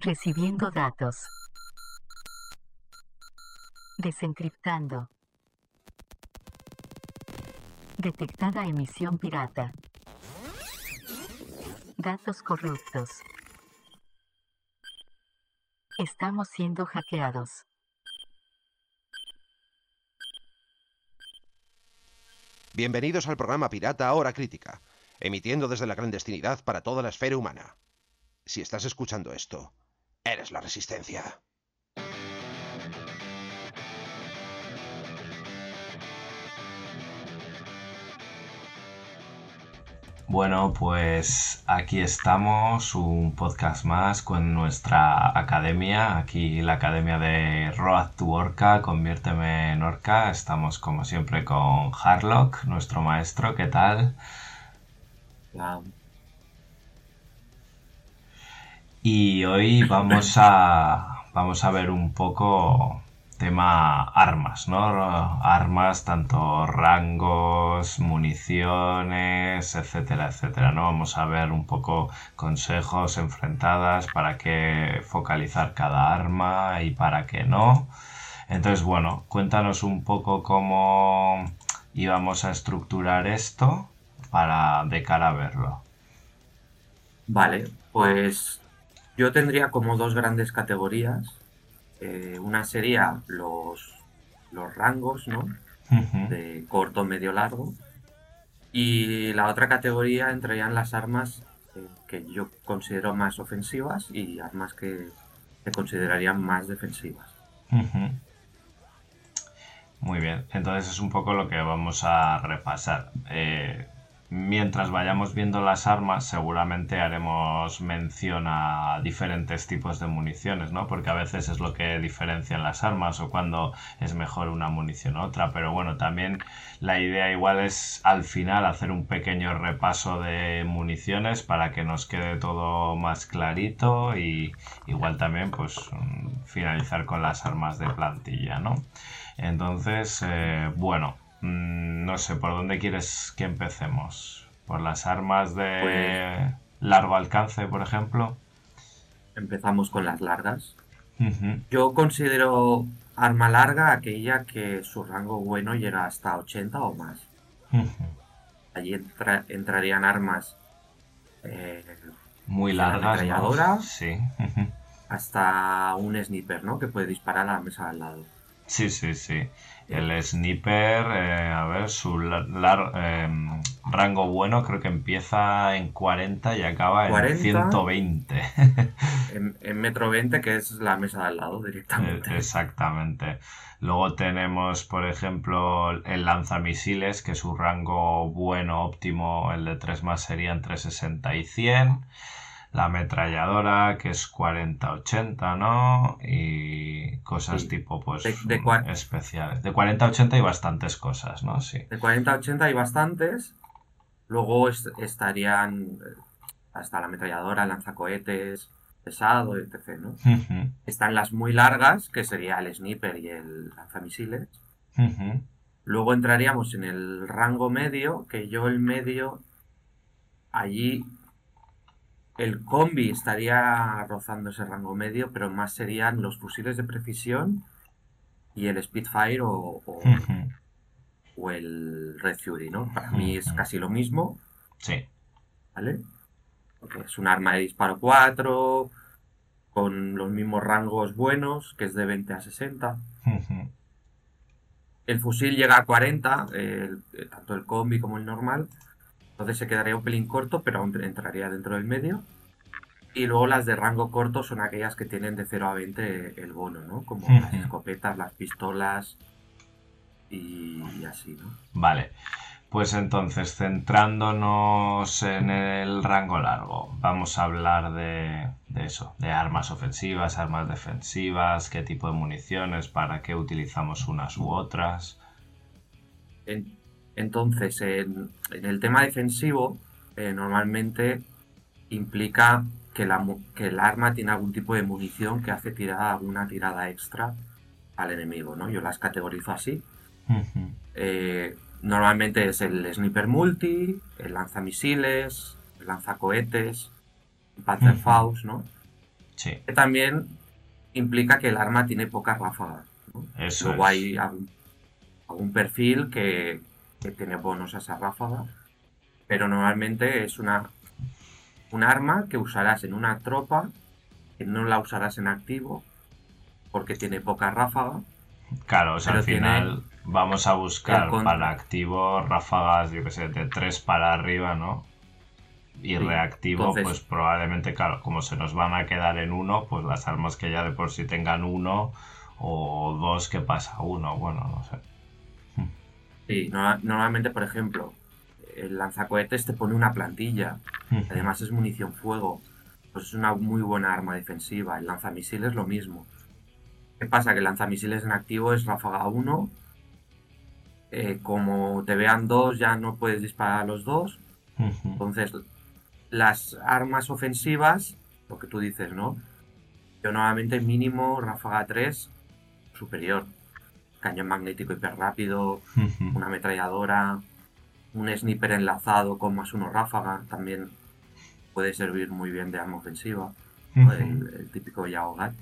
Recibiendo datos. Desencriptando. Detectada emisión pirata. Datos corruptos. Estamos siendo hackeados. Bienvenidos al programa Pirata Hora Crítica, emitiendo desde la clandestinidad para toda la esfera humana. Si estás escuchando esto, eres la resistencia. Bueno, pues aquí estamos, un podcast más con nuestra academia, aquí la academia de Road to Orca, conviérteme en Orca. Estamos como siempre con Harlock, nuestro maestro, ¿qué tal? Y hoy vamos a, vamos a ver un poco tema armas, ¿no? Armas, tanto rangos, municiones, etcétera, etcétera, ¿no? Vamos a ver un poco consejos enfrentadas para qué focalizar cada arma y para qué no. Entonces, bueno, cuéntanos un poco cómo íbamos a estructurar esto para de cara a verlo. Vale, pues yo tendría como dos grandes categorías. Eh, una sería los, los rangos, ¿no? De corto, medio, largo. Y la otra categoría entrarían las armas eh, que yo considero más ofensivas y armas que se considerarían más defensivas. Muy bien, entonces es un poco lo que vamos a repasar. Eh, Mientras vayamos viendo las armas, seguramente haremos mención a diferentes tipos de municiones, ¿no? Porque a veces es lo que diferencian las armas o cuando es mejor una munición u otra. Pero bueno, también la idea igual es al final hacer un pequeño repaso de municiones para que nos quede todo más clarito y igual también pues finalizar con las armas de plantilla, ¿no? Entonces, eh, bueno, Mm, no sé, ¿por dónde quieres que empecemos? ¿Por las armas de pues largo alcance, por ejemplo? Empezamos con las largas. Yo considero arma larga aquella que su rango bueno llega hasta 80 o más. Allí entrarían armas eh, muy largas. Sí. hasta un sniper, ¿no? Que puede disparar a la mesa al lado. Sí, sí, sí. El sniper, eh, a ver, su em, rango bueno creo que empieza en 40 y acaba en 120. en, metro 20, que es la mesa de al lado directamente. Eh, exactamente. Luego tenemos, por ejemplo, el lanzamisiles, que su rango bueno óptimo, el de 3 más sería entre 60 y 100 la ametralladora que es 40-80, ¿no? Y cosas tipo, pues, de, especiales. De 40-80 hay bastantes cosas, ¿no? Sí. De 40-80 hay bastantes. Luego estarían eh, hasta la ametralladora, lanzacohetes, pesado, etc., ¿no? Están las muy largas, que sería el sniper y el lanzamisiles. Luego entraríamos en el rango medio, que yo el medio allí el combi estaría rozando ese rango medio, pero más serían los fusiles de precisión y el Spitfire o, o, el Red Fury, ¿no? Para mí es casi lo mismo. Sí. ¿Vale? Porque es un arma de disparo 4, con los mismos rangos buenos, que es de 20 a 60. El fusil llega a 40, tanto el combi como el normal. Entonces se quedaría un pelín corto, pero aún entraría dentro del medio. Y luego las de rango corto son aquellas que tienen de 0 a 20 el bono, ¿no? Como las escopetas, las pistolas y, así, ¿no? Vale. Pues entonces, centrándonos en el rango largo, vamos a hablar de, eso, de armas ofensivas, armas defensivas, qué tipo de municiones, para qué utilizamos unas u otras. Entonces, en, el tema defensivo, eh, normalmente implica que, la, que el arma tiene algún tipo de munición que hace tirar alguna tirada extra al enemigo, ¿no? Yo las categorizo así. Eh, normalmente es el sniper multi, el lanzamisiles, el lanzacohetes, el Panzerfaust, ¿no? Sí. Que también implica que el arma tiene poca ráfaga. ¿no? Eso Luego es. hay algún, algún perfil que, que tiene bonos a esa ráfaga, pero normalmente es una un arma que usarás en una tropa, que no la usarás en activo, porque tiene poca ráfaga. Claro, o sea, al final vamos a buscar para activo ráfagas, yo que sé, de 3 para arriba, ¿no? Y Sí, reactivo, entonces- pues probablemente, claro, como se nos van a quedar en uno, pues las armas que ya de por sí tengan uno o dos que pasa uno, bueno, no sé. Sí, no- normalmente, por ejemplo, el lanzacohetes te pone una plantilla, además es munición fuego, pues es una muy buena arma defensiva. El lanzamisiles lo mismo. ¿Qué pasa? Que el lanzamisiles en activo es ráfaga 1. eh, como te vean dos, ya no puedes disparar a los dos. Entonces, las armas ofensivas, lo que tú dices, ¿no? Yo normalmente mínimo ráfaga 3 superior. Cañón magnético hiper rápido, una ametralladora, un sniper enlazado con más uno ráfaga, también puede servir muy bien de arma ofensiva. el, el típico Yaogat.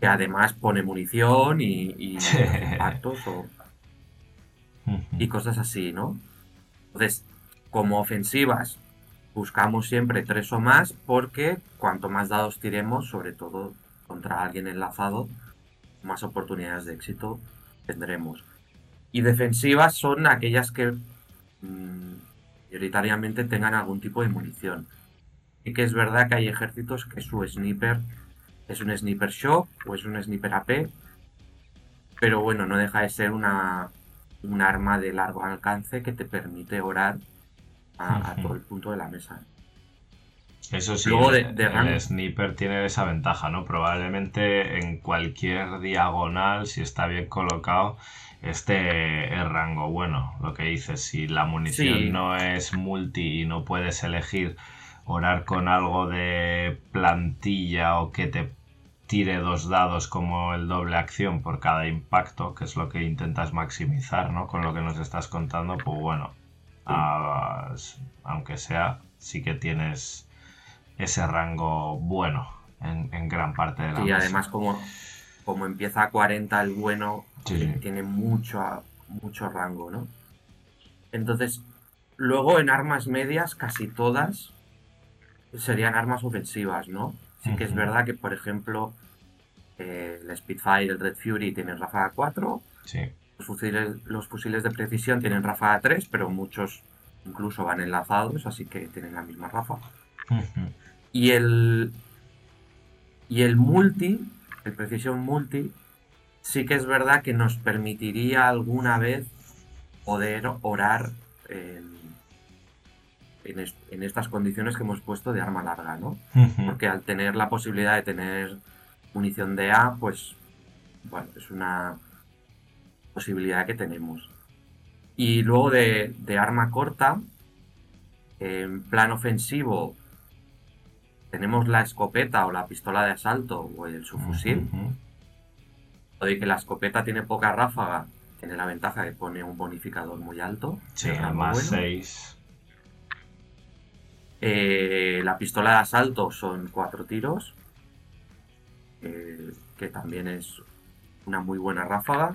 Que además pone munición y, y impactos o, y cosas así, ¿no? Entonces, como ofensivas, buscamos siempre tres o más porque cuanto más dados tiremos, sobre todo contra alguien enlazado, más oportunidades de éxito tendremos. Y defensivas son aquellas que mm, prioritariamente tengan algún tipo de munición. Y que es verdad que hay ejércitos que su sniper es un sniper shock o es un sniper AP, pero bueno, no deja de ser una, un arma de largo alcance que te permite orar a, a todo el punto de la mesa. Eso sí, Luego de- el, de el sniper tiene esa ventaja, ¿no? Probablemente en cualquier diagonal, si está bien colocado, este es rango bueno. Lo que dices, si la munición Sí. no es multi y no puedes elegir orar con algo de plantilla o que te tire dos dados como el doble acción por cada impacto, que es lo que intentas maximizar, ¿no? Con lo que nos estás contando, pues bueno, aunque sea, sí que tienes ese rango bueno en, en gran parte de la Y mesa. además como, como empieza a 40 el bueno, Sí. tiene- mucho, mucho rango, ¿no? Entonces, luego en armas medias casi todas serían armas ofensivas, ¿no? Sí que es verdad que, por ejemplo, eh, el Spitfire, el Red Fury tienen ráfaga 4, Sí. los fusiles, los fusiles de precisión tienen ráfaga 3, pero muchos incluso van enlazados, así que tienen la misma ráfaga. Ujú. Y el. Y el multi, el Precision Multi, sí que es verdad que nos permitiría alguna vez poder orar en, en, es- en estas condiciones que hemos puesto de arma larga, ¿no? Porque al tener la posibilidad de tener munición de A, pues. Bueno, es una posibilidad que tenemos. Y luego de, de arma corta, en plan ofensivo, tenemos la escopeta o la pistola de asalto o el subfusil. O de que la escopeta tiene poca ráfaga, tiene la ventaja de pone un bonificador muy alto. Sí, más bueno. 6. Eh, la pistola de asalto son cuatro tiros, eh, que también es una muy buena ráfaga.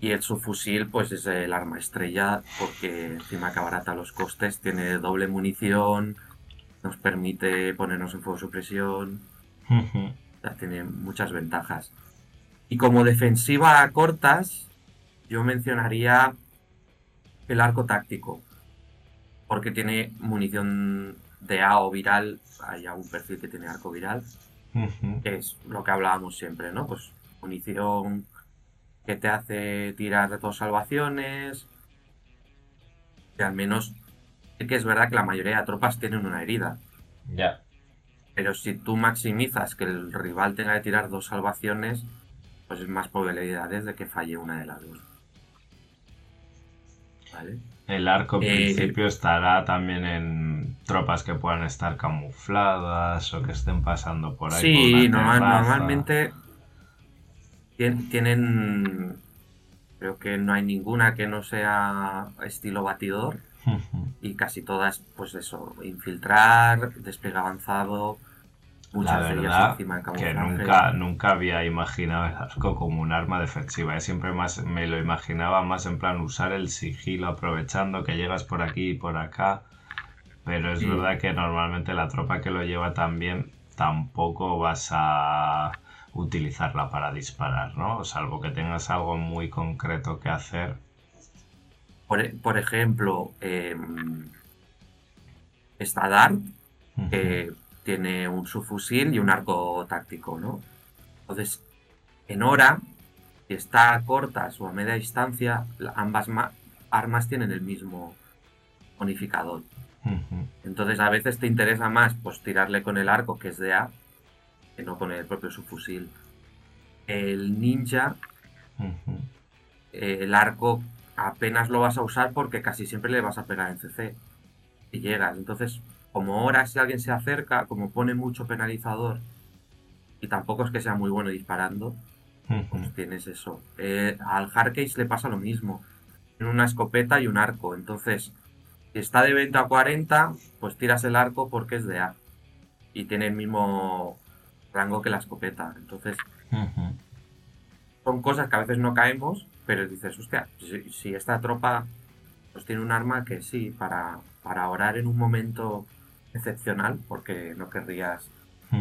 Y el subfusil, pues es el arma estrella, porque encima que abarata los costes, tiene doble munición, nos permite ponernos en fuego supresión, o sea, tiene muchas ventajas. Y como defensiva a cortas, yo mencionaría el arco táctico, porque tiene munición de A o viral, hay algún perfil que tiene arco viral, que es lo que hablábamos siempre, ¿no? Pues munición que te hace tirar dos salvaciones, que al menos sí que es verdad que la mayoría de tropas tienen una herida, Ya. pero si tú maximizas que el rival tenga que tirar dos salvaciones, pues es más probabilidades de que falle una de las dos. ¿Vale? El arco en Eh, principio estará también en tropas que puedan estar camufladas o que estén pasando por ahí. Sí, por normal- normalmente tien- tienen Creo que no hay ninguna que no sea estilo batidor y casi todas, pues eso, infiltrar, despliegue avanzado, la verdad que nunca, nunca había imaginado el arco como un arma defensiva. ¿eh? Siempre más me lo imaginaba más en plan usar el sigilo aprovechando que llegas por aquí y por acá. Pero es verdad que normalmente la tropa que lo lleva también tampoco vas a utilizarla para disparar, ¿no? Salvo que tengas algo muy concreto que hacer. Por, e, ejemplo, eh, está Dart, tiene un subfusil y un arco táctico, ¿no? Entonces, en hora, si está a cortas o a media distancia, ambas armas tienen el mismo bonificador. Entonces, a veces te interesa más pues tirarle con el arco, que es de A, que no con el propio subfusil. El ninja, el arco apenas lo vas a usar porque casi siempre le vas a pegar en CC. Y llegas. Entonces, como ahora si alguien se acerca, como pone mucho penalizador y tampoco es que sea muy bueno disparando, pues tienes eso. Eh, al Hardcase le pasa lo mismo. Tiene una escopeta y un arco. Entonces, si está de 20 a 40, pues tiras el arco porque es de A. Y tiene el mismo rango que la escopeta. Entonces, son cosas que a veces no caemos, pero dices, hostia, si, si, esta tropa pues tiene un arma que sí, para, para orar en un momento excepcional, porque no querrías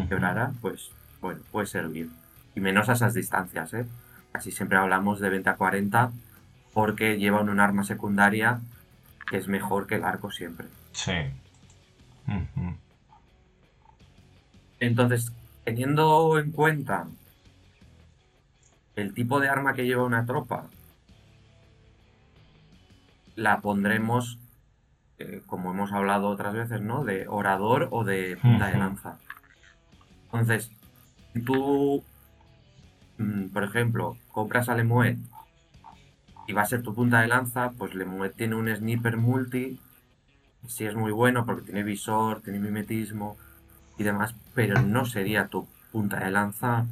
que orara, pues bueno, puede servir. Y menos a esas distancias, ¿eh? Casi siempre hablamos de 20 a 40 porque llevan un arma secundaria que es mejor que el arco siempre. Sí. Entonces, teniendo en cuenta el tipo de arma que lleva una tropa, la pondremos eh, como hemos hablado otras veces, ¿no? De orador o de punta de lanza. Entonces, tú, mm, por ejemplo, compras a Lemuet y va a ser tu punta de lanza, pues Lemuet tiene un sniper multi, sí es muy bueno porque tiene visor, tiene mimetismo y demás, pero no sería tu punta de lanza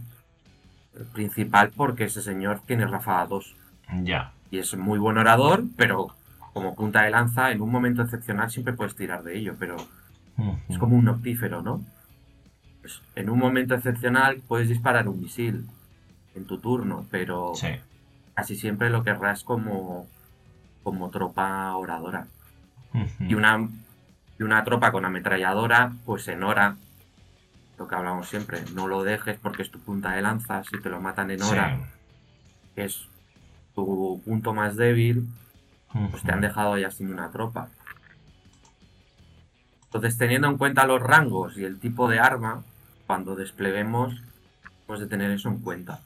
principal porque ese señor tiene ráfaga 2. Ya. Y es muy buen orador, pero como punta de lanza, en un momento excepcional siempre puedes tirar de ello, pero es como un noctífero, ¿no? Pues, en un momento excepcional puedes disparar un misil en tu turno, pero casi siempre lo querrás como, como tropa oradora. y, una, y una tropa con ametralladora, pues en hora, lo que hablamos siempre, no lo dejes porque es tu punta de lanza, si te lo matan en hora, es tu punto más débil, pues te han dejado ya sin una tropa. Entonces, teniendo en cuenta los rangos y el tipo de arma, cuando despleguemos, pues de tener eso en cuenta.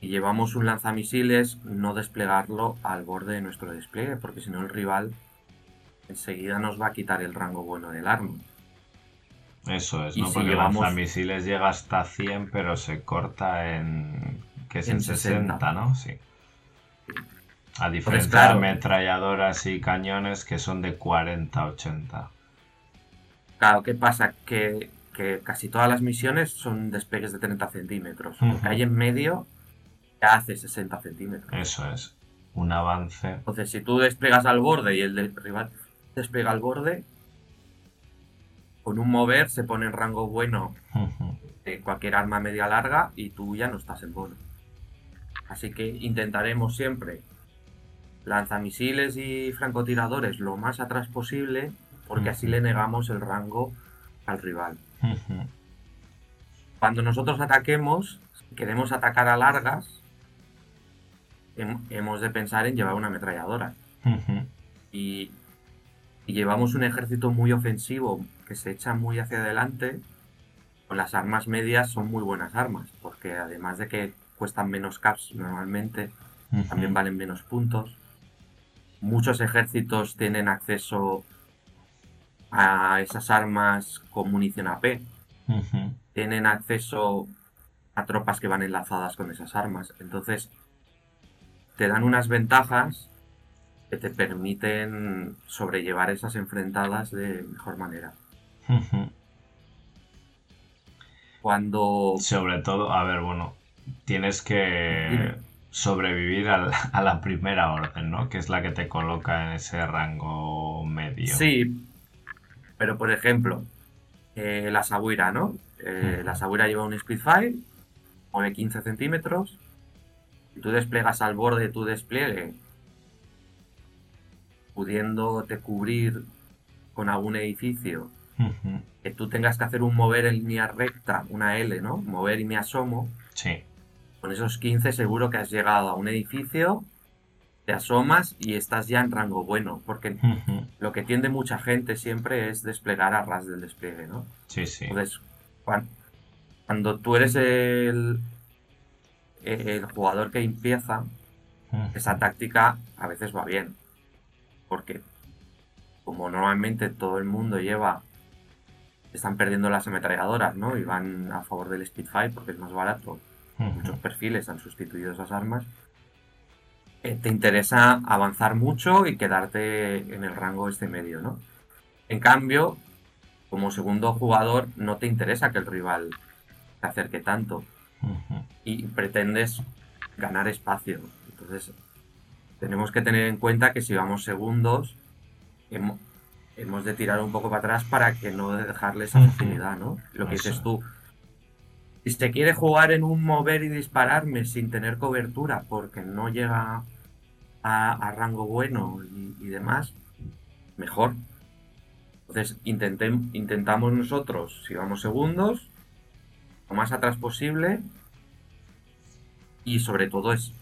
Y llevamos un lanzamisiles, no desplegarlo al borde de nuestro despliegue, porque si no el rival enseguida nos va a quitar el rango bueno del arma. Eso es, ¿no? porque el lanzamisiles llega hasta 100, pero se corta en. que es en, 60, ¿no? Sí. A diferencia de ametralladoras y cañones que son de 40-80. Claro, ¿qué pasa? Que, casi todas las misiones son despegues de 30 centímetros. Lo que hay en medio ya hace 60 centímetros. Eso es. Un avance. Entonces, si tú desplegas al borde y el del rival despega al borde, con un mover se pone en rango bueno de cualquier arma media larga y tú ya no estás en bono. Así que intentaremos siempre lanzamisiles y francotiradores lo más atrás posible, porque así le negamos el rango al rival. Cuando nosotros ataquemos, queremos atacar a largas, hemos de pensar en llevar una ametralladora. y, y, llevamos un ejército muy ofensivo que se echa muy hacia adelante. Con las armas medias son muy buenas armas, porque además de que cuestan menos caps normalmente, también valen menos puntos muchos ejércitos tienen acceso a esas armas con munición AP. Tienen acceso a tropas que van enlazadas con esas armas. Entonces, te dan unas ventajas que te permiten sobrellevar esas enfrentadas de mejor manera. Cuando... Sobre todo, a ver, bueno, tienes que sobrevivir a la primera orden, ¿no? Que es la que te coloca en ese rango medio. Sí, pero por ejemplo, eh, la Sabuira, ¿no? Eh, la Sabuira lleva un Spitfire, de 15 centímetros, y tú desplegas al borde de tu despliegue, pudiéndote cubrir con algún edificio, que tú tengas que hacer un mover en línea recta, una L, ¿no? Mover y me asomo. Sí. Con esos 15 seguro que has llegado a un edificio, te asomas y estás ya en rango bueno, porque lo que tiende mucha gente siempre es desplegar a ras del despliegue, ¿no? Sí, sí. Entonces, cuando, tú eres el, el jugador que empieza, esa táctica a veces va bien, porque como normalmente todo el mundo lleva están perdiendo las ametralladoras, ¿no? Y van a favor del Spitfire porque es más barato. Muchos perfiles han sustituido esas armas. Eh, te interesa avanzar mucho y quedarte en el rango este medio, ¿no? En cambio, como segundo jugador, no te interesa que el rival te acerque tanto. Y pretendes ganar espacio. Entonces, tenemos que tener en cuenta que si vamos segundos, hemos de tirar un poco para atrás para que no dejarle esa facilidad, ¿no? Lo que dices tú. Si se quiere jugar en un mover y dispararme sin tener cobertura porque no llega a, rango bueno y, demás, mejor. Entonces intentamos nosotros, si vamos segundos, lo más atrás posible y sobre todo es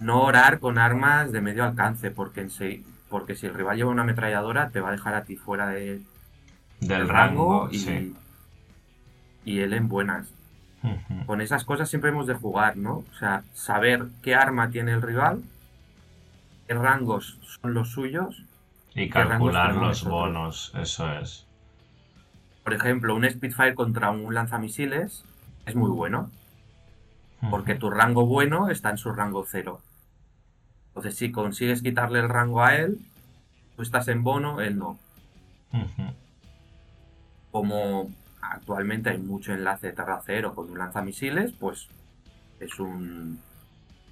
no orar con armas de medio alcance porque en, porque si el rival lleva una ametralladora, te va a dejar a ti fuera de, del, rango, y, y él en buenas. Con esas cosas siempre hemos de jugar, ¿no? O sea, saber qué arma tiene el rival, qué rangos son los suyos. Y calcular los bonos, eso es. Por ejemplo, un Spitfire contra un lanzamisiles es muy bueno. Porque tu rango bueno está en su rango cero. Entonces, si consigues quitarle el rango a él, tú estás en bono, él no. Como actualmente hay mucho enlace terra-cero con un lanzamisiles, pues es un,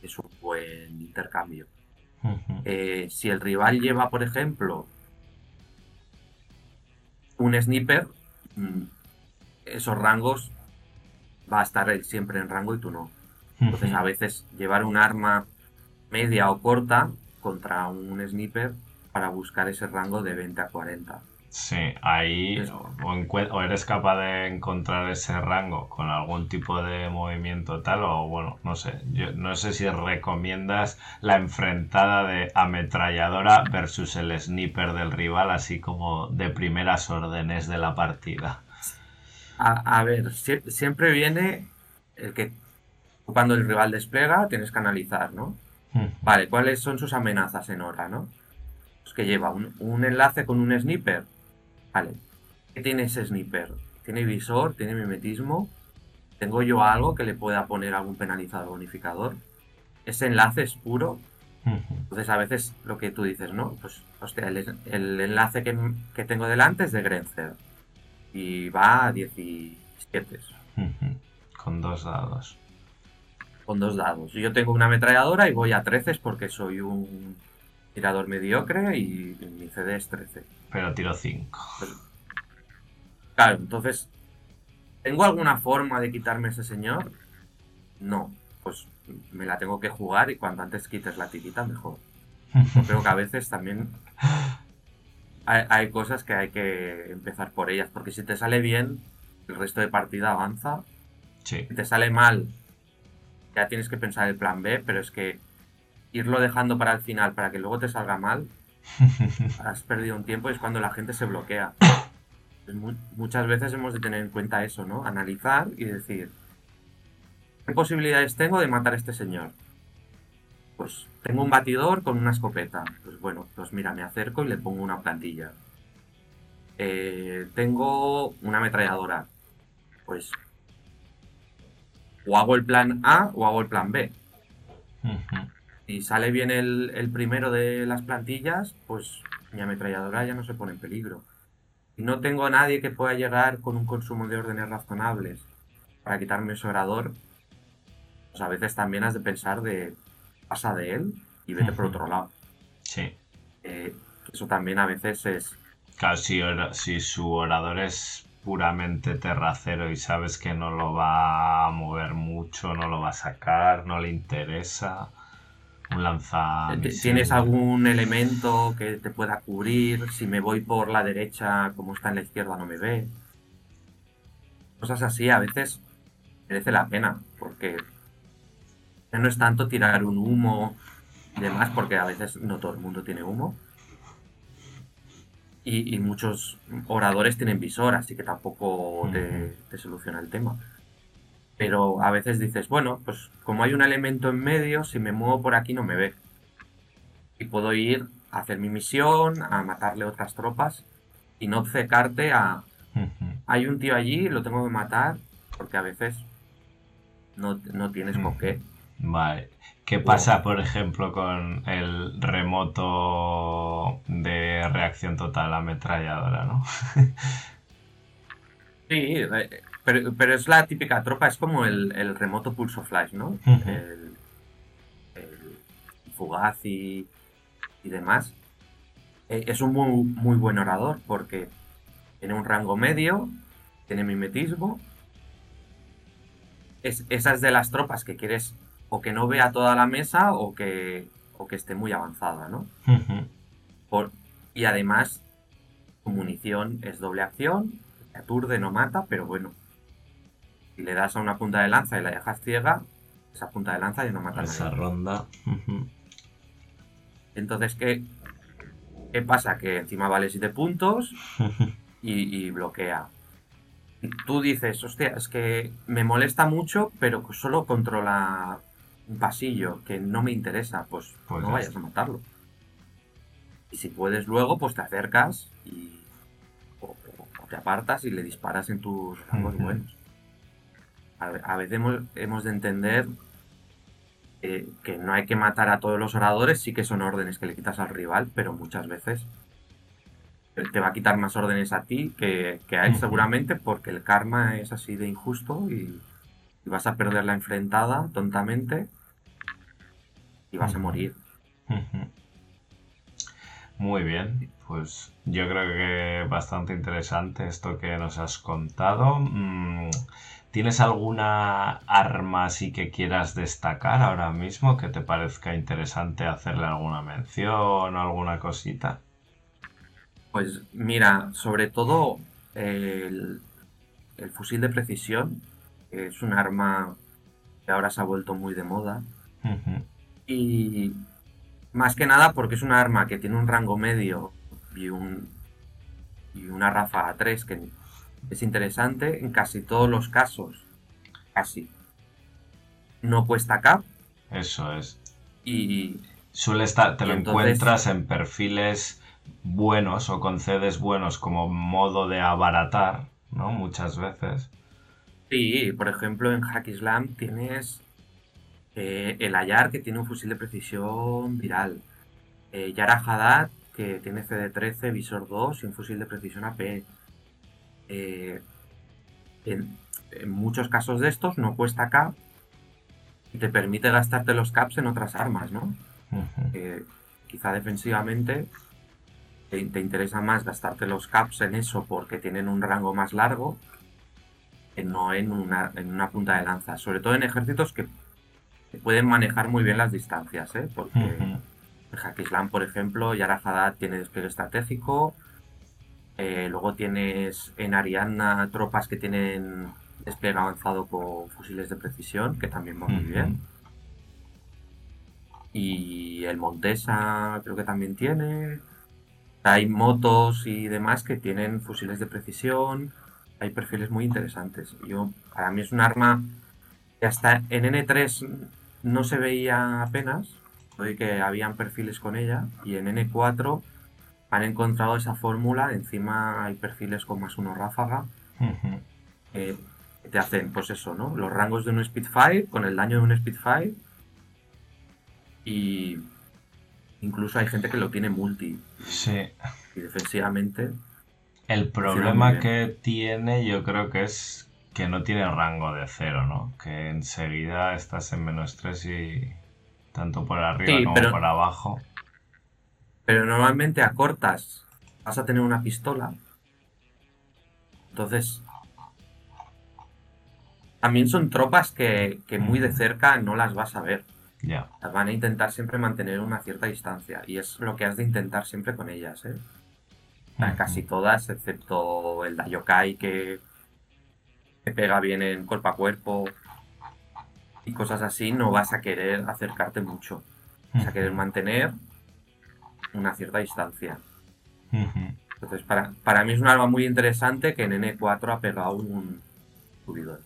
es un buen intercambio. Eh, si el rival lleva, por ejemplo, un sniper, mm, esos rangos va a estar él siempre en rango y tú no. Entonces, a veces llevar un arma media o corta contra un sniper para buscar ese rango de 20 a 40. Sí, ahí o, eres capaz de encontrar ese rango con algún tipo de movimiento tal o bueno, no sé, yo no sé si recomiendas la enfrentada de ametralladora versus el sniper del rival así como de primeras órdenes de la partida. A, a ver, siempre viene el que cuando el rival despliega tienes que analizar, ¿no? Vale, ¿cuáles son sus amenazas en hora, no? Pues que lleva un, enlace con un sniper. Vale, ¿qué tiene ese sniper? ¿Tiene visor? ¿Tiene mimetismo? ¿Tengo yo algo que le pueda poner algún penalizador bonificador? ¿Ese enlace es puro? Entonces a veces lo que tú dices, ¿no? Pues, hostia, el, enlace que, tengo delante es de Grenzer. Y va a 17. Con dos dados con dos dados. Yo tengo una ametralladora y voy a 13 porque soy un tirador mediocre y mi CD es 13. Pero tiro 5. Pues, claro, entonces, ¿tengo alguna forma de quitarme ese señor? No, pues me la tengo que jugar y cuanto antes quites la tirita mejor. Yo creo que a veces también hay, hay, cosas que hay que empezar por ellas, porque si te sale bien, el resto de partida avanza. Sí. Si te sale mal, ya tienes que pensar el plan B, pero es que irlo dejando para el final para que luego te salga mal, has perdido un tiempo y es cuando la gente se bloquea. Muchas veces hemos de tener en cuenta eso, ¿no? Analizar y decir, ¿qué posibilidades tengo de matar a este señor? Pues tengo un batidor con una escopeta. Pues bueno, pues mira, me acerco y le pongo una plantilla. Eh, tengo una ametralladora. Pues o hago el plan A o hago el plan B. Si sale bien el, primero de las plantillas, pues mi ametralladora ya no se pone en peligro. Si no tengo a nadie que pueda llegar con un consumo de órdenes razonables para quitarme ese orador, pues a veces también has de pensar de pasa de él y vete por otro lado. Sí. Eh, eso también a veces es... Claro, si, si su orador es puramente terracero y sabes que no lo va a mover mucho, no lo va a sacar, no le interesa, un lanza... ¿Tienes algún elemento que te pueda cubrir? Si me voy por la derecha, como está en la izquierda, no me ve. Cosas así a veces merece la pena, porque no es tanto tirar un humo y demás, porque a veces no todo el mundo tiene humo. Y, muchos oradores tienen visor, así que tampoco te, te, soluciona el tema. Pero a veces dices, bueno, pues como hay un elemento en medio, si me muevo por aquí no me ve. Y puedo ir a hacer mi misión, a matarle otras tropas y no secarte a... Hay un tío allí, lo tengo que matar, porque a veces no, no tienes por qué. Vale. ¿Qué pasa, por ejemplo, con el remoto de reacción total ametralladora, no? sí, eh, pero, es la típica tropa, es como el, remoto pulso flash, ¿no? el, fugaz y, demás. Eh, es un muy, muy buen orador porque tiene un rango medio, tiene mimetismo. Es, esas de las tropas que quieres o que no vea toda la mesa o que, que esté muy avanzada, ¿no? Por, y además, su munición es doble acción, aturde, no mata, pero bueno, si le das a una punta de lanza y la dejas ciega, esa punta de lanza ya no mata a Esa ronda. Entonces, ¿qué, ¿qué pasa? Que encima vale 7 puntos y, bloquea. tú dices, hostia, es que me molesta mucho, pero solo controla un pasillo que no me interesa, pues, pues no vayas a matarlo. Y si puedes luego, pues te acercas y o, te apartas y le disparas en tus rangos buenos. A, veces hemos, de entender eh, que no hay que matar a todos los oradores, sí que son órdenes que le quitas al rival, pero muchas veces te va a quitar más órdenes a ti que, a él seguramente porque el karma es así de injusto y, y vas a perder la enfrentada tontamente y vas a morir. Muy bien, pues yo creo que bastante interesante esto que nos has contado. ¿Tienes alguna arma así que quieras destacar ahora mismo que te parezca interesante hacerle alguna mención o alguna cosita? Pues mira, sobre todo el, fusil de precisión, que es un arma que ahora se ha vuelto muy de moda. Y más que nada porque es un arma que tiene un rango medio y, un, y una ráfaga 3 que es interesante en casi todos los casos. Casi. No cuesta cap. Eso es. Y. Suele estar, te lo encuentras en perfiles buenos o con CDs buenos como modo de abaratar, ¿no? Muchas veces. Sí, por ejemplo, en Hack Islam tienes eh, el Ayar, que tiene un fusil de precisión viral. Eh, Yara Haddad, que tiene CD13, visor 2 y un fusil de precisión AP. Eh, en, muchos casos de estos no cuesta cap y te permite gastarte los caps en otras armas, ¿no? quizá defensivamente te, interesa más gastarte los caps en eso porque tienen un rango más largo que no en una, en una punta de lanza. Sobre todo en ejércitos que pueden manejar muy bien las distancias, ¿eh? porque en Hackislam, por ejemplo, Yara Haddad tiene despliegue estratégico, eh, luego tienes en Ariadna tropas que tienen despliegue avanzado con fusiles de precisión, que también va muy bien. Y el Montesa creo que también tiene. Hay motos y demás que tienen fusiles de precisión. Hay perfiles muy interesantes. Yo, para mí es un arma que hasta en N3 no se veía apenas, hoy que habían perfiles con ella, y en N4 han encontrado esa fórmula, encima hay perfiles con más uno ráfaga, que te hacen, pues eso, ¿no? Los rangos de un Spitfire, con el daño de un Spitfire, y incluso hay gente que lo tiene multi. Sí. Y defensivamente... El problema que tiene yo creo que es que no tiene rango de cero, ¿no? Que enseguida estás en menos 3 y tanto por arriba como por abajo. Pero normalmente a cortas vas a tener una pistola. Entonces, también son tropas que, muy de cerca no las vas a ver. Ya. Las van a intentar siempre mantener una cierta distancia. Y es lo que has de intentar siempre con ellas, ¿eh? Casi todas, excepto el Dayokai que, que pega bien en cuerpo a cuerpo y cosas así, no vas a querer acercarte mucho. Vas a querer mantener una cierta distancia. Entonces, para, para mí es un arma muy interesante que en N4 ha pegado un subidor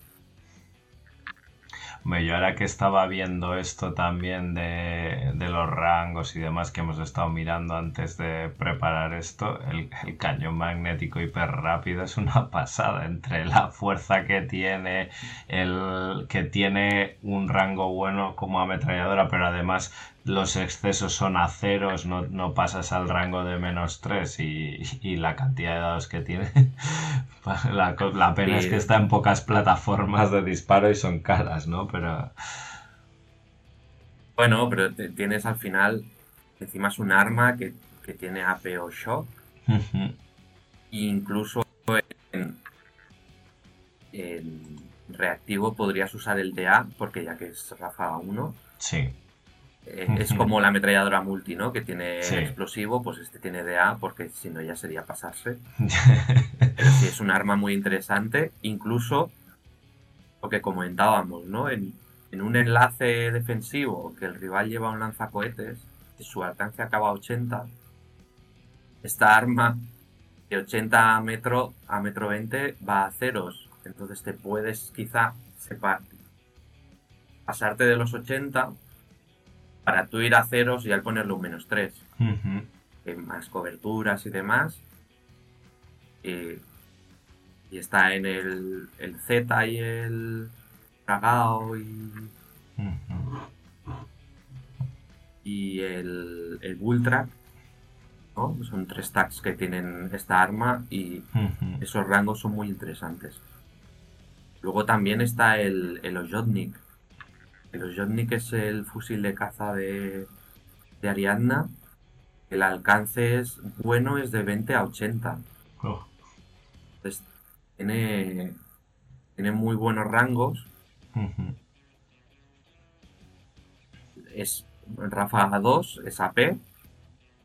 yo ahora que estaba viendo esto también de, los rangos y demás que hemos estado mirando antes de preparar esto, el, cañón magnético hiper rápido es una pasada entre la fuerza que tiene, el que tiene un rango bueno como ametralladora, pero además los excesos son a ceros, no, pasas al rango de menos 3 y, la cantidad de dados que tiene. la, la, pena es que está en pocas plataformas de disparo y son caras, ¿no? Pero. Bueno, pero tienes al final, encima es un arma que, tiene AP o shock. incluso en, en, reactivo podrías usar el DA, porque ya que es Rafa 1. Sí eh, es como la ametralladora multi, ¿no? Que tiene explosivo, pues este tiene DA, porque si no ya sería pasarse. Pero sí es un arma muy interesante, incluso lo que comentábamos, ¿no? En, un enlace defensivo que el rival lleva un lanzacohetes, y su alcance acaba a 80, esta arma de 80 a metro, a metro 20 va a ceros. Entonces te puedes quizá pasarte de los 80 para tú ir a ceros y al ponerle un menos 3. más coberturas y demás. y está en el, el, Z y el Cagao y. Y el, el Ultra. Son tres tags que tienen esta arma y esos rangos son muy interesantes. Luego también está el, el Ojotnik, el Ojotnik es el fusil de caza de, de Ariadna. El alcance es bueno, es de 20 a 80. Entonces, tiene, tiene muy buenos rangos. Es Rafa 2, es AP,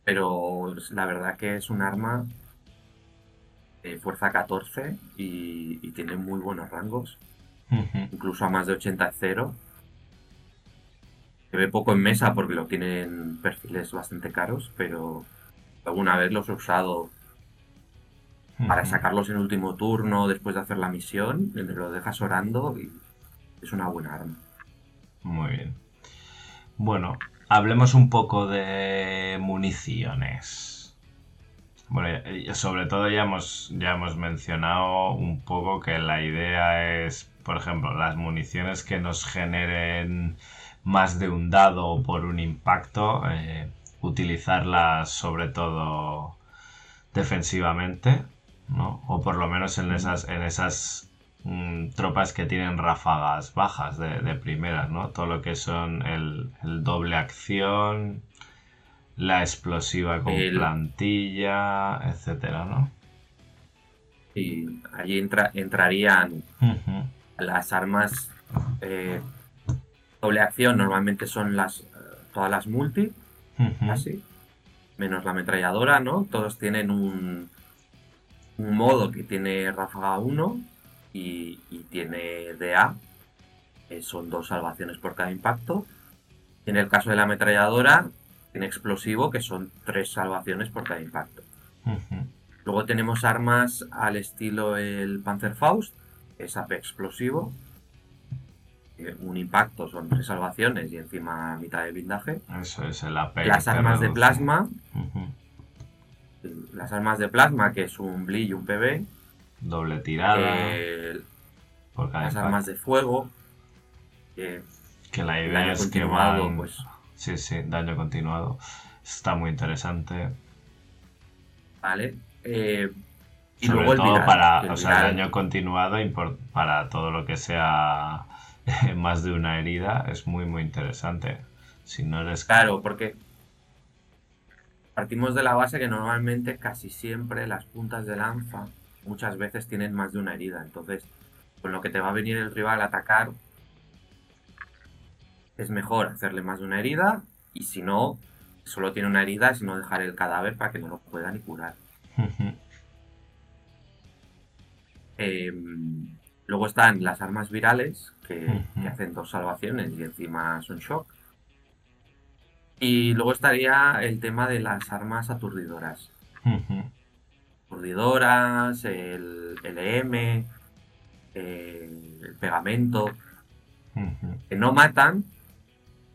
pero la verdad que es un arma de fuerza 14 y, tiene muy buenos rangos. Incluso a más de 80 0 se ve poco en mesa porque lo tienen perfiles bastante caros, pero alguna vez los he usado para sacarlos en último turno después de hacer la misión, lo dejas orando y es una buena arma. Muy bien. Bueno, hablemos un poco de municiones. Bueno, sobre todo ya hemos, ya hemos mencionado un poco que la idea es, por ejemplo, las municiones que nos generen más de un dado por un impacto, eh, utilizarlas sobre todo defensivamente, ¿no? O por lo menos en esas, en esas mm, tropas que tienen ráfagas bajas de, de primeras, ¿no? Todo lo que son el, doble acción, la explosiva con plantilla, etcétera, ¿no? Y allí entra, entrarían las armas eh, doble acción normalmente son las eh, todas las multi, así, menos la ametralladora, ¿no? Todos tienen un, un modo que tiene ráfaga 1 y, tiene DA, que son dos salvaciones por cada impacto. En el caso de la ametralladora, tiene explosivo, que son tres salvaciones por cada impacto. Luego tenemos armas al estilo el Panzerfaust, es AP explosivo, un impacto son tres salvaciones y encima mitad de blindaje. Eso es el AP. Las armas de plasma. Las armas de plasma, que es un Bli y un PB. Doble tirada. las armas de fuego. Que, la idea es que van... Pues, sí, sí, daño continuado. Está muy interesante. Vale. Eh, Y Sobre luego el todo viral, para el o sea, el viral- daño continuado y por- para todo lo que sea más de una herida es muy muy interesante. Si no eres Claro, porque partimos de la base que normalmente casi siempre las puntas de lanza muchas veces tienen más de una herida. Entonces, con lo que te va a venir el rival a atacar, es mejor hacerle más de una herida y si no, solo tiene una herida, si no dejar el cadáver para que no lo pueda ni curar. Eh, luego están las armas virales, que, hacen dos salvaciones y encima son shock. Y luego estaría el tema de las armas aturdidoras. Aturdidoras, el LM, eh, el pegamento, que no matan,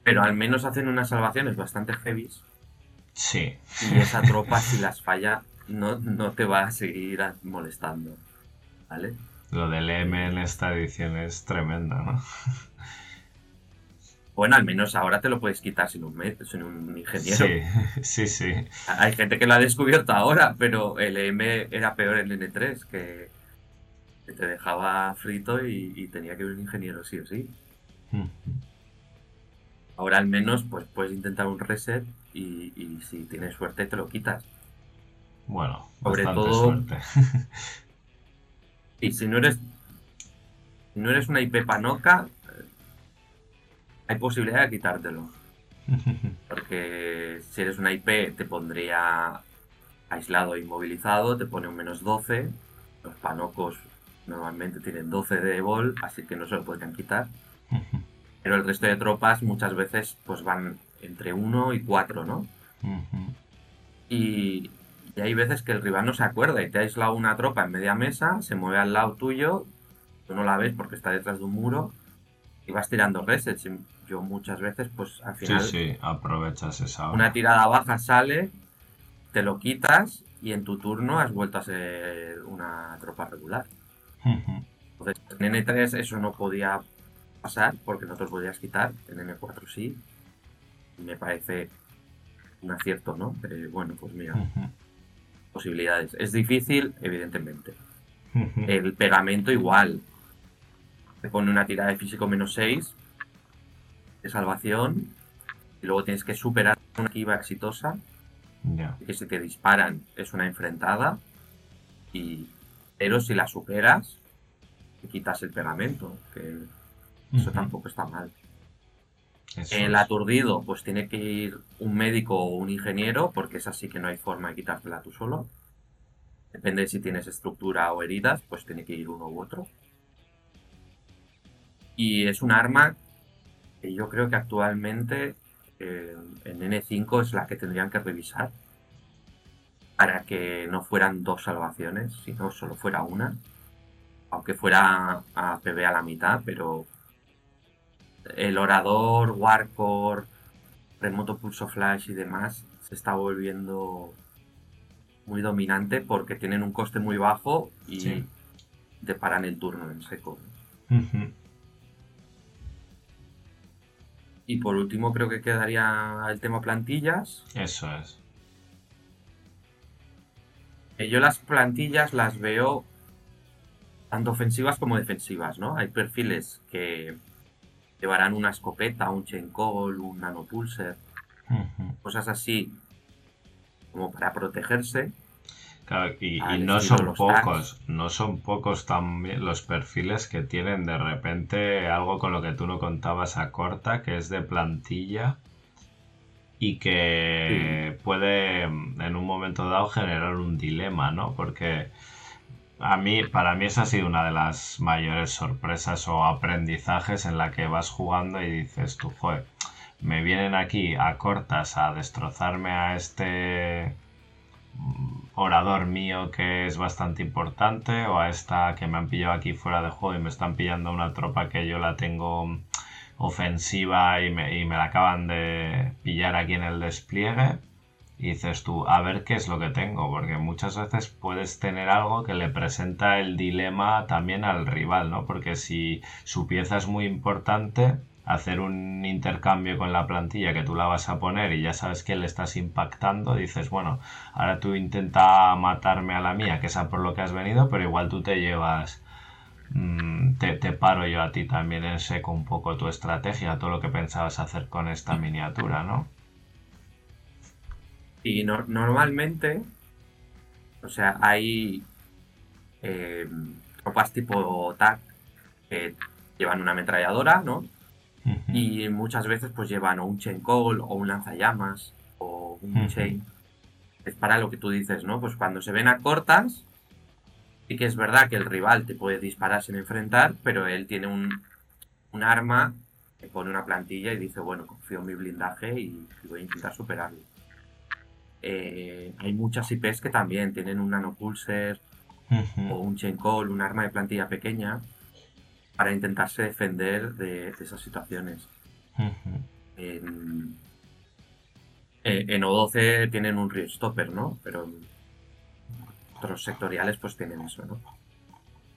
pero al menos hacen unas salvaciones bastante heavies. Sí. Y esa tropa, si las falla, no, no te va a seguir molestando. ¿Vale? Lo del M en esta edición es tremendo, ¿no? Bueno, al menos ahora te lo puedes quitar sin un, me- sin un ingeniero. Sí, sí, sí. Hay gente que lo ha descubierto ahora, pero el M era peor en N3, que, que te dejaba frito y, y tenía que ir un ingeniero sí o sí. Ahora al menos pues puedes intentar un reset y, y si tienes suerte te lo quitas. Bueno, Sobre todo- suerte. Y si no eres si no eres una IP panoca, eh, hay posibilidad de quitártelo. Porque si eres una IP te pondría aislado e inmovilizado, te pone un menos 12. Los panocos normalmente tienen 12 de evol, así que no se lo podrían quitar. Pero el resto de tropas muchas veces pues van entre 1 y 4, ¿no? Y, y hay veces que el rival no se acuerda y te ha aislado una tropa en media mesa, se mueve al lado tuyo, tú no la ves porque está detrás de un muro y vas tirando resets. Y Yo muchas veces, pues al Sí, final, sí, aprovechas esa hora. una tirada baja sale, te lo quitas y en tu turno has vuelto a ser una tropa regular. Entonces, en N3 eso no podía pasar porque no te lo podías quitar, en N4 sí. Me parece un acierto, ¿no? Pero bueno, pues mira, posibilidades. Es difícil, evidentemente. El pegamento igual. Te pone una tirada de físico menos 6 de salvación y luego tienes que superar una esquiva exitosa Ya. que si te disparan es una enfrentada y pero si la superas te quitas el pegamento que eso tampoco está mal Eso el aturdido pues tiene que ir un médico o un ingeniero porque es así que no hay forma de quitártela tú solo. Depende de si tienes estructura o heridas pues tiene que ir uno u otro. Y es un arma que yo creo que actualmente eh, en N5 es la que tendrían que revisar para que no fueran dos salvaciones, sino solo fuera una. Aunque fuera a PB a la mitad, pero el orador, Warcore, remoto pulso flash y demás se está volviendo muy dominante porque tienen un coste muy bajo y Sí. te paran el turno en seco. Y por último creo que quedaría el tema plantillas. Eso es. que yo las plantillas las veo tanto ofensivas como defensivas, ¿no? Hay perfiles que llevarán una escopeta, un chain call, un nanopulser, cosas así como para protegerse. Claro, y, no son pocos, no son pocos también los perfiles que tienen de repente algo con lo que tú no contabas a corta, que es de plantilla y que puede en un momento dado generar un dilema, ¿no? Porque a mí, para mí esa ha sido una de las mayores sorpresas o aprendizajes en la que vas jugando y dices tú, joder, me vienen aquí a cortas a destrozarme a este orador mío que es bastante importante o a esta que me han pillado aquí fuera de juego y me están pillando una tropa que yo la tengo ofensiva y me, y me la acaban de pillar aquí en el despliegue y dices tú, a ver qué es lo que tengo, porque muchas veces puedes tener algo que le presenta el dilema también al rival, ¿no? Porque si su pieza es muy importante, hacer un intercambio con la plantilla que tú la vas a poner y ya sabes que le estás impactando, dices, bueno, ahora tú intenta matarme a la mía, que es por lo que has venido, pero igual tú te llevas, mm, te, paro yo a ti también en seco un poco tu estrategia, todo lo que pensabas hacer con esta miniatura, ¿no? Y normalmente, o sea, hay eh, tropas tipo TAC que llevan una ametralladora, ¿no? Y muchas veces pues llevan o un chain call o un lanzallamas o un chain. Es para lo que tú dices, ¿no? Pues cuando se ven a cortas, sí que es verdad que el rival te puede disparar sin enfrentar, pero él tiene un, un arma pone una plantilla y dice, bueno, confío en mi blindaje y, voy a intentar superarlo. Eh, hay muchas IPs que también tienen un nanopulser o un chain call, un arma de plantilla pequeña, para intentarse defender de, esas situaciones. en, en, O12 tienen un Rio Stopper, ¿no? Pero otros sectoriales pues tienen eso, ¿no?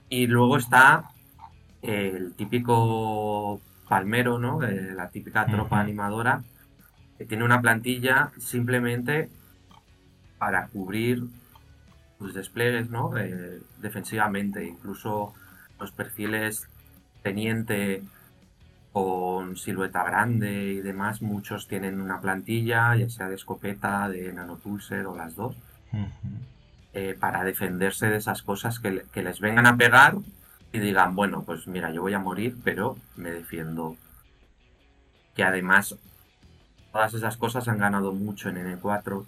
Y luego está el típico palmero, ¿no? la típica tropa animadora que tiene una plantilla simplemente para cubrir los despliegues, ¿no? Eh, defensivamente, incluso los perfiles teniente con silueta grande y demás, muchos tienen una plantilla, ya sea de escopeta, de nanopulser o las dos, eh, para defenderse de esas cosas que, les vengan a pegar y digan, bueno, pues mira, yo voy a morir, pero me defiendo. Que además todas esas cosas han ganado mucho en N4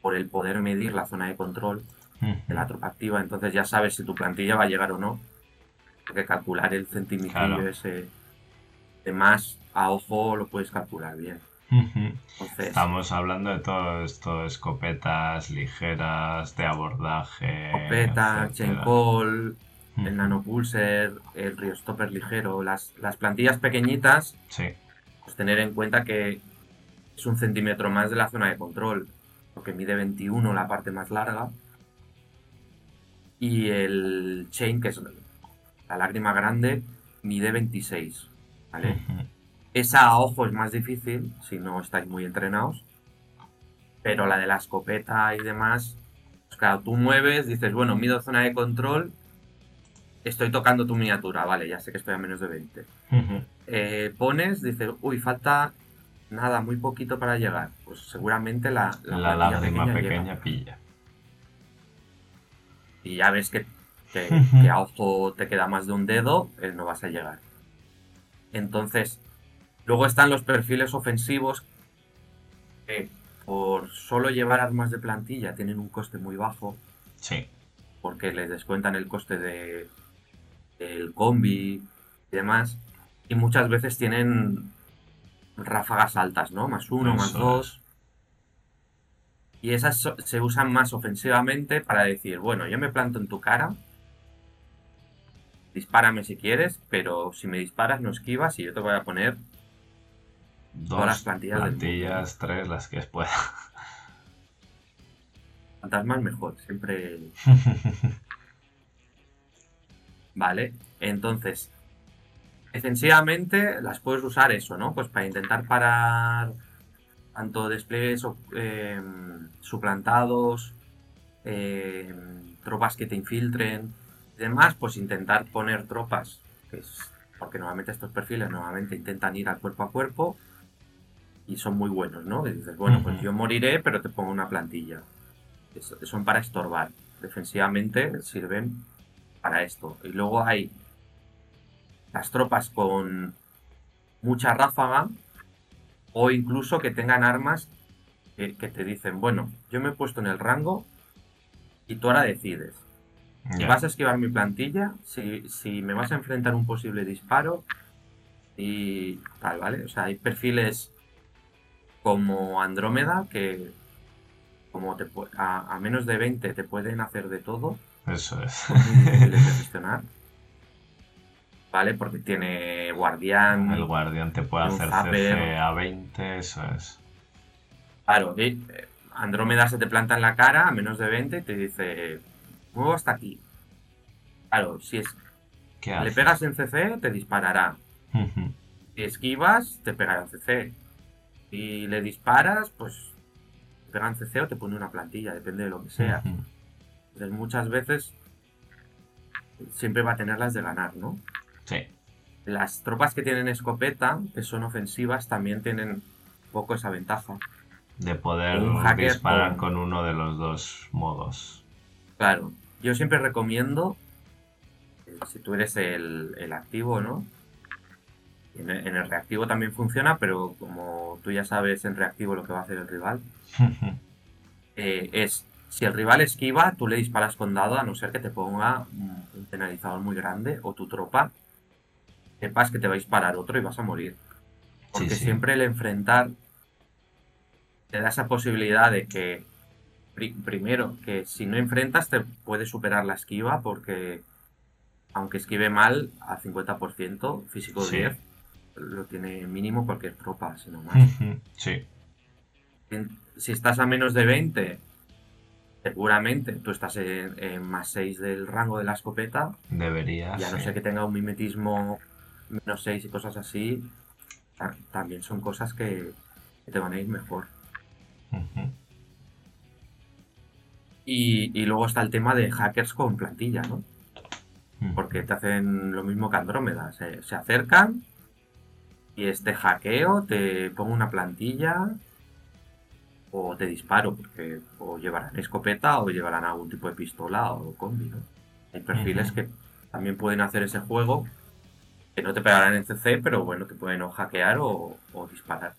por el poder medir la zona de control de la tropa activa, entonces ya sabes si tu plantilla va a llegar o no que calcular el centímetro ese de más a ojo lo puedes calcular bien. Estamos hablando de todo esto, escopetas ligeras, de abordaje. Escopeta, chain call, el nanopulser, el rio stopper ligero, las, las plantillas pequeñitas. Sí. Pues tener en cuenta que es un centímetro más de la zona de control, porque mide 21 la parte más larga. Y el chain, que es la lágrima grande mide 26, ¿vale? Esa a ojo es más difícil si no estáis muy entrenados, pero la de la escopeta y demás, pues claro, tú mueves, dices, bueno, mido zona de control, estoy tocando tu miniatura, vale, ya sé que estoy a menos de 20. Eh, pones, dices, uy, falta nada, muy poquito para llegar. Pues seguramente la, la, lágrima pequeña pilla. Y ya ves que que, a ojo te queda más de un dedo, eh, no vas a llegar. Entonces, luego están los perfiles ofensivos que por solo llevar armas de plantilla tienen un coste muy bajo. Sí. Porque les descuentan el coste de el combi y demás. Y muchas veces tienen ráfagas altas, ¿no? Más uno, más dos. Y esas se usan más ofensivamente para decir, bueno, yo me planto en tu cara dispárame si quieres, pero si me disparas no esquivas y yo te voy a poner Dos todas las plantillas. Plantillas, tres, las que pueda. Fantasmas mejor, siempre. vale, entonces, defensivamente las puedes usar eso, ¿no? Pues para intentar parar tanto despliegues em, suplantados, em, tropas que te infiltren, demás, pues intentar poner tropas, porque normalmente estos perfiles normalmente intentan ir al cuerpo a cuerpo y son muy buenos, ¿no? Y dices, bueno, pues yo moriré, pero te pongo una plantilla. son para estorbar. Defensivamente sirven para esto. Y luego hay las tropas con mucha ráfaga o incluso que tengan armas que, que te dicen, bueno, yo me he puesto en el rango y tú ahora decides Vas a esquivar mi plantilla, si, me vas a enfrentar un posible disparo y tal, ¿vale? O sea, hay perfiles como Andrómeda que como te a, a, menos de 20 te pueden hacer de todo. Eso es. de gestionar. ¿Vale? Porque tiene guardián. El guardián te puede hacer CC a 20, eso es. Claro, eh, Andrómeda se te planta en la cara a menos de 20 y te dice, muevo hasta aquí. Claro, si es. Le pegas en CC, te disparará. Si esquivas, te pegará en CC. Si le disparas, pues te pega en CC o te pone una plantilla, depende de lo que sea. Entonces muchas veces siempre va a tener las de ganar, ¿no? Sí. Las tropas que tienen escopeta, que son ofensivas, también tienen un poco esa ventaja. De poder disparar con- con uno de los dos modos. Claro, yo siempre recomiendo, eh, si tú eres el, el activo, ¿no? En el, en el reactivo también funciona, pero como tú ya sabes en reactivo lo que va a hacer el rival, eh, es si el rival esquiva, tú le disparas con dado a no ser que te ponga un penalizador muy grande o tu tropa sepas que te va a disparar otro y vas a morir. Porque sí. siempre el enfrentar te da esa posibilidad de que, pri- primero, que si no enfrentas te puede superar la esquiva porque aunque esquive mal a 50%, físico Sí. 10, lo tiene mínimo cualquier tropa, si no más. Sí. Si estás a menos de 20, seguramente tú estás en, en más 6 del rango de la escopeta. Debería. Y a no sí. ser que tenga un mimetismo menos 6 y cosas así, ta- también son cosas que, que te van a ir mejor. Y, y luego está el tema de hackers con plantilla, ¿no? Porque te hacen lo mismo que Andrómeda. Se, se acercan y este hackeo te pongo una plantilla o te disparo, porque o llevarán escopeta o llevarán algún tipo de pistola o combi, ¿no? Hay perfiles que también pueden hacer ese juego que no te pegarán en CC, pero bueno, te pueden o hackear o, o disparar.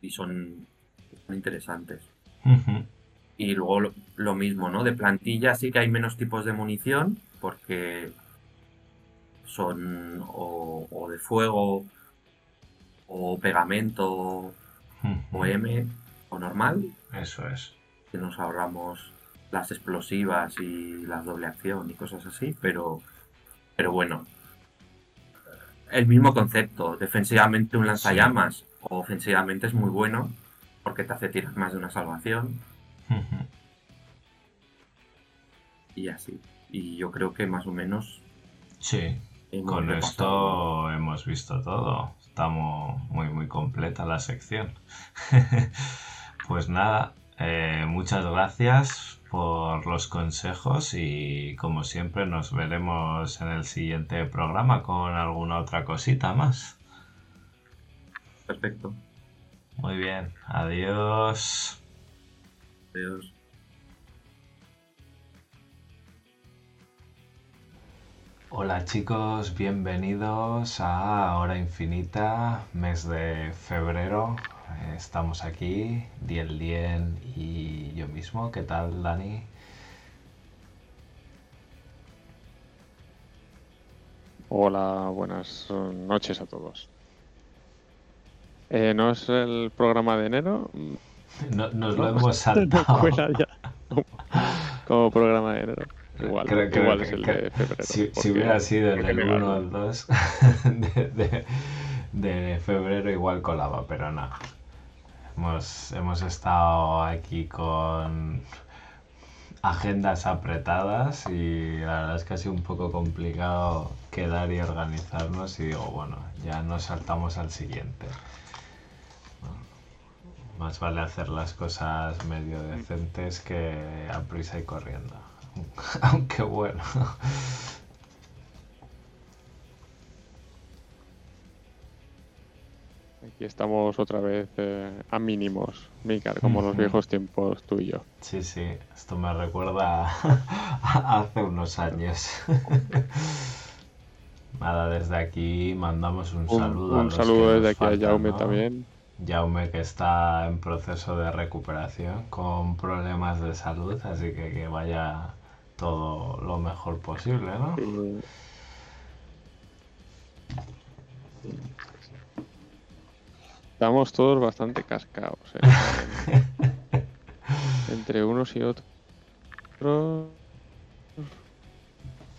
Y son, son interesantes. Y luego lo, lo mismo, ¿no? De plantilla sí que hay menos tipos de munición porque son o, o de fuego o pegamento o. M o normal, Eso es. que nos ahorramos las explosivas y la doble acción y cosas así, pero, pero bueno, el mismo concepto, defensivamente un lanzallamas o ofensivamente es muy bueno porque te hace tirar más de una salvación y así. Y yo creo que más o menos Sí. Con repasado. esto hemos visto todo. Estamos muy, muy completa la sección. pues nada, eh, muchas gracias por los consejos y como siempre nos veremos en el siguiente programa con alguna otra cosita más. Perfecto. Muy bien, adiós. Adiós. Hola chicos, bienvenidos a Hora Infinita, mes de febrero. Estamos aquí, Diel Dien y yo mismo. ¿Qué tal, Dani? Hola, buenas noches a todos. Eh, ¿No es el programa de enero? No- nos lo hemos saltado. como, programa de enero. Igual, Creo- creo igual que- es el de febrero. Si, hubiera sido el legal, 1 o ¿no? el 2 de, de- de febrero igual colaba, pero no. Hemos, hemos estado aquí con agendas apretadas y la verdad es que ha sido un poco complicado quedar y organizarnos y digo, bueno, ya nos saltamos al siguiente. Más vale hacer las cosas medio decentes que a prisa y corriendo. Aunque bueno. Aquí estamos otra vez eh, a mínimos, Mikar, como los viejos tiempos tú y yo. Sí, sí, esto me recuerda a hace unos años. Nada, desde aquí mandamos un Un, saludo. a un los saludo que desde aquí a Jaume ¿no? también. Jaume que está en proceso de recuperación con problemas de salud, así que que vaya todo lo mejor posible, ¿no? Y- Estamos todos bastante cascados. ¿eh? Entre unos y otros.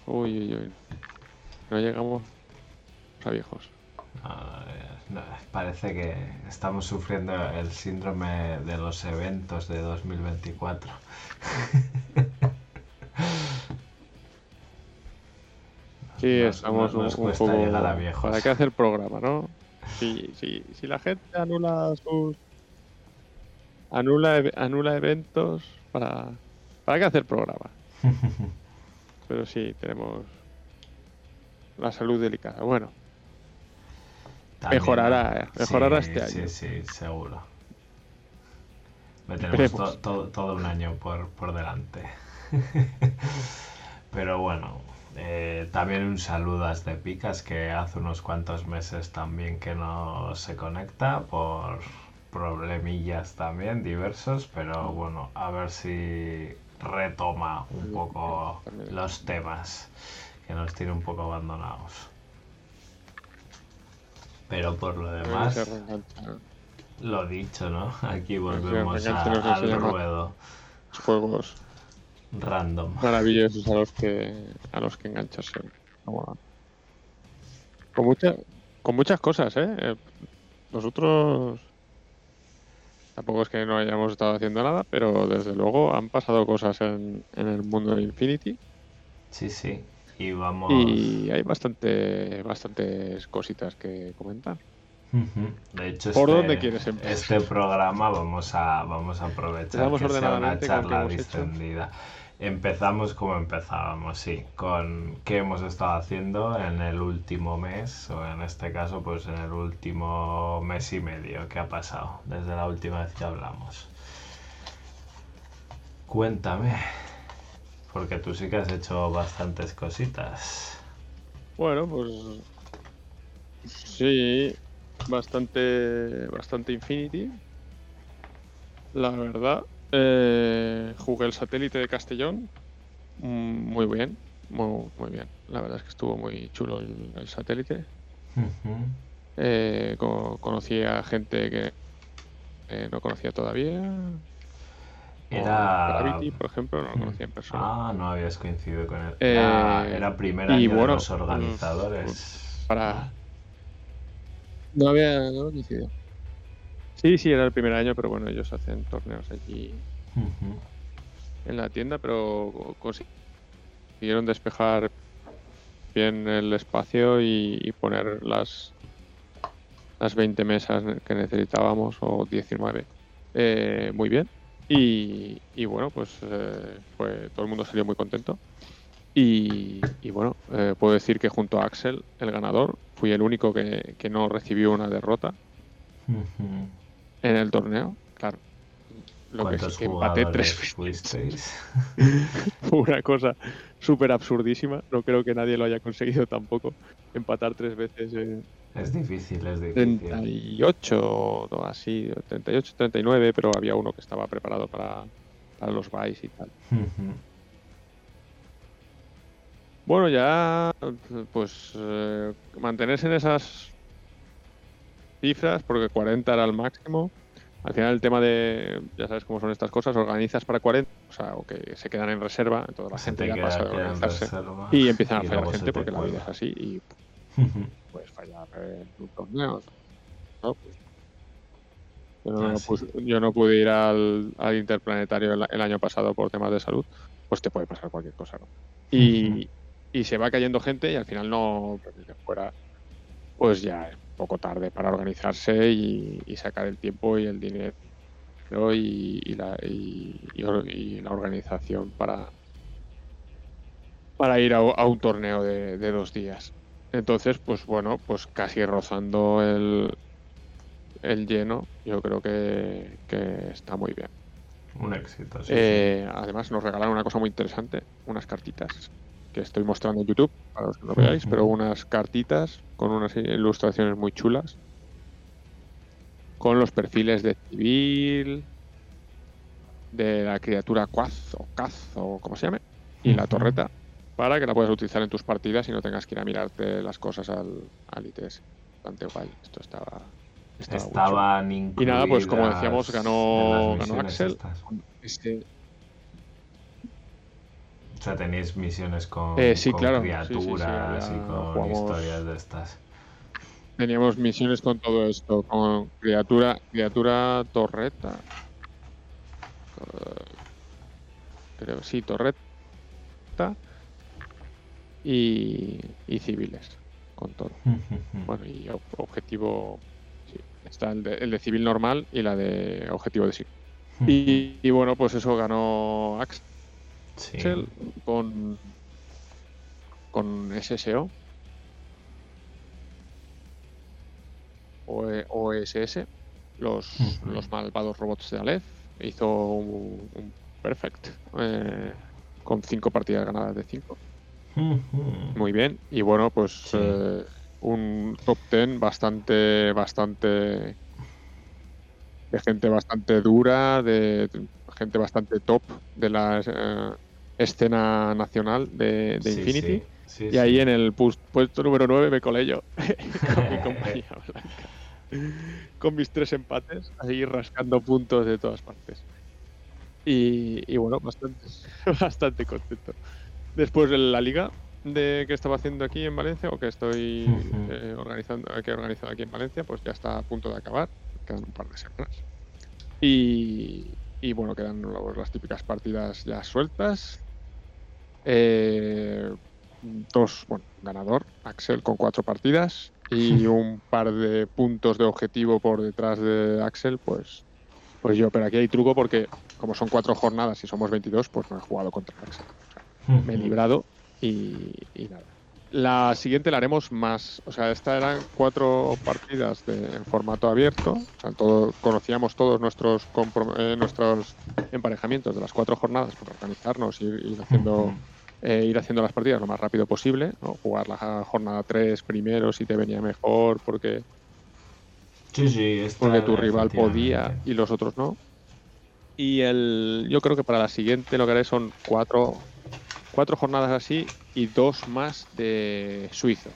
Uy, uy, uy. No llegamos a viejos. No, parece que estamos sufriendo el síndrome de los eventos de 2024. Sí, Nos- estamos nos un, un cuesta poco... llegar a viejos. ¿Para qué hacer programa, no? Si, si, si la gente anula sus... Anula, eve- anula eventos, ¿para, ¿para qué hacer programa? Pero sí, tenemos la salud delicada. Bueno, También, Mejorará, eh, mejorará sí, este Sí, año. sí, seguro. Me tenemos to- to- todo un año por, por delante. Pero bueno, eh, también un saludo a este Picas que hace unos cuantos meses también que no se conecta por problemillas también diversos, pero bueno, a ver si retoma un poco los temas que nos tiene un poco abandonados. Pero por lo demás, lo dicho, ¿no? Aquí volvemos a- al ruedo los juegos random. maravillosos a los que a los que engancharse. Con, mucha- con muchas cosas, ¿eh? Eh, Nosotros tampoco es que no hayamos estado haciendo nada, pero desde luego han pasado cosas en, en el mundo de Infinity Sí, sí. Y vamos. y hay bastante bastantes cositas que comentar. De hecho, ¿Por este, dónde quieres empezar? Este programa vamos a, vamos a aprovechar que sea una charla hecho. Empezamos como empezábamos, sí, con qué hemos estado haciendo en el último mes, o en este caso, pues en el último mes y medio que ha pasado, desde la última vez que hablamos. Cuéntame, porque tú sí que has hecho bastantes cositas. Bueno, pues sí, bastante, bastante Infinity. La verdad, Eh, jugué el satélite de Castellón, mm, muy bien, muy, muy bien. La verdad es que estuvo muy chulo el, el satélite. Ujú. Eh, co- conocí a gente que eh, no conocía todavía. Era. Gravity, por ejemplo, no lo conocía en persona. Ah, no habías coincidido con él. Eh, Era, era primer y año de los organizadores. para- No había no coincidido. Sí, sí, era el primer año, pero bueno, ellos hacen torneos allí en la tienda, pero co- consiguieron despejar bien el espacio y, y poner las las 20 mesas que necesitábamos o 19 eh, muy bien. Y, y bueno pues eh, fue todo el mundo salió muy contento. Y, y bueno eh, puedo decir que junto a Axel el ganador fui el único que, que no recibió una derrota. Ujú. En el torneo claro lo que ¿Cuántos que empaté tres veces fuisteis? fue una cosa súper absurdísima. No creo que nadie lo haya conseguido tampoco. Empatar tres veces en Es difícil, es difícil. 38 o así, o 38, 39, pero había uno que estaba preparado para, para los buys y tal. Bueno, ya pues eh, mantenerse en esas cifras, porque 40 era el máximo. Al final el tema de, ya sabes cómo son estas cosas, organizas para 40, o sea, o que se quedan en reserva, entonces la Se gente te ya pasa en organizarse. reserva Y empiezan a fallar gente te porque la vida es cuelga. así y puedes fallar en tus torneos. ¿no? Pues, yo, no, Ah, no sí. yo no pude ir al, al interplanetario el, el año pasado por temas de salud, pues te puede pasar cualquier cosa. ¿no? Y, y se va cayendo gente y al final no, pues, fuera, pues ya es poco tarde para organizarse y, y sacar el tiempo y el dinero y, y la, y, organización para, para ir a, a un torneo de, de dos días. Entonces, pues bueno, pues casi rozando el, el lleno, yo creo que, que está muy bien. Un éxito, sí. sí. Eh, además, nos regalaron una cosa muy interesante, unas cartitas que estoy mostrando en YouTube, para los que no veáis, pero unas cartitas con unas ilustraciones muy chulas, con los perfiles de civil, de la criatura Quaz o Kaz o como se llame, y la torreta, para que la puedas utilizar en tus partidas y no tengas que ir a mirarte las cosas al, al ITS. Bastante guay, esto estaba... estaba. Estaban Y nada, pues como decíamos, ganó, ganó Axel. estas. Este, O sea, tenéis misiones con, Eh, sí, con claro. Sí, sí, sí, criaturas y con jugamos- historias de estas. Teníamos misiones con todo esto, con criatura, criatura torreta. Eh, creo, sí, torreta. y, civiles, con todo. bueno, y objetivo, sí, está el de, el de, civil normal y la de objetivo de sí. y, bueno, pues eso ganó Con, con SSO. O, OSS, los, los malvados robots de Aleph. Hizo un, un perfect. Eh, con cinco partidas ganadas de cinco. Muy bien. Y bueno, pues eh, un top ten bastante, bastante de gente bastante dura, de gente bastante top de la eh, escena nacional de, Infinity. y ahí en el puesto número 9 me colé yo con mi compañía blanca. Con mis tres empates, ahí rascando puntos de todas partes. Y, bueno, bastante, bastante contento. Después de la liga de que estaba haciendo aquí en Valencia o que estoy eh, organizando, que he organizado aquí en Valencia, pues ya está a punto de acabar. Quedan un par de semanas. Y, y bueno, quedan las típicas partidas ya sueltas. Eh, dos, bueno, ganador, Axel con cuatro partidas y un par de puntos de objetivo por detrás de Axel, pues pues yo, pero aquí hay truco porque como son cuatro jornadas y somos 22, pues no he jugado contra Axel. me he librado y, nada. La siguiente la haremos más, o sea, esta eran cuatro partidas de, en formato abierto, o sea, todo, conocíamos todos nuestros eh, nuestros emparejamientos de las cuatro jornadas para organizarnos y ir haciendo eh, ir haciendo las partidas lo más rápido posible, ¿no? jugar la jornada 3 primero si te venía mejor porque Sí, sí, porque tu rival podía y los otros no. Y el, yo creo que para la siguiente lo que haré son cuatro, cuatro jornadas así y dos más de suizo.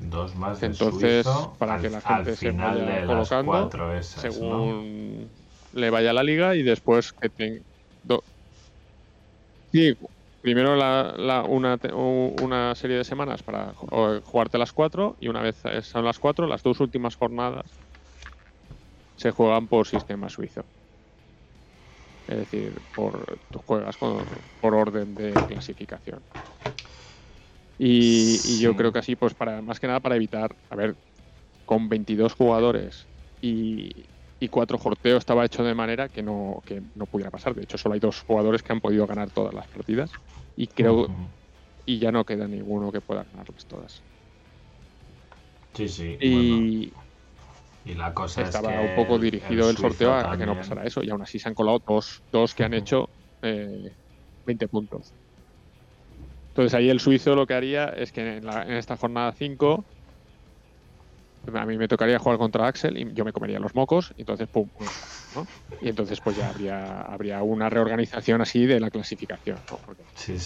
Dos más de Entonces, para que la gente se vaya colocando según le vaya a la liga y después que tenga. Sí, primero la, una, una, serie de semanas para jugarte las cuatro y una vez son las cuatro, las dos últimas jornadas se juegan por sistema suizo. Es decir, por, tú juegas por orden de clasificación. Y, yo creo que así, pues para más que nada para evitar, a ver, con 22 jugadores y, y cuatro sorteos estaba hecho de manera que no, que no pudiera pasar. De hecho, solo hay dos jugadores que han podido ganar todas las partidas y creo y ya no queda ninguno que pueda ganarlas todas. Sí, sí. Y, y la cosa estaba un poco dirigido el, sorteo a, que no pasara eso y aún así se han colado dos, dos que han hecho eh, 20 puntos. Entonces ahí el suizo lo que haría es que en, en esta jornada 5 a mí me tocaría jugar contra Axel y yo me comería los mocos, y entonces pum, ¿no? Y entonces pues ya habría, habría una reorganización así de la clasificación.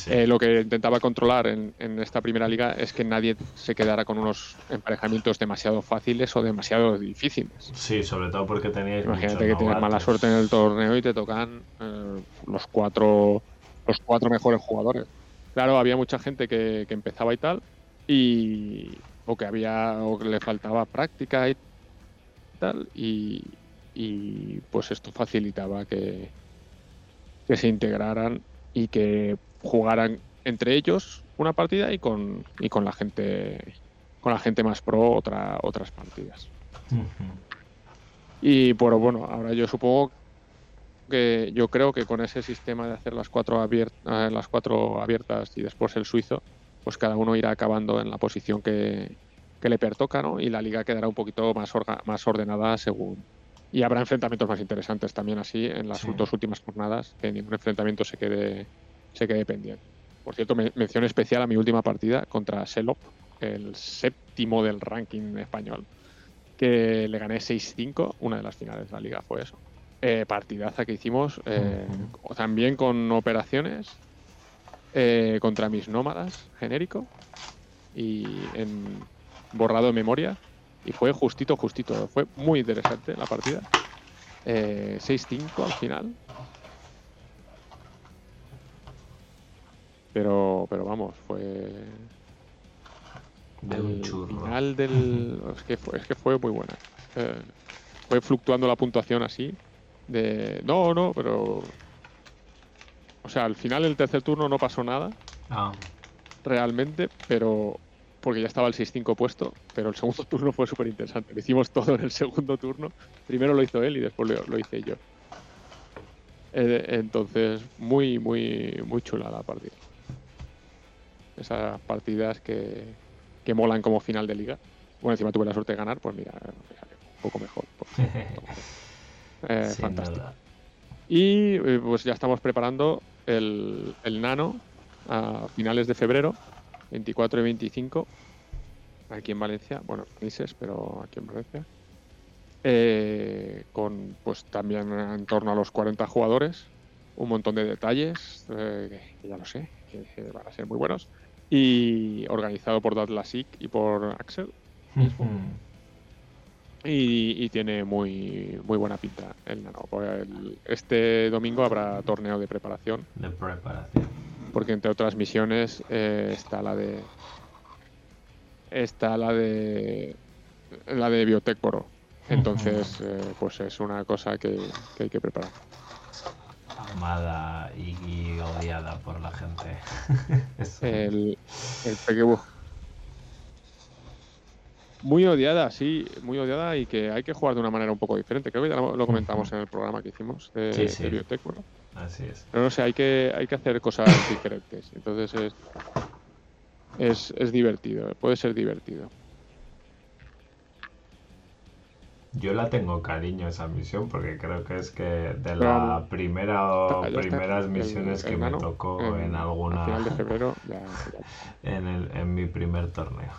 Eh, lo que intentaba controlar en, esta primera liga es que nadie se quedara con unos emparejamientos demasiado fáciles o demasiado difíciles. Sí, sobre todo porque teníais Imagínate que tienes mala suerte en el torneo y te tocan eh, los cuatro los cuatro mejores jugadores. Claro, había mucha gente que, que empezaba y tal, y, o que había o que le faltaba práctica y tal y, pues esto facilitaba que, que se integraran y que jugaran entre ellos una partida y con y con la gente con la gente más pro otra, otras partidas. Y pero bueno ahora yo supongo que yo creo que con ese sistema de hacer las cuatro abiertas las cuatro abiertas y después el suizo pues cada uno irá acabando en la posición que, le pertoca, ¿no? Y la liga quedará un poquito más, más ordenada según. Y habrá enfrentamientos más interesantes también así en las dos últimas jornadas, que ningún enfrentamiento se quede, se quede pendiente. Por cierto, mención especial a mi última partida contra Selop, el séptimo del ranking español, que le gané 6-5, una de las finales de la liga fue eso. Eh, partidaza que hicimos, eh, también con operaciones eh, contra mis nómadas genérico y en borrado de memoria y fue justito, justito. Fue muy interesante la partida. 6-5 eh, al final. Pero, pero vamos, fue. De un churro. final del. es, que fue, es que fue muy buena. Eh, fue fluctuando la puntuación así. De. No, no, pero o sea, al final del tercer turno no pasó nada. Ah. realmente, pero porque ya estaba el 6-5 puesto, pero el segundo turno fue súper interesante. Lo hicimos todo en el segundo turno. Primero lo hizo él y después lo, hice yo. Eh, entonces, muy, muy, muy chula la partida. Esas partidas que, que molan como final de liga. Bueno, encima tuve la suerte de ganar, pues mira, un poco mejor. eh, fantástico. Y eh, pues ya estamos preparando el, el Nano a finales de febrero 24 y 25, aquí en Valencia, bueno, países, pero aquí en Valencia. Eh, con pues también en torno a los 40 jugadores, un montón de detalles, eh, que ya lo sé, que, van a ser muy buenos, y organizado por Datlasic y por Axel. y, tiene muy, muy buena pinta el nano. Este domingo habrá torneo de preparación. De preparación porque entre otras misiones eh, está la de está la de la de Biotech Poro. Entonces, eh, pues es una cosa que, hay que preparar. Amada y, odiada por la gente. el, el Muy odiada, sí, muy odiada y que hay que jugar de una manera un poco diferente. Creo que ya lo, comentamos en el programa que hicimos de, Biotech Poro. Así es. Pero no sé, hay que, hay que hacer cosas diferentes. Entonces es, es, divertido, puede ser divertido. Yo la tengo cariño esa misión porque creo que es que de la primera o primeras misiones que me tocó en, alguna final de febrero en, el, en mi primer torneo.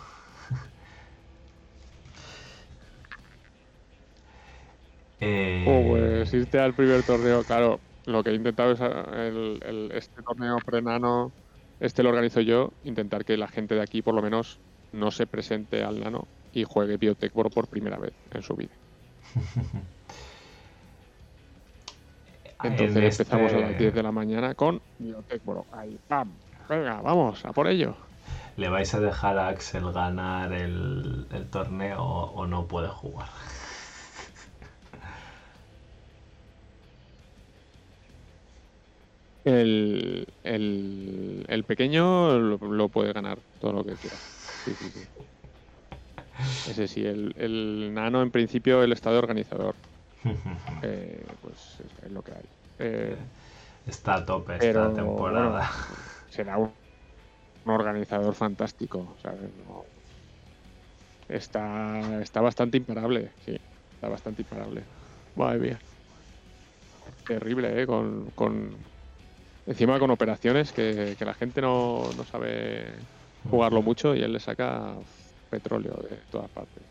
Eh... Oh, pues irte al primer torneo, claro, lo que he intentado es el, este torneo prenano, este lo organizo yo, intentar que la gente de aquí por lo menos no se presente al nano y juegue Biotech por primera vez en su vida. Entonces empezamos a las 10 de la mañana con Biotech Ahí, ¡pam! Venga, vamos, a por ello. ¿Le vais a dejar a Axel ganar el, el torneo o no puede jugar? El, el, pequeño lo, puede ganar todo lo que quiera. Sí, sí, sí. Ese sí, el, el nano en principio el estado organizador. Eh, pues es lo que hay. Eh, está a tope esta temporada. será un, organizador fantástico. está, está bastante imparable, sí. Está bastante imparable. Madre mía. Terrible, ¿eh? Con, con, Encima con operaciones que, la gente no, sabe jugarlo mucho y él le saca petróleo de todas partes.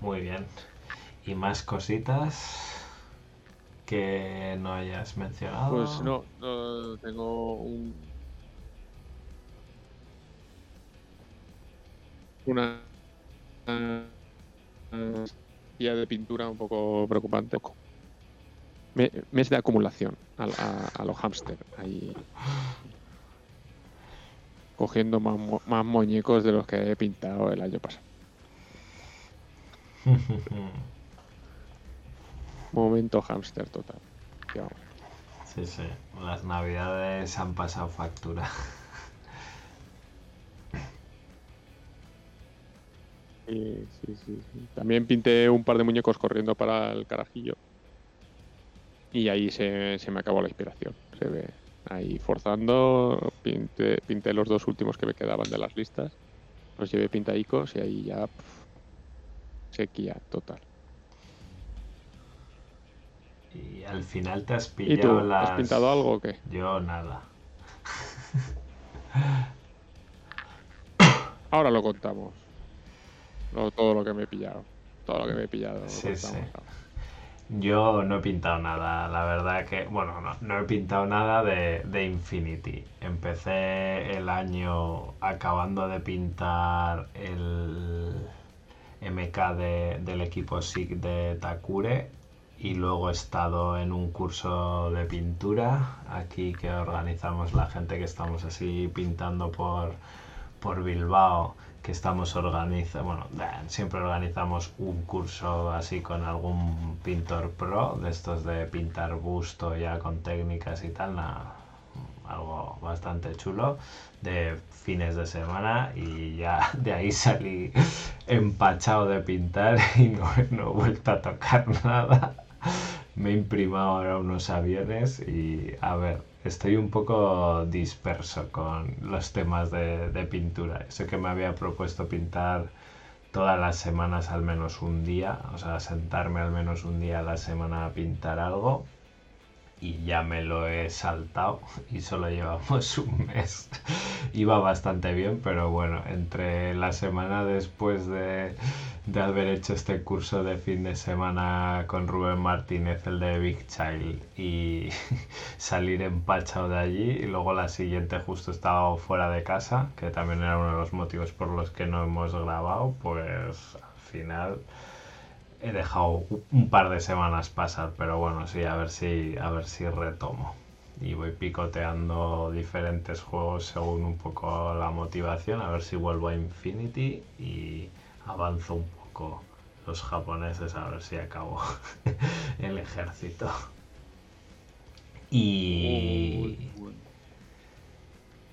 Muy bien. ¿Y más cositas que no hayas mencionado? Pues no, no tengo un... Una guía de pintura un poco preocupante mes de acumulación a, los hámster. Ahí cogiendo más, muñecos de los que he pintado el año pasado. Momento hámster total. Sí, sí. Las navidades han pasado factura. sí, sí, sí. También pinté un par de muñecos corriendo para el carajillo. Y ahí se, me acabó la inspiración. Se ve ahí forzando, pinté, los dos últimos que me quedaban de las listas, los llevé pintaicos y ahí ya sequía total. Y al final te has pillado ¿Y tú? ¿Has pintado algo o qué? Yo nada. Ahora lo contamos. todo lo que me he pillado. Todo lo que me he pillado. Sí, sí. Yo no he pintado nada, la verdad que, bueno, no, he pintado nada de, Infinity. Empecé el año acabando de pintar el MK del equipo SIG de Takure y luego he estado en un curso de pintura aquí que organizamos la gente que estamos así pintando por, por Bilbao que estamos organizando, bueno, siempre organizamos un curso así con algún pintor pro, de estos de pintar busto ya con técnicas y tal, algo bastante chulo de fines de semana y ya de ahí salí empachado de pintar y no, no he vuelto a tocar nada. Me he imprimado ahora unos aviones y a ver, estoy un poco disperso con los temas de, de pintura. Sé que me había propuesto pintar todas las semanas al menos un día, o sea, sentarme al menos un día a la semana a pintar algo y ya me lo he saltado y solo llevamos un mes. Iba bastante bien, pero bueno, entre la semana después de, de, haber hecho este curso de fin de semana con Rubén Martínez, el de Big Child, y salir empachado de allí, y luego la siguiente justo estaba fuera de casa, que también era uno de los motivos por los que no hemos grabado, pues al final he dejado un par de semanas pasar, pero bueno, sí, a ver si, a ver si retomo. Y voy picoteando diferentes juegos según un poco la motivación, a ver si vuelvo a Infinity y avanzo un poco los japoneses, a ver si acabo el ejército. Y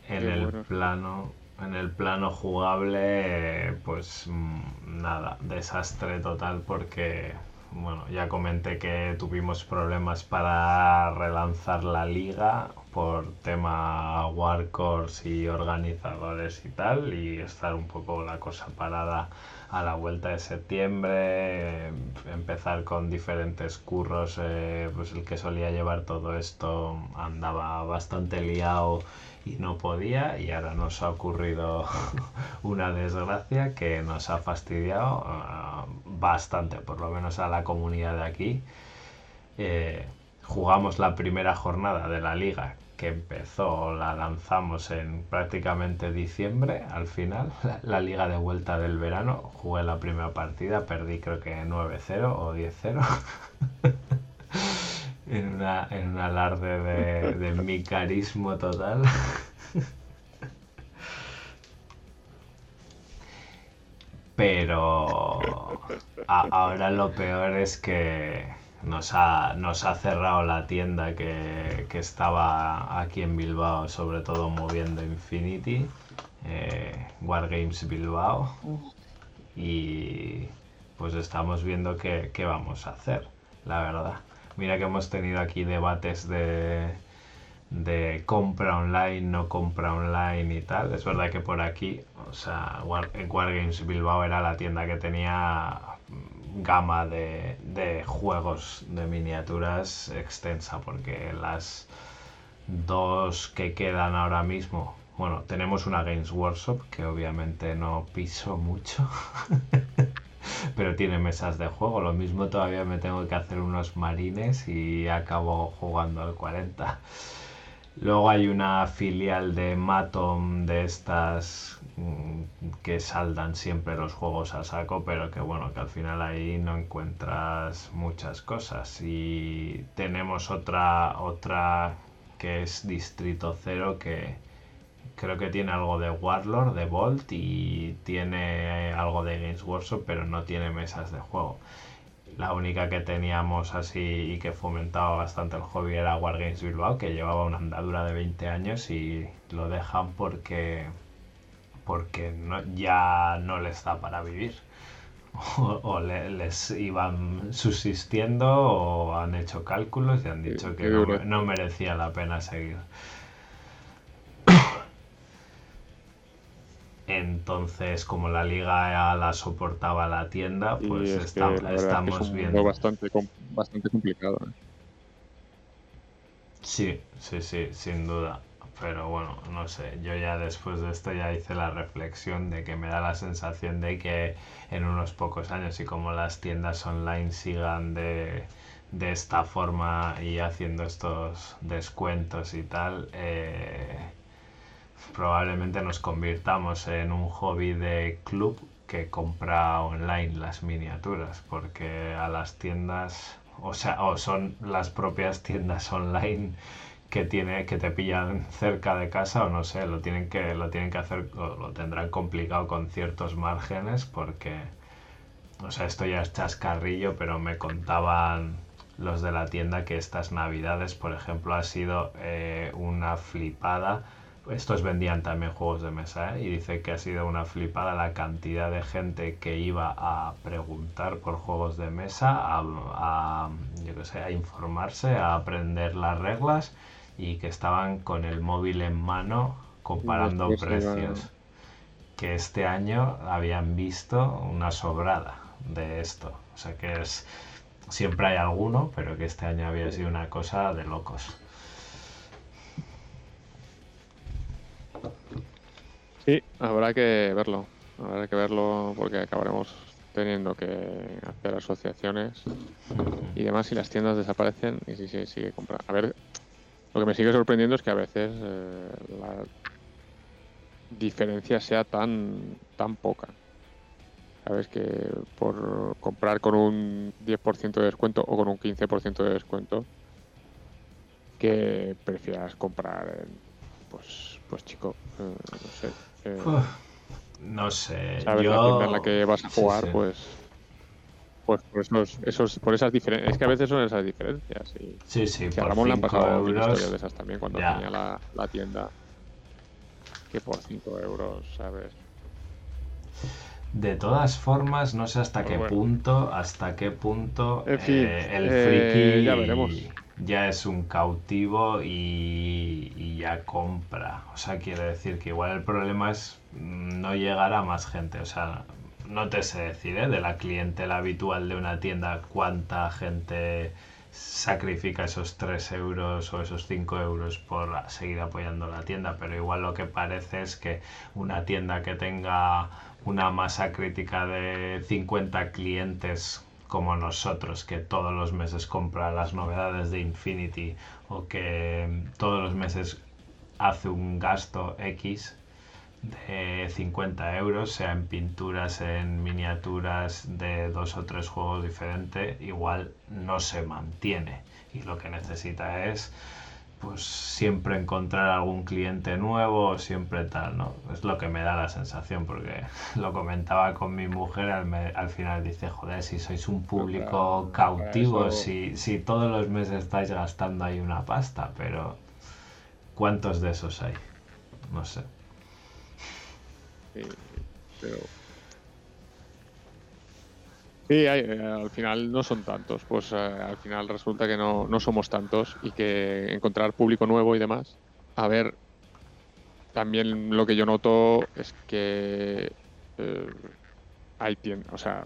en el plano en el plano jugable, pues mm, nada, desastre total porque, bueno, ya comenté que tuvimos problemas para relanzar la liga por tema Warcors y organizadores y tal, y estar un poco la cosa parada a la vuelta de septiembre, empezar con diferentes curros, eh, pues el que solía llevar todo esto andaba bastante liado y no podía y ahora nos ha ocurrido una desgracia que nos ha fastidiado uh, bastante, por lo menos a la comunidad de aquí. Eh, jugamos la primera jornada de la liga que empezó, la lanzamos en prácticamente diciembre, al final, la, la, liga de vuelta del verano, jugué la primera partida, perdí creo que 9-0 o 10-0. en, una, en un alarde de, de micarismo total. Pero a, ahora lo peor es que nos ha, nos ha cerrado la tienda que, que, estaba aquí en Bilbao, sobre todo moviendo Infinity, eh, Wargames Bilbao. Y pues estamos viendo qué, qué vamos a hacer, la verdad. Mira que hemos tenido aquí debates de, de compra online, no compra online y tal. Es verdad que por aquí, o sea, Wargames Bilbao era la tienda que tenía gama de, de juegos de miniaturas extensa, porque las dos que quedan ahora mismo, bueno, tenemos una Games Workshop que obviamente no piso mucho. pero tiene mesas de juego. Lo mismo todavía me tengo que hacer unos marines y acabo jugando al 40. Luego hay una filial de Matom de estas mm, que saldan siempre los juegos a saco, pero que bueno, que al final ahí no encuentras muchas cosas. Y tenemos otra, otra que es Distrito Cero que, creo que tiene algo de Warlord, de Bolt y tiene algo de Games Workshop, pero no tiene mesas de juego. La única que teníamos así y que fomentaba bastante el hobby era Wargames Bilbao, que llevaba una andadura de 20 años y lo dejan porque, porque no, ya no les da para vivir. O, o le, les iban subsistiendo o han hecho cálculos y han dicho que no, no merecía la pena seguir. Entonces, como la liga ya la soportaba la tienda, pues está, estamos es viendo. Bastante, bastante complicado. ¿eh? Sí, sí, sí, sin duda. Pero bueno, no sé, yo ya después de esto ya hice la reflexión de que me da la sensación de que en unos pocos años y como las tiendas online sigan de, de esta forma y haciendo estos descuentos y tal, eh, probablemente nos convirtamos en un hobby de club que compra online las miniaturas, porque a las tiendas, o sea, o son las propias tiendas online que tiene que te pillan cerca de casa o no sé, lo tienen que lo tienen que hacer o lo tendrán complicado con ciertos márgenes porque o sea, esto ya es chascarrillo, pero me contaban los de la tienda que estas navidades, por ejemplo, ha sido eh, una flipada. Estos vendían también juegos de mesa ¿eh? y dice que ha sido una flipada la cantidad de gente que iba a preguntar por juegos de mesa, a, yo que sé, a informarse, a aprender las reglas y que estaban con el móvil en mano comparando precios. Que este año habían visto una sobrada de esto. O sea que es siempre hay alguno, pero que este año había sido una cosa de locos. Sí, habrá que verlo. Habrá que verlo porque acabaremos teniendo que hacer asociaciones y demás y las tiendas desaparecen y si se sigue comprando. A ver, lo que me sigue sorprendiendo es que a veces eh, la diferencia sea tan, tan poca. Sabes que por comprar con un 10% de descuento o con un 15% de descuento, que prefieras comprar pues, pues chico, eh, no sé. Eh, no sé. Sabes yo... la tienda en la que vas a jugar, pues pues por esos, esos por esas diferencias es que a veces son esas diferencias y sí sí que a Ramón le han pasado historias de esas también cuando tenía la, la, tienda. Que por 5 euros sabes de todas formas no sé hasta pues qué bueno. punto hasta qué punto en fin, eh, el eh, friki ya veremos ya es un cautivo y, ya compra. O sea, quiere decir que igual el problema es no llegar a más gente. O sea, no te sé decir. De la clientela habitual de una tienda, cuánta gente sacrifica esos 3 euros o esos 5 euros por seguir apoyando la tienda, pero igual lo que parece es que una tienda que tenga una masa crítica de 50 clientes como nosotros, que todos los meses compra las novedades de Infinity o que todos los meses hace un gasto X de 50 euros, sea en pinturas, en miniaturas de dos o tres juegos diferentes, igual no se mantiene. Y lo que necesita es pues siempre encontrar algún cliente nuevo, siempre tal, ¿no? Es lo que me da la sensación, porque lo comentaba con mi mujer, al, me, al final dice, joder, si sois un público cautivo, eso... si, si todos los meses estáis gastando ahí una pasta, pero ¿cuántos de esos hay? No sé. Sí, pero... Sí, hay, eh, al final no son tantos, pues eh, al final resulta que no, no, somos tantos y que encontrar público nuevo y demás. A ver, también lo que yo noto es que eh, hay tiendas, o sea,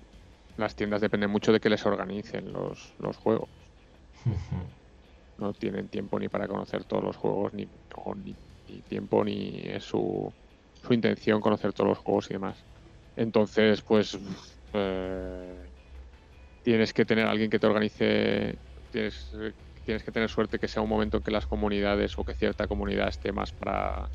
las tiendas dependen mucho de que les organicen los, los juegos. No tienen tiempo ni para conocer todos los juegos, ni, no, ni, ni tiempo, ni es su, su intención conocer todos los juegos y demás. Entonces, pues eh, tienes que tener alguien que te organice, tienes, tienes que tener suerte que sea un momento en que las comunidades o que cierta comunidad esté más para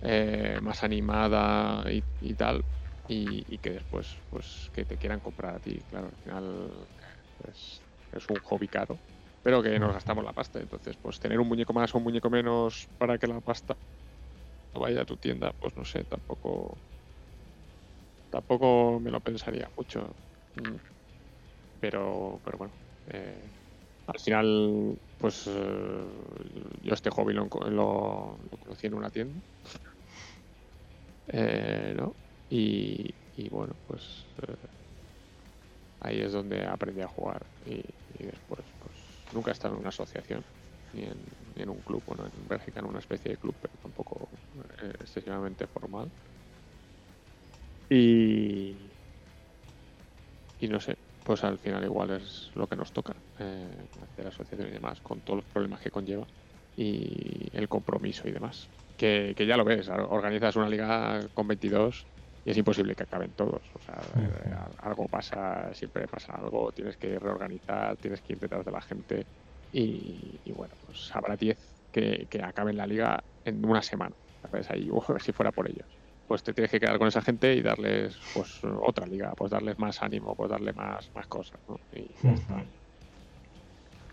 eh, más animada y, tal y, que después pues que te quieran comprar a ti, claro, al final es, un hobby caro pero que nos gastamos la pasta. Entonces, pues tener un muñeco más o un muñeco menos para que la pasta vaya a tu tienda, pues no sé, tampoco tampoco me lo pensaría mucho. Pero, pero bueno, eh, al final, pues eh, yo este hobby lo, conocí en una tienda. Eh, ¿no? Y, y, bueno, pues ahí es donde aprendí a jugar y, después pues nunca he estado en una asociación ni en, ni en un club, bueno, en Bélgica en una especie de club, pero tampoco excesivamente formal. Y, y no sé, pues al final igual es lo que nos toca, eh, hacer asociación y demás, con todos los problemas que conlleva y el compromiso y demás. Que, que ya lo ves, organizas una liga con 22 y es imposible que acaben todos. O sea, eh, algo pasa, siempre pasa algo, tienes que reorganizar, tienes que ir detrás de la gente y, y bueno, pues habrá 10 que, que, acaben la liga en una semana. ¿sabes? Ahí, si fuera por ellos. Pues te tienes que quedar con esa gente y darles pues otra liga, pues darles más ánimo, pues darle más, más cosas. ¿no? Y, ya está.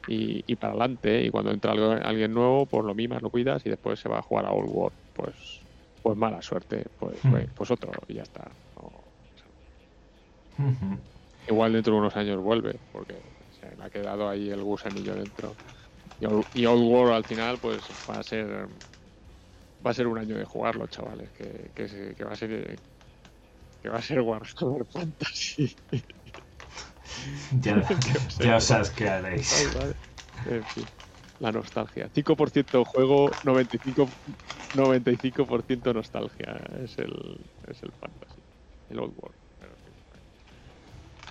Y, y, para adelante, y cuando entra algo, alguien nuevo, pues lo mimas, lo cuidas y después se va a jugar a Old World. Pues, pues mala suerte, pues, pues otro y ya está. No, o sea, igual dentro de unos años vuelve, porque se le ha quedado ahí el gusanillo dentro. Y, y Old World al final, pues va a ser va a ser un año de jugarlo, chavales, que, que, va a ser que va a ser Warhammer Fantasy. Ya, ya os asquearéis. Vale. En fin, la nostalgia. 5% juego, 95%, 95 nostalgia. Es el, es el fantasy. El old world.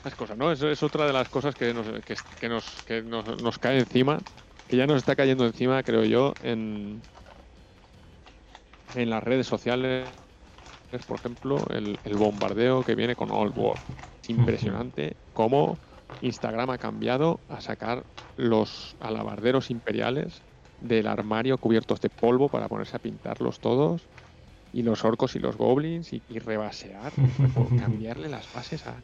Las cosas, ¿no? Eso es otra de las cosas que nos, que, que nos, que nos, nos cae encima. Que ya nos está cayendo encima, creo yo, en, en las redes sociales. Es, por ejemplo, el, el bombardeo que viene con Old World. Es impresionante cómo Instagram ha cambiado a sacar los alabarderos imperiales del armario cubiertos de polvo para ponerse a pintarlos todos y los orcos y los goblins y, y rebasear, por cambiarle las bases a,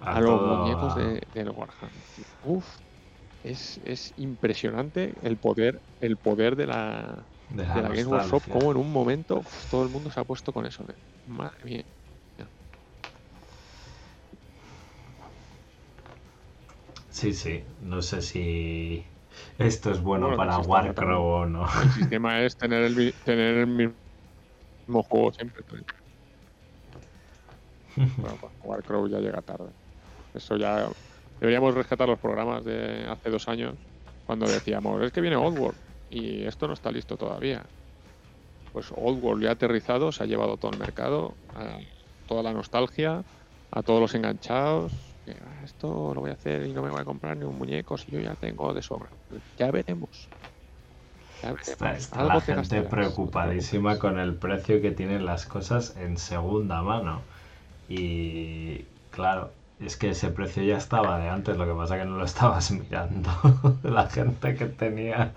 a los todo- muñecos de, del Warhammer. Uf, es, es impresionante el poder, el poder de la, de de la Game Workshop, como en un momento uf, todo el mundo se ha puesto con eso. de, Madre mía. Sí, sí. No sé si esto es bueno, Bueno, para Warcraft o no. El sistema es tener el, tener el mismo juego siempre. Bueno, pues Warcraft ya llega tarde. Eso ya. Deberíamos rescatar los programas de hace dos años cuando decíamos, es que viene Old World y esto no está listo todavía. Pues Old World ya ha aterrizado, se ha llevado todo el mercado, a toda la nostalgia, a todos los enganchados. que, "Ah, esto lo voy a hacer y no me voy a comprar ni un muñeco si yo ya tengo de sobra. Ya veremos. Ya veremos. Está, la te gente gastarás, preocupadísima con el precio que tienen las cosas en segunda mano. Y claro, es que ese precio ya estaba de antes, lo que pasa que no lo estabas mirando. La gente que tenía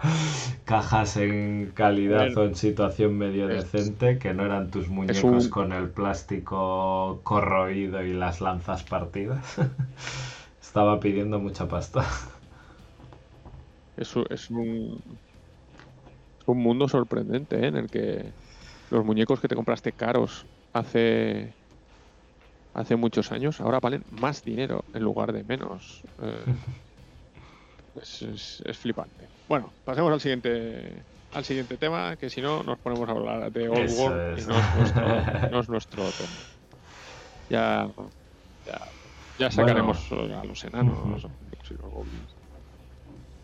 cajas en calidad Bueno, o en situación medio es- decente, que no eran tus muñecos un- con el plástico corroído y las lanzas partidas, estaba pidiendo mucha pasta. Es, es un, un mundo sorprendente ¿eh? en el que los muñecos que te compraste caros hace hace muchos años ahora valen más dinero en lugar de menos. Eh, es, es- es flipante. Bueno, pasemos al siguiente al siguiente tema, que si no nos ponemos a hablar de Old Eso World es. y no es nuestro, no es nuestro tema. Ya, ya, ya sacaremos a los enanos los goblins.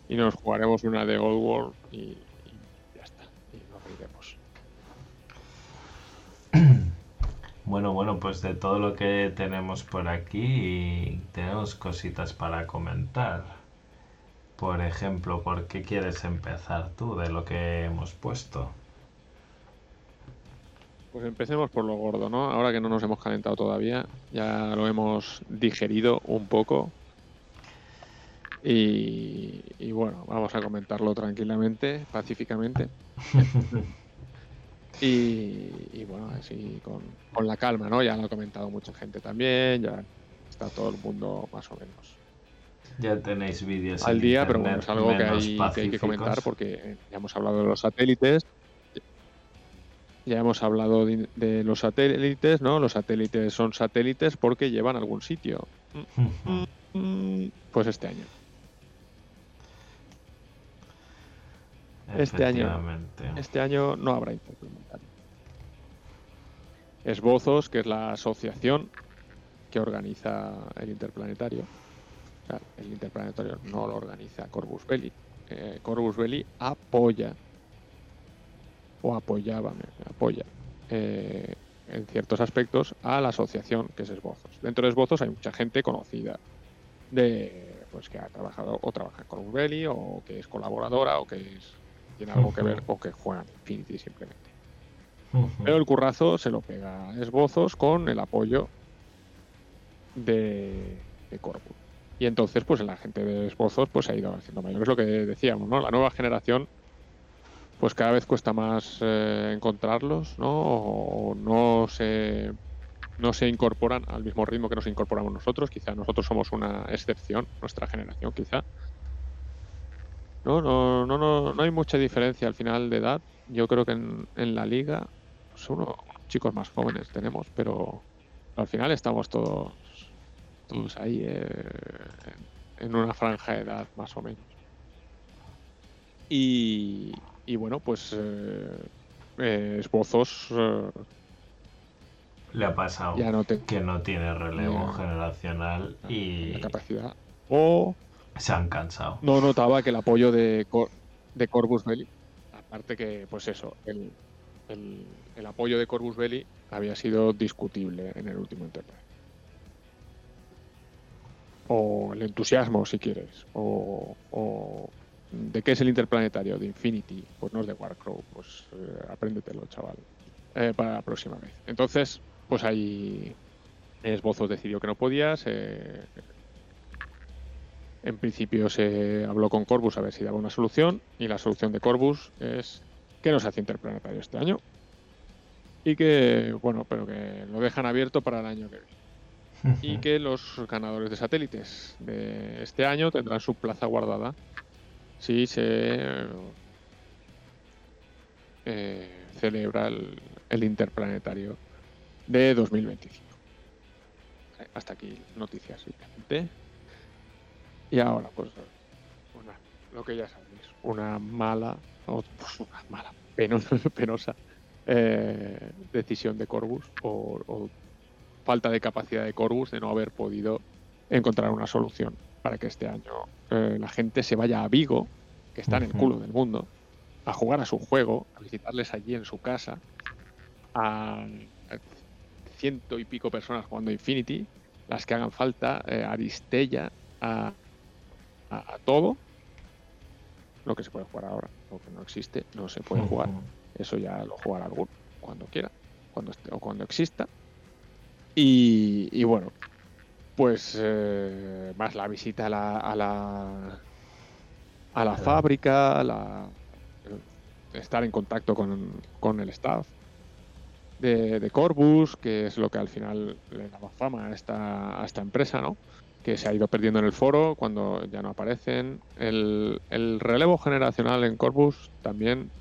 Y nos jugaremos una de Old World y, y ya está. Y nos reiremos. Bueno, bueno, pues de todo lo que tenemos por aquí, tenemos cositas para comentar. Por ejemplo, ¿por qué quieres empezar tú de lo que hemos puesto? Pues empecemos por lo gordo, ¿no? Ahora que no nos hemos calentado todavía, ya lo hemos digerido un poco. Y, y bueno, vamos a comentarlo tranquilamente, pacíficamente. y, y bueno, así con, con la calma, ¿no? Ya lo ha comentado mucha gente también, ya está todo el mundo más o menos Ya tenéis vídeos al día, pero bueno, es algo que hay, que hay que comentar porque ya hemos hablado de los satélites. Ya hemos hablado de, de los satélites, ¿no? Los satélites son satélites porque llevan a algún sitio. Pues este año. Este año. Este año no habrá interplanetario. Esbozos, que es la asociación que organiza el interplanetario. O sea, el interplanetario no lo organiza Corvus Belli. Eh, Corvus Belli apoya o apoyaba, apoya eh, en ciertos aspectos a la asociación que es Esbozos. Dentro de Esbozos hay mucha gente conocida de pues que ha trabajado o trabaja en Corvus Belli o que es colaboradora o que es- tiene algo que ver o que juega en Infinity simplemente. Pero el currazo se lo pega a Esbozos con el apoyo de, de Corvus. Y entonces, pues la gente de Esbozos pues, se ha ido haciendo mayor. Es lo que decíamos, ¿no? La nueva generación, pues cada vez cuesta más eh, encontrarlos, ¿no? O no se, no se incorporan al mismo ritmo que nos incorporamos nosotros. Quizá nosotros somos una excepción, nuestra generación, quizá. No, no, no, no, no hay mucha diferencia al final de edad. Yo creo que en, en la liga son unos chicos más jóvenes tenemos, pero al final estamos todos todos ahí eh, en una franja de edad más o menos. Y, y bueno, pues eh, esbozos le ha pasado ya no te, que no tiene relevo generacional y la capacidad. O se han cansado. no notaba que el apoyo de, Cor- de Corvus Belli, aparte que, pues eso, el, el- apoyo de Corvus Belli había sido discutible en el último Enterprise. O el entusiasmo, si quieres. O, ¿De qué es el interplanetario? De Infinity. Pues no es de Warcrow. Pues eh, apréndetelo, chaval. Eh, para la próxima vez. Entonces, pues ahí Esbozos decidió que no podía. En principio se habló con Corbus a ver si daba una solución. Y la solución de Corbus es que no se hace interplanetario este año. Y que, bueno, pero que lo dejan abierto para el año que viene y que los ganadores de satélites de este año tendrán su plaza guardada si se eh, celebra el, el interplanetario de 2025. Vale, Hasta aquí noticias simplemente. Y ahora, pues, una, lo que ya sabéis, una mala, o, pues, una mala, penosa, penosa eh, decisión de Corbus o- o falta de capacidad de Corvus de no haber podido encontrar una solución para que este año eh, la gente se vaya a Vigo, que está en el culo del mundo, a jugar a su juego, a visitarles allí en su casa, a, ciento y pico personas jugando Infinity, las que hagan falta, eh, Aristella, a, a, a todo lo que se puede jugar ahora, lo que no existe, no se puede jugar. Eso ya lo jugará alguno cuando quiera, cuando esté, o cuando exista. Y, y bueno, pues eh, más la visita a la, a la, a la fábrica, la, estar en contacto con, con el staff de, de Corbus, que es lo que al final le daba fama a esta, a esta empresa, ¿no? Que se ha ido perdiendo en el foro cuando ya no aparecen. El, el relevo generacional en Corbus también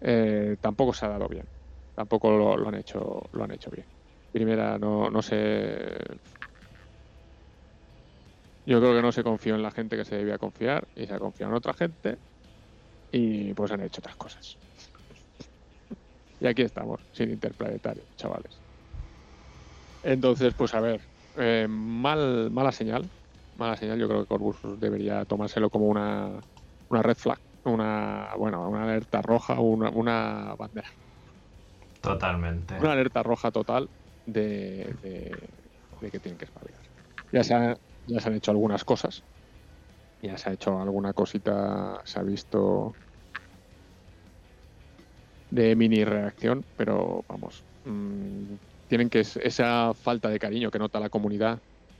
eh, tampoco se ha dado bien. Tampoco lo, lo han hecho lo han hecho bien. Primera, no, no sé. Yo creo que no se confió en la gente que se debía confiar y se ha confiado en otra gente y pues han hecho otras cosas. Y aquí estamos, sin interplanetario, chavales. Entonces, pues a ver, eh, mal, mala señal. Mala señal, yo creo que Corbus debería tomárselo como una, una red flag, una, bueno, una alerta roja o una, una bandera. Totalmente. Una alerta roja total de, de- de que tienen que espabilar. Ya se, ha- ya se han hecho algunas cosas. Ya se ha hecho alguna cosita, se ha visto de mini reacción, pero vamos, mm, tienen que es- esa falta de cariño que nota la comunidad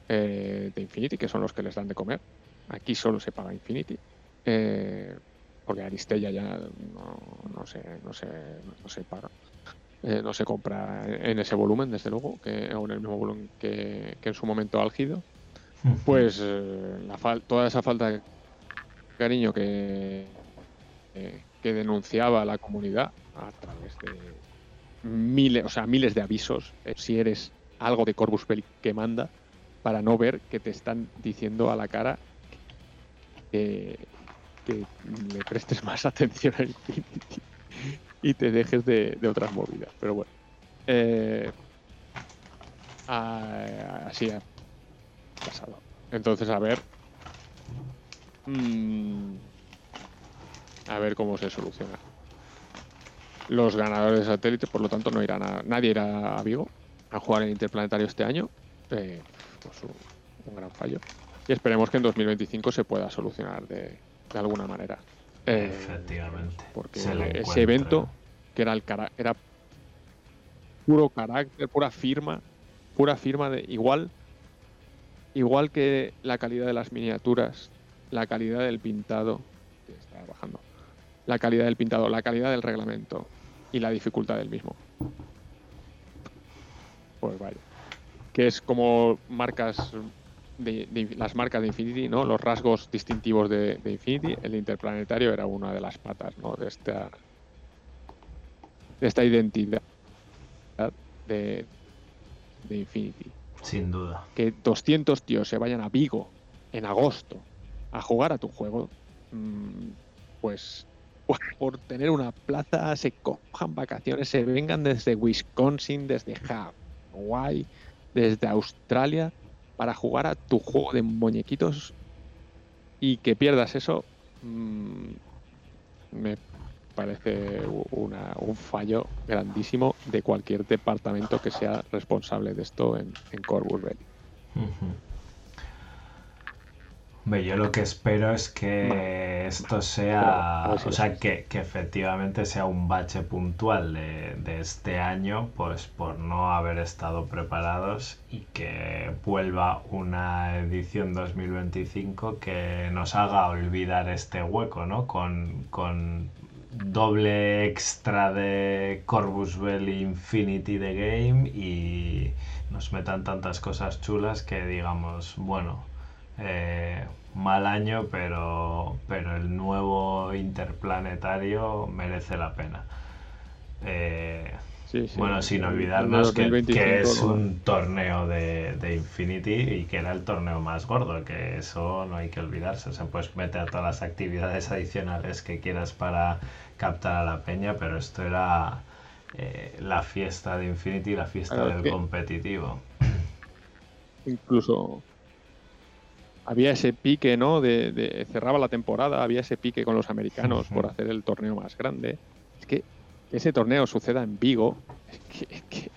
eh, de Infinity, que son los que les dan de comer. Aquí solo se paga Infinity. eh, porque Aristella ya no, no se, no se, no se paga. Eh, no se compra en ese volumen, desde luego, que, o en el mismo volumen que, que en su momento álgido. Pues eh, la fal- toda esa falta de cariño que, eh, que denunciaba la comunidad a través de miles, o sea, miles de avisos, eh, si eres algo de Corvus Belli que manda, para no ver que te están diciendo a la cara que, le prestes más atención a Infinity y te dejes de, otras movidas. Pero bueno. Eh, así ha pasado. Entonces, a ver. mm, a ver cómo se soluciona. Los ganadores de satélite, por lo tanto, no irán a. Nadie irá a Vigo a jugar en Interplanetario este año. Eh, pues un, un gran fallo. Y esperemos que en 2025 se pueda solucionar de, de alguna manera. Eh, Efectivamente. porque ese evento que era el cara era puro carácter, pura firma, pura firma de igual igual que la calidad de las miniaturas, la calidad del pintado, que está bajando. La calidad del pintado, la calidad del reglamento y la dificultad del mismo. Pues vaya. Que es como marcas de, de- las marcas de Infinity, ¿no? Los rasgos distintivos de, de Infinity, el interplanetario era una de las patas, ¿no? De esta de esta identidad de, de Infinity. Sin duda. Que 200 tíos se vayan a Vigo en agosto a jugar a tu juego, mm, pues por tener una plaza se cojan vacaciones, se vengan desde Wisconsin, desde Hawaii, desde Australia para jugar a tu juego de muñequitos y que pierdas eso, mm, me parece un fallo grandísimo de cualquier departamento que sea responsable de esto en, en Corvus. Yo lo que espero es que esto sea, o sea, que, efectivamente sea un bache puntual de, este año, pues por no haber estado preparados y que vuelva una edición 2025 que nos haga olvidar este hueco, ¿no? Con, con doble extra de Corvus Belli Infinity de Game y nos metan tantas cosas chulas que digamos, bueno, eh, mal año, pero, pero el nuevo interplanetario merece la pena. Eh, bueno, sin olvidarnos que, que, es un torneo de, de, Infinity y que era el torneo más gordo, que eso no hay que olvidarse. O sea, pues mete a todas las actividades adicionales que quieras para captar a la peña, pero esto era eh, la fiesta de Infinity, la fiesta del competitivo. Incluso había ese pique, ¿no? De, cerraba la temporada, había ese pique con los americanos por hacer el torneo más grande. Es que ese torneo suceda en Vigo, es que,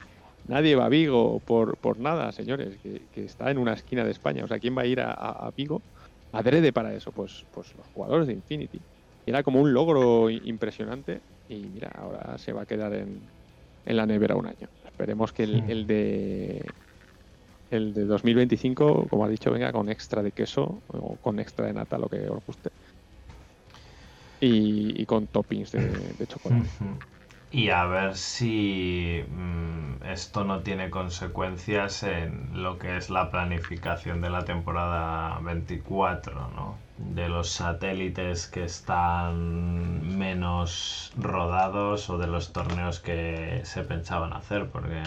nadie va a Vigo por, por nada, señores, que, está en una esquina de España. O sea, ¿quién va a ir a, a, Vigo adrede para eso? Pues, pues los jugadores de Infinity. era como un logro impresionante y mira, ahora se va a quedar en, en la nevera un año. Esperemos que el de el de 2025, como ha dicho, venga con extra de queso o con extra de nata, lo que os guste. Y, con toppings de, chocolate. Y a ver si mm, esto no tiene consecuencias en lo que es la planificación de la temporada 24, ¿no? De los satélites que están menos rodados o de los torneos que se pensaban hacer, porque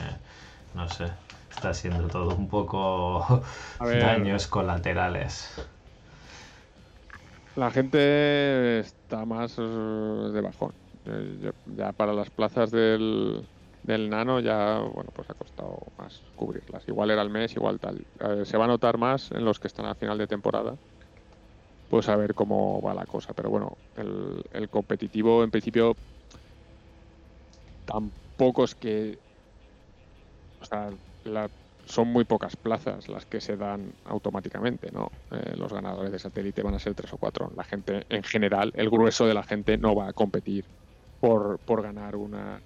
no sé, está siendo todo un poco daños colaterales. La gente está más eh, de bajón. Eh, ya para las plazas del, del nano ya, bueno, pues ha costado más cubrirlas. Igual era el mes, igual tal. Se va a notar más en los que están a final de temporada. Pues a ver cómo va la cosa. Pero bueno, el, el competitivo en principio tampoco es que... O sea, son muy pocas plazas las que se dan automáticamente, ¿no? Eh, los ganadores de satélite van a ser tres o cuatro. La gente, en general, el grueso de la gente no va a competir por, por ganar una...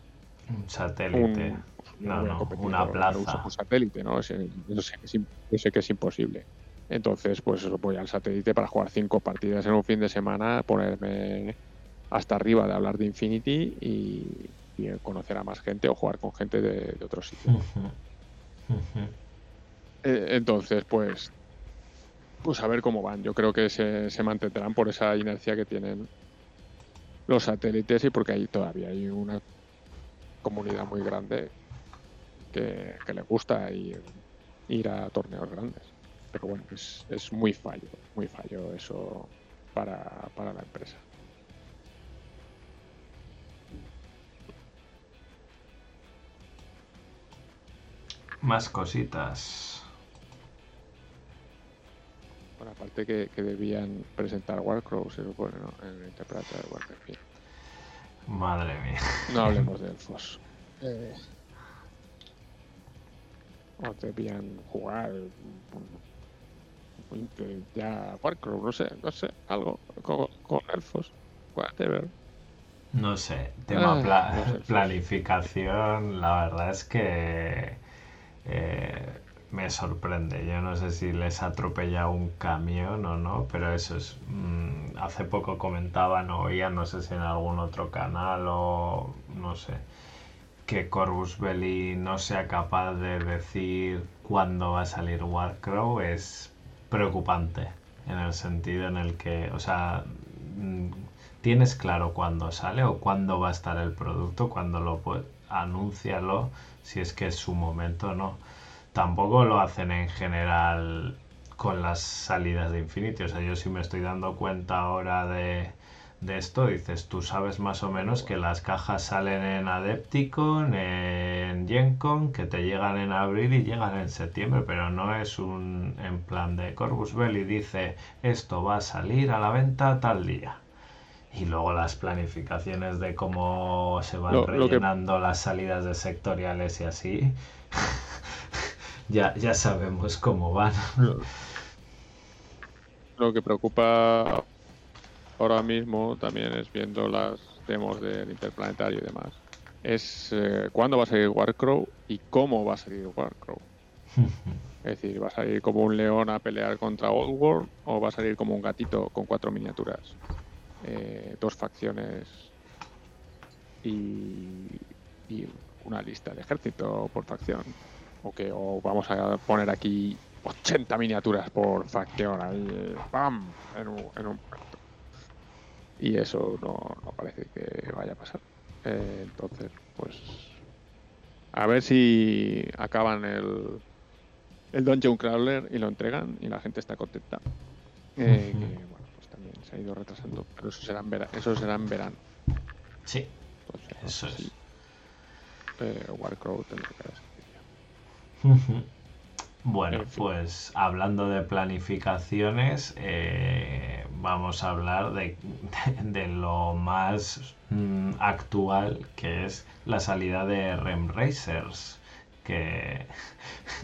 Un satélite. no, no, una plaza. Un satélite, ¿no? Yo sé, que es, imposible. Entonces, pues voy al satélite para jugar cinco partidas en un fin de semana, ponerme hasta arriba de hablar de Infinity y, conocer a más gente o jugar con gente de, otros sitios. Eh, entonces, pues, pues a ver cómo van. Yo creo que se, se, mantendrán por esa inercia que tienen los satélites y porque ahí todavía hay una comunidad muy grande que, le gusta ir, ir a torneos grandes. Pero bueno, es, es muy fallo, muy fallo eso para, para la empresa. Más cositas. Bueno, aparte que, debían presentar Warcrow, se supone, ¿no? En el interpreta de Warcraft. Madre mía. No hablemos de elfos. Eh, o debían jugar ya Warcraft, no sé, no sé, algo con, con elfos. Whatever. No sé, tema ah, planificación, la verdad es que eh, me sorprende. Yo no sé si les atropella un camión o no, pero eso es. Mm, hace poco comentaban o oía, no sé si en algún otro canal o no sé, que Corvus Belli no sea capaz de decir cuándo va a salir Warcrow es preocupante en el sentido en el que, o sea, mm, tienes claro cuándo sale o cuándo va a estar el producto, cuándo lo puede, anúncialo si es que es su momento, ¿no? Tampoco lo hacen en general con las salidas de Infinity. O sea, yo sí me estoy dando cuenta ahora de, de esto, dices, tú sabes más o menos que las cajas salen en Adepticon, en GenCon, que te llegan en abril y llegan en septiembre, pero no es un en plan de Corvus Belli dice, esto va a salir a la venta tal día. Y luego las planificaciones de cómo se van rellenando las salidas de sectoriales y así. ya, ya sabemos cómo van. Lo que preocupa ahora mismo también es viendo las demos del interplanetario y demás. Es eh, cuándo va a salir Warcrow y cómo va a salir Warcrow. es decir, ¿va a salir como un león a pelear contra Old World o va a salir como un gatito con cuatro miniaturas? Eh, dos facciones y, una lista de ejército por facción. O que o vamos a poner aquí 80 miniaturas por facción ¡pam! En un, en Y eso no, parece que vaya a pasar. Eh, entonces, pues. A ver si acaban el, el Dungeon Crawler y lo entregan y la gente está contenta. Eh, se ha ido retrasando, pero eso será en, verano. Eso será en verano. Sí, eso es. Eh, Warcraft tendrá que Bueno, pues hablando de planificaciones, eh, vamos a hablar de, de, lo más mm, actual que es la salida de Rem Racers que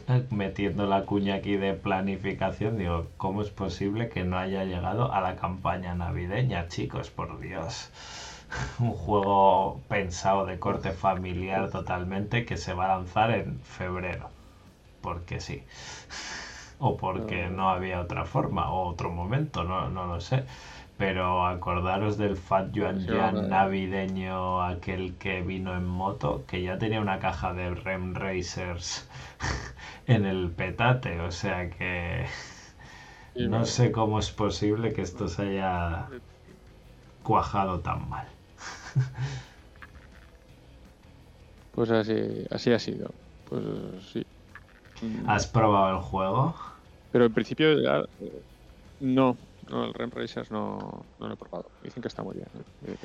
metiendo la cuña aquí de planificación, digo, ¿cómo es posible que no haya llegado a la campaña navideña, chicos? Por Dios. Un juego pensado de corte familiar totalmente que se va a lanzar en febrero. Porque sí. O porque no había otra forma o otro momento, no, no lo sé. Pero acordaros del Fat Yuan Yan navideño, aquel que vino en moto, que ya tenía una caja de Rem Racers en el petate. O sea que no sé cómo es posible que esto se haya cuajado tan mal. Pues así, así ha sido. Pues sí. ¿Has probado el juego? Pero en principio no, no, el Rem Racers no, no lo he probado. Dicen que está muy bien. ¿eh?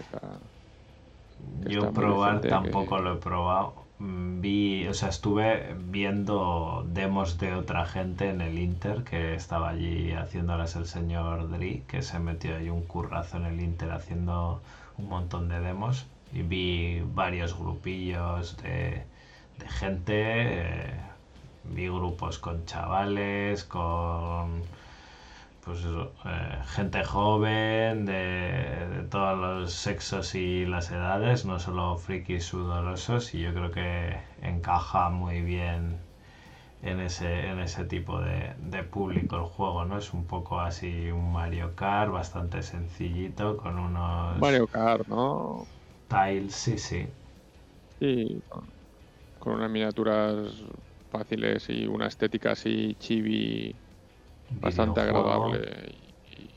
Yo probar tampoco lo he probado. Mm, vi, o sea, estuve viendo demos de otra gente en el Inter que estaba allí haciéndolas el señor Dri, que se metió ahí un currazo en el Inter haciendo un montón de demos. Y vi varios grupillos de, de gente. Eh, vi grupos con chavales, con pues eso, eh, gente joven de, todos los sexos y las edades, no solo frikis sudorosos, y yo creo que encaja muy bien en ese, en ese tipo de, de, público el juego, ¿no? Es un poco así un Mario Kart, bastante sencillito, con unos... Mario Kart, ¿no? Tiles, sí, sí. Sí, con unas miniaturas fáciles y una estética así chibi bastante agradable y,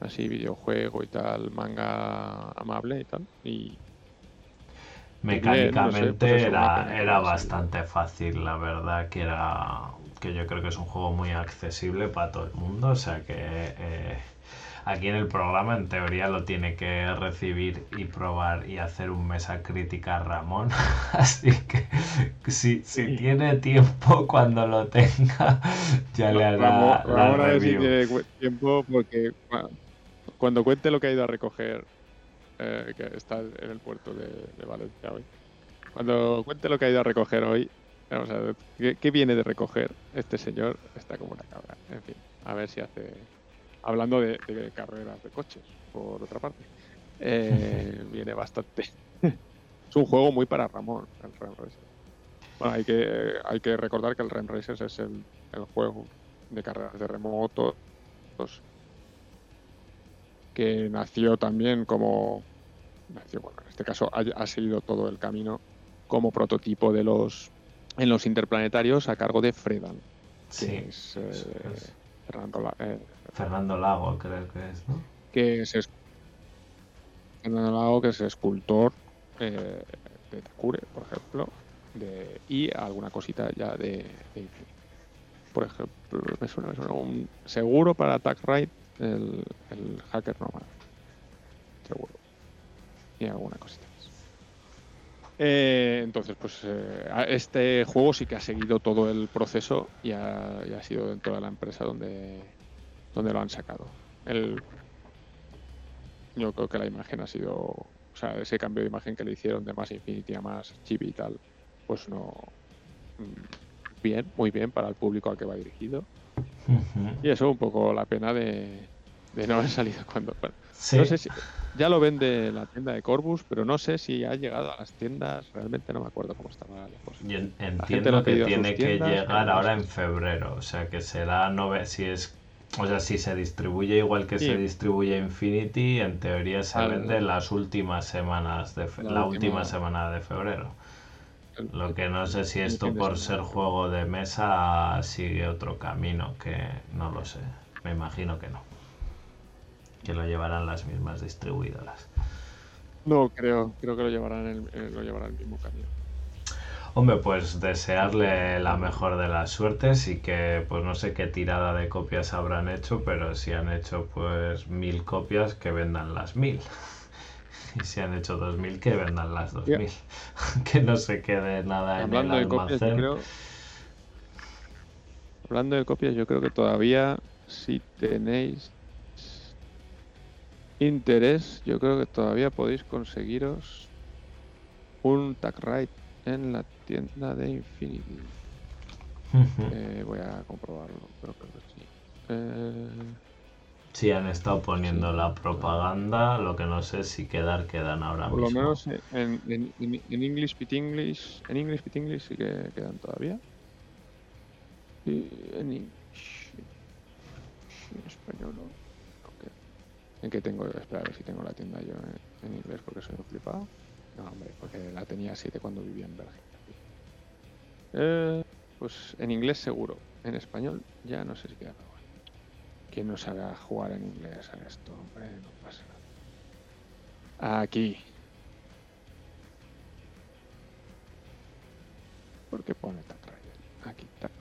así videojuego y tal, manga amable y tal y mecánicamente pues era, era bastante fácil, la verdad que era que yo creo que es un juego muy accesible para todo el mundo, o sea que eh, aquí en el programa en teoría lo tiene que recibir y probar y hacer un mesa crítica Ramón. Así que si, si tiene tiempo cuando lo tenga, ya le hará Ramón, la review. tiempo porque cuando cuente lo que ha ido a recoger, eh, que está en el puerto de, Valencia hoy, cuando cuente lo que ha ido a recoger hoy, vamos a ver, ¿qué, ¿qué viene de recoger este señor? Está como una cabra. En fin, a ver si hace hablando de, carreras de coches, por otra parte. Eh, viene bastante. es un juego muy para Ramón, el Rem Racers. Bueno, hay que, hay que recordar que el Rem Racers es el, juego de carreras de remoto que nació también como nació, bueno, en este caso ha, seguido todo el camino como prototipo de los en los interplanetarios a cargo de Fredan es, eh, Fernando, eh, Fernando Lago, creo que es, ¿no? Que es Fernando Lago, que es escultor eh, de Takure, por ejemplo, de, y alguna cosita ya de, por ejemplo, me suena, me suena un seguro para Attack Ride, el, el Hacker Nomad. Seguro. Y alguna cosita. Eh, entonces, pues eh, este juego sí que ha seguido todo el proceso y ha, y ha sido dentro de la empresa donde, donde lo han sacado. El, yo creo que la imagen ha sido, o sea, ese cambio de imagen que le hicieron de más Infinity a más chibi y tal, pues no, mm, bien, muy bien para el público al que va dirigido. Y eso un poco la pena de, de no haber salido cuando. bueno, Sí. No sé si. Ya lo vende la tienda de Corbus, pero no sé si ha llegado a las tiendas. Realmente no me acuerdo cómo estaba la cosa. Y en- lo entiendo ha que tiene que tiendas, llegar no ahora en febrero, o sea que será nove si es, o sea, si se distribuye igual que Sí. se distribuye Infinity, en teoría se vende las últimas semanas de fe- La la, última semana de febrero. Lo que no sé si esto por ser juego de mesa sigue otro camino, que no lo sé. Me imagino que no. Que lo llevarán las mismas distribuidoras. No, creo, creo que lo llevarán el, eh, lo llevará el mismo camino. Hombre, pues desearle la mejor de las suertes y que pues no sé qué tirada de copias habrán hecho, pero si han hecho pues mil copias, que vendan las mil. Y si han hecho dos mil, que vendan las dos mil. que no se quede nada en el de copias, yo almacén. creo. Hablando de copias, yo creo que todavía, si tenéis interés, yo creo que todavía podéis conseguiros un Tag Ride en la tienda de Infinity. Eh, voy a comprobarlo, pero creo que sí. Eh, Sí, han estado poniendo Sí. la propaganda, lo que no sé si quedar quedan ahora por lo mismo. menos en, en, en- en English Bit English, en English Bit English sí que quedan todavía. Y en English, en español no. ¿En qué tengo? Espera a ver si tengo la tienda yo en, inglés porque soy un flipado. No, hombre, porque la tenía así de cuando vivía en Bélgica. Eh, pues en inglés seguro. En español ya no sé si queda. bueno. ¿Quién no sabe jugar en inglés a esto? Hombre, no pasa nada. Aquí. ¿Por qué pone Tag? Aquí Tag.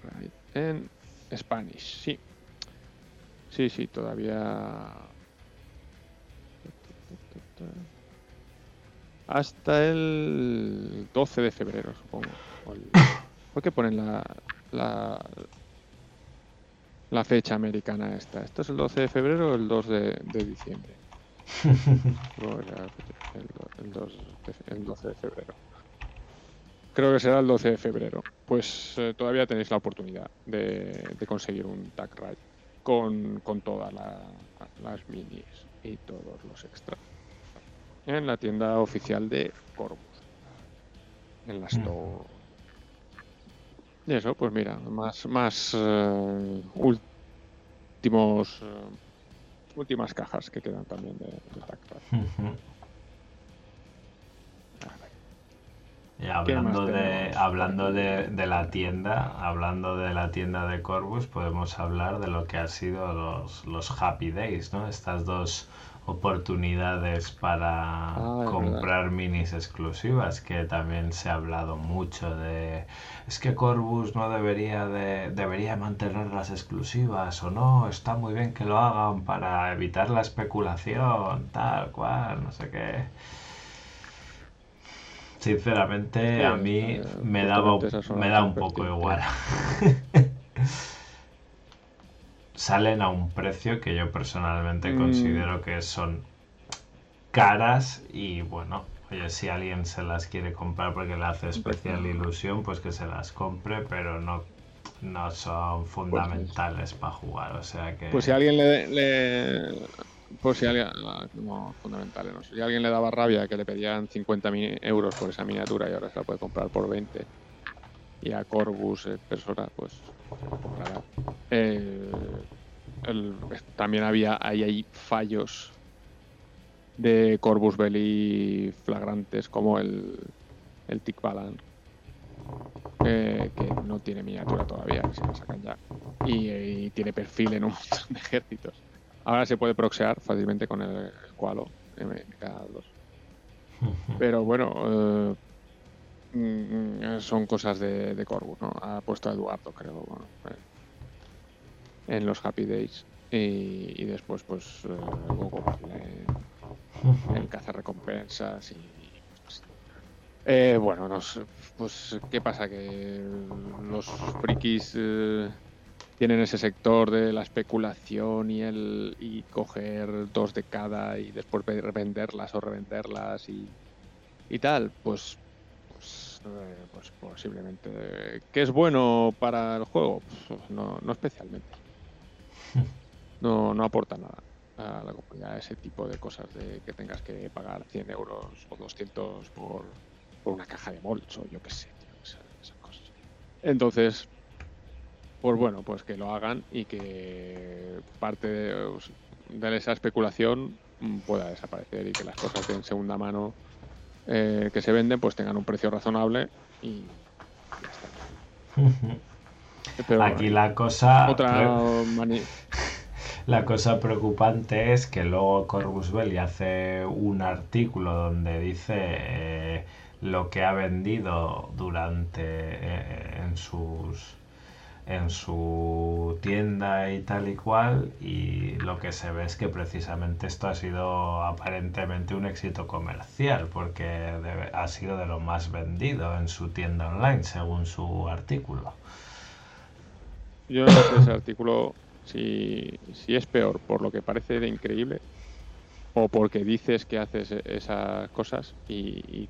En Spanish, sí. Sí, sí, todavía. Hasta el 12 de febrero, supongo. ¿Por qué ponen la, la, la fecha americana esta? ¿Esto es el 12 de febrero o el 2 de, de diciembre? El 2 de- el 12 de febrero. Creo que será el 12 de febrero. Pues eh, todavía tenéis la oportunidad de, de conseguir un tag ride con, con todas la- las minis y todos los extras en la tienda oficial de Corvus. En la store. Y eso, pues mira, más, más eh, últimos eh, últimas cajas que quedan también de, de. Y ¿Qué hablando de, hablando de, de la tienda, hablando de la tienda de Corbus, podemos hablar de lo que han sido los, los Happy Days, ¿no? Estas dos oportunidades para Ah, comprar minis exclusivas, que también se ha hablado mucho de es que Corbus no debería de debería mantener las exclusivas o no, está muy bien que lo hagan para evitar la especulación, tal cual, no sé qué. Sinceramente, Sí, a mí eh, me daba me da un poco igual. Salen a un precio que yo personalmente Mm. considero que son caras y bueno, oye, si alguien se las quiere comprar porque le hace especial ilusión, pues que se las compre, pero no, no son fundamentales para jugar, o sea que... Pues si alguien le, le- pues si alguien no fundamentales no si alguien le daba rabia que le pedían 50 mi- euros por esa miniatura y ahora se la puede comprar por 20 y a Corbus eh, persona pues. Eh, el- también había ahí hay fallos de Corbus Belli flagrantes como el el Tic Balan eh, que no tiene miniatura todavía, que se la sacan ya. Y, y tiene perfil en un montón de ejércitos. Ahora se puede proxear fácilmente con el Qualo MK2. Pero bueno, eh, mm, son cosas de, de Corvus, ¿no? Ha puesto a Eduardo, creo. Eh, en los Happy Days. Y, después, pues, eh, Gogo el caza recompensas y. Pues, eh, bueno, nos, pues, ¿qué pasa? Que los frikis eh, tienen ese sector de la especulación y el y coger dos de cada y después revenderlas o revenderlas y, y tal, pues pues, pues posiblemente. ¿Qué es bueno para el juego? Pues, no, no especialmente. no, no aporta nada a la comunidad ese tipo de cosas de que tengas que pagar 100 euros o 200 por, por una caja de molch o yo qué sé, esas, cosas. Entonces, pues bueno, pues que lo hagan y que parte de, esa especulación pueda desaparecer y que las cosas de en segunda mano eh, que se venden pues tengan un precio razonable y ya está. Aquí la cosa... Otra la cosa preocupante es que luego Corvus Belli hace un artículo donde dice eh, lo que ha vendido durante eh, en sus en su tienda y tal y cual y lo que se ve es que precisamente esto ha sido aparentemente un éxito comercial porque ha sido de lo más vendido en su tienda online según su artículo. Yo no sé ese artículo si, si es peor por lo que parece de increíble o porque dices que haces esas cosas y,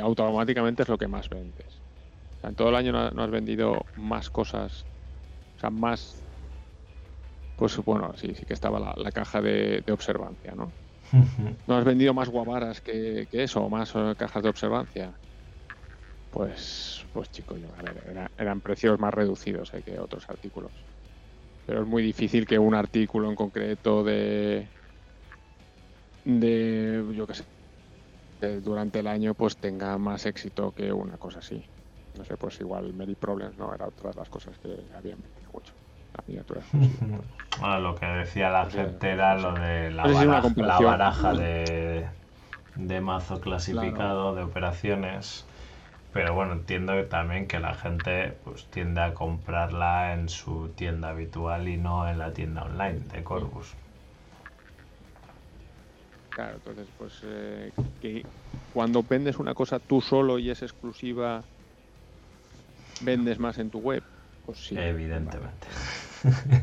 automáticamente es lo que más vendes. O sea, en todo el año no, has vendido más cosas, o sea, más... Pues bueno, sí, sí que estaba la, caja de, observancia, ¿no? ¿No has vendido más guavaras que, eso, o más eh, cajas de observancia? Pues, pues chicos, a ver, eran precios más reducidos eh, que otros artículos pero es muy difícil que un artículo en concreto de de yo qué sé durante el año pues tenga más éxito que una cosa así no sé pues igual Mary Problems no era otra de las cosas que habían vendido mucho la miniatura bueno lo que decía la gente era lo de la, baraja, la baraja de, de mazo clasificado de operaciones. Pero bueno, entiendo también que la gente pues tiende a comprarla en su tienda habitual y no en la tienda online de Corvus. Claro, entonces pues eh, que cuando vendes una cosa tú solo y es exclusiva, vendes más en tu web. Pues sí. Evidentemente.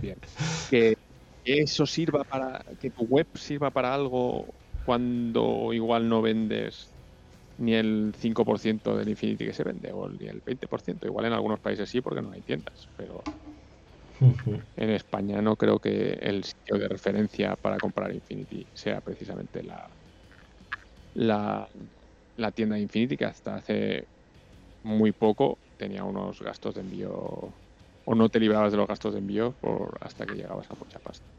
Bien. Que eso sirva para que tu web sirva para algo cuando igual no vendes ni el 5% del Infinity que se vende, o ni el 20%. Igual en algunos países sí, porque no hay tiendas, pero en España no creo que el sitio de referencia para comprar Infinity sea precisamente la, la, la tienda Infinity, que hasta hace muy poco tenía unos gastos de envío, o no te librabas de los gastos de envío por hasta que llegabas a mucha pasta.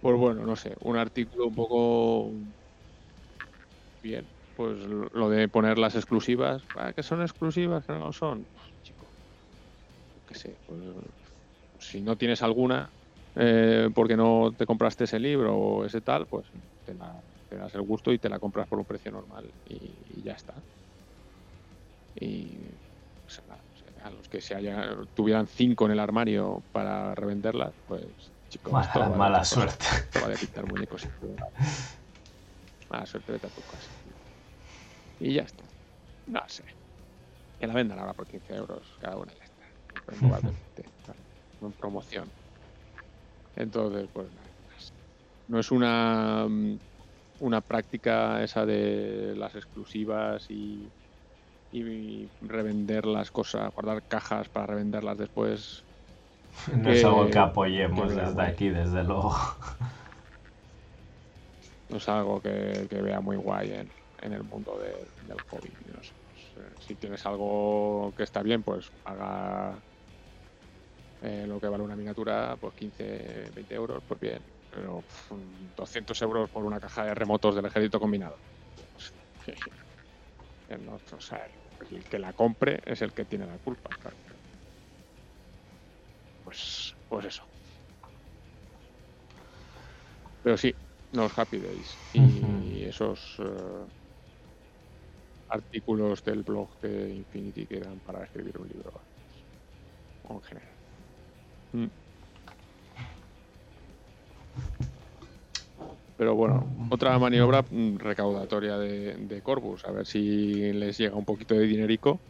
Pues bueno, no sé, un artículo un poco bien, pues lo de poner las exclusivas, ah, que son exclusivas, que no son, chico, qué sé, pues, si no tienes alguna, eh, porque no te compraste ese libro o ese tal, pues te, das el gusto y te la compras por un precio normal y, ya está. Y pues, a los que se haya, tuvieran cinco en el armario para revenderlas, pues chicos, mala, mala suerte. va a pintar muñecos. Mala suerte, vete a tu casa. Y ya está. No sé. Que la vendan ahora por 15 euros cada una ya está. En promoción. Entonces, pues no es una mm, una práctica esa de las exclusivas y, y revender las cosas, guardar cajas para revenderlas después. No es algo que apoyemos desde aquí, desde luego. No es algo que, que vea muy guay en, en el mundo del hobby. Pues, eh, si tienes algo que está bien, pues haga eh, lo que vale una miniatura, pues 15, 20 euros, pues bien. Pero 200 euros por una caja de remotos del ejército combinado. el que la compre es el que tiene la culpa. Pues, pues eso. Pero sí, los Happy Days y esos eh, artículos del blog de Infinity que dan para escribir un libro en general. Mm. Pero bueno, otra maniobra mm, recaudatoria de, de Corvus, a ver si les llega un poquito de dinerico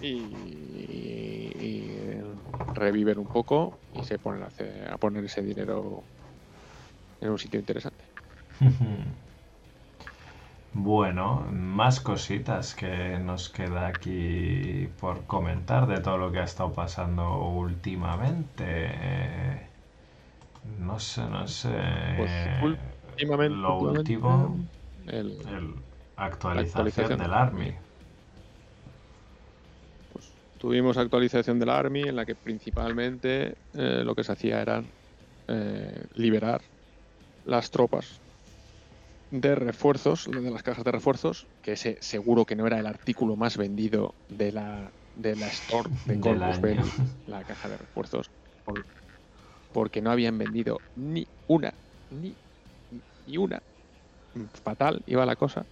y, y reviven un poco y se ponen a, hacer- a poner ese dinero en un sitio interesante. Bueno, más cositas que nos queda aquí por comentar de todo lo que ha estado pasando últimamente. No sé, no sé. Pues últimamente, Lo último, el- el actualización actualización. del Army. pues, tuvimos actualización del Army en la que principalmente eh, lo que se hacía era eh, liberar las tropas de refuerzos, de las cajas de refuerzos, que ese seguro que no era el artículo más vendido de la, de la store de Corpus. Belli, la caja de refuerzos, por- porque no habían vendido ni una, ni, ni una. Fatal iba la cosa.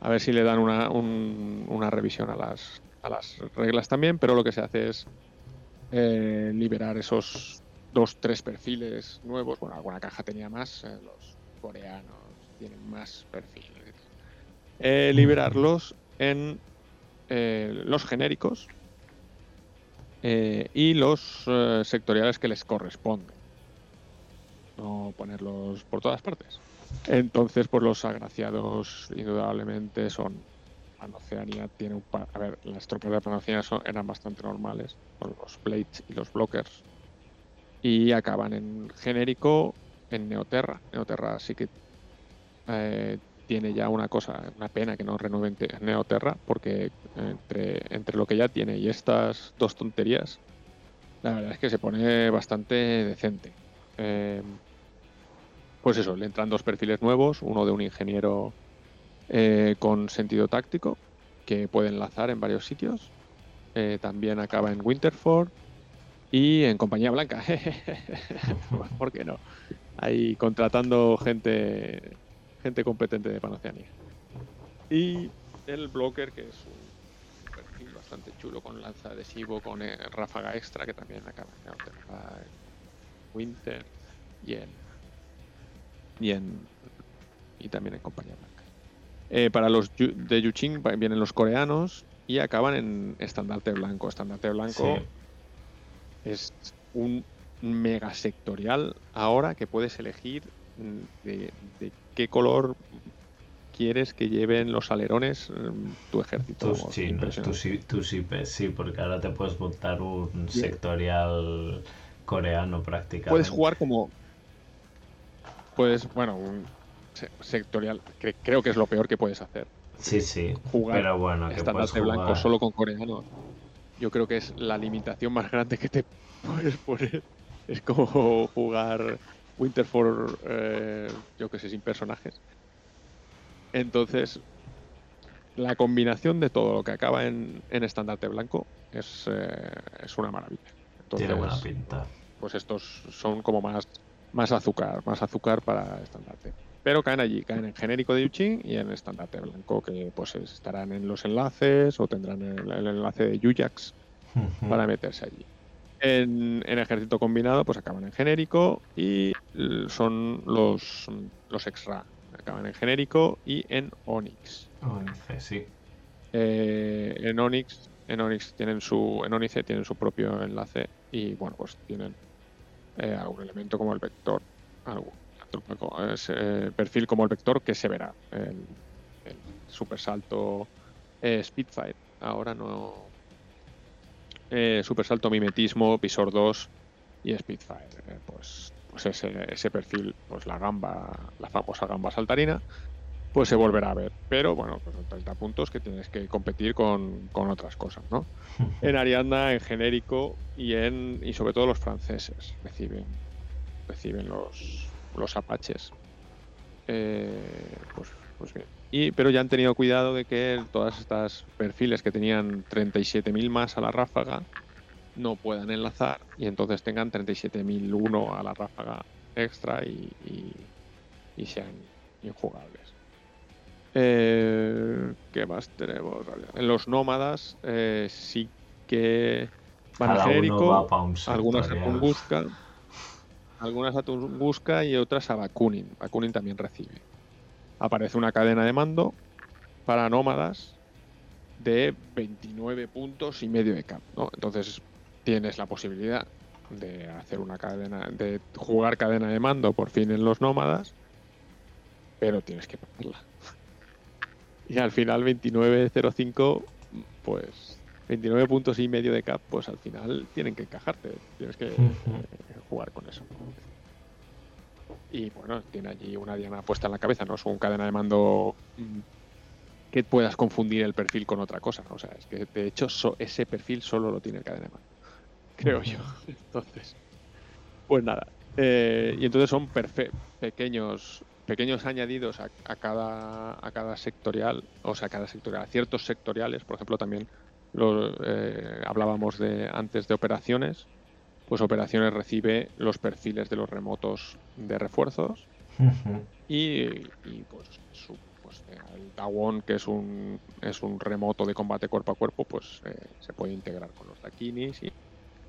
A ver si le dan una, un- una revisión a las, a las reglas también, pero lo que se hace es eh, liberar esos dos, tres perfiles nuevos. Bueno, alguna caja tenía más, eh, los coreanos tienen más perfiles. Eh, liberarlos en los genéricos y los sectoriales que les corresponden. No ponerlos por todas partes. Entonces, pues los agraciados indudablemente son Panoceania tiene un par... A ver, las tropas de Panoceania son- eran bastante normales, con los Blades y los Blockers. Y acaban en genérico en Neoterra. Neoterra sí que eh, tiene ya una cosa, una pena que no renueven te- Neoterra, porque entre, entre lo que ya tiene y estas dos tonterías, la verdad es que se pone bastante decente. Eh, pues eso, le entran dos perfiles nuevos, uno de un ingeniero eh, con sentido táctico, que puede enlazar en varios sitios. Eh, también acaba en Winterford y en Compañía Blanca. ¿Por qué no? Ahí contratando gente, gente competente de Panoceania. Y el blocker, que es un perfil bastante chulo con lanza adhesivo, con ráfaga extra, que también acaba en Winter y en y en y también en compañía blanca. Eh, para los yu- de Yuching vienen los coreanos y acaban en estandarte blanco. Estandarte blanco Sí. es un mega sectorial ahora que puedes elegir mm, de, de qué color quieres que lleven los alerones mm, tu ejército. Tus chinos, tus, tus IPs, sí, porque ahora te puedes montar un sectorial coreano prácticamente. Puedes jugar como. Puedes, bueno, un se- sectorial. que creo que es lo peor que puedes hacer. Sí, sí, jugar pero bueno, que puedes estandarte blanco jugar... solo con coreanos. Yo creo que es la limitación más grande que te puedes poner. Es como jugar Winterford, eh, yo que sé, sin personajes. Entonces, la combinación de todo lo que acaba en, en estandarte blanco es, eh, es una maravilla. Entonces, Tiene buena pinta. pues estos son como más, más azúcar, más azúcar para estandarte. Pero caen allí, caen en genérico de Yuching y en estandarte blanco, que pues estarán en los enlaces o tendrán el, el enlace de Yuyax para meterse allí. En, en ejército combinado, pues acaban en genérico y son los, los extra. Acaban en genérico y en Onyx. Once, sí. Eh, en Onyx, en Onyx tienen su, en Onyx tienen su propio enlace y bueno, pues tienen eh, algún elemento como el vector, algún eh, perfil como el vector que se verá. El, el super salto eh, Spitfire. Ahora no. Eh, super salto mimetismo, visor 2 y Spitfire. Eh, pues, pues ese, ese perfil, pues la gamba, la famosa gamba saltarina, pues se volverá a ver. Pero bueno, pues son 30 puntos que tienes que competir con, con otras cosas, ¿no? En Ariadna, en genérico y en y sobre todo los franceses reciben reciben los los apaches. Eh, pues, pues bien. Y, pero ya han tenido cuidado de que todas estas perfiles que tenían 37.000 más a la ráfaga no puedan enlazar y entonces tengan 37.001 a la ráfaga extra y, y- y sean injugables. Eh, ¿Qué más tenemos? En los nómadas eh, sí que van a Cada genérico, va algunas a. Tunguska, algunas a Tunguska y otras a Bakunin. Bakunin también recibe. Aparece una cadena de mando para nómadas de 29 puntos y medio de cap. ¿no? Entonces tienes la posibilidad de hacer una cadena, de jugar cadena de mando por fin en los nómadas, pero tienes que pagarla. Y al final 29.05, pues 29 puntos y medio de cap, pues al final tienen que encajarte. Tienes que eh, jugar con eso. Y bueno, tiene allí una diana puesta en la cabeza, no es un cadena de mando mm, que puedas confundir el perfil con otra cosa. ¿no? O sea, es que de hecho so- ese perfil solo lo tiene el cadena de mando. Creo yo. Entonces, pues nada. Eh, y entonces son pequeños pequeños añadidos a, a cada a cada sectorial, o sea, a cada sectorial, a ciertos sectoriales, por ejemplo, también lo, eh, hablábamos de antes de operaciones, pues operaciones recibe los perfiles de los remotos de refuerzos y, y, pues, su, pues eh, el Dawon, que es un, es un remoto de combate cuerpo a cuerpo, pues eh, se puede integrar con los Dakinis y,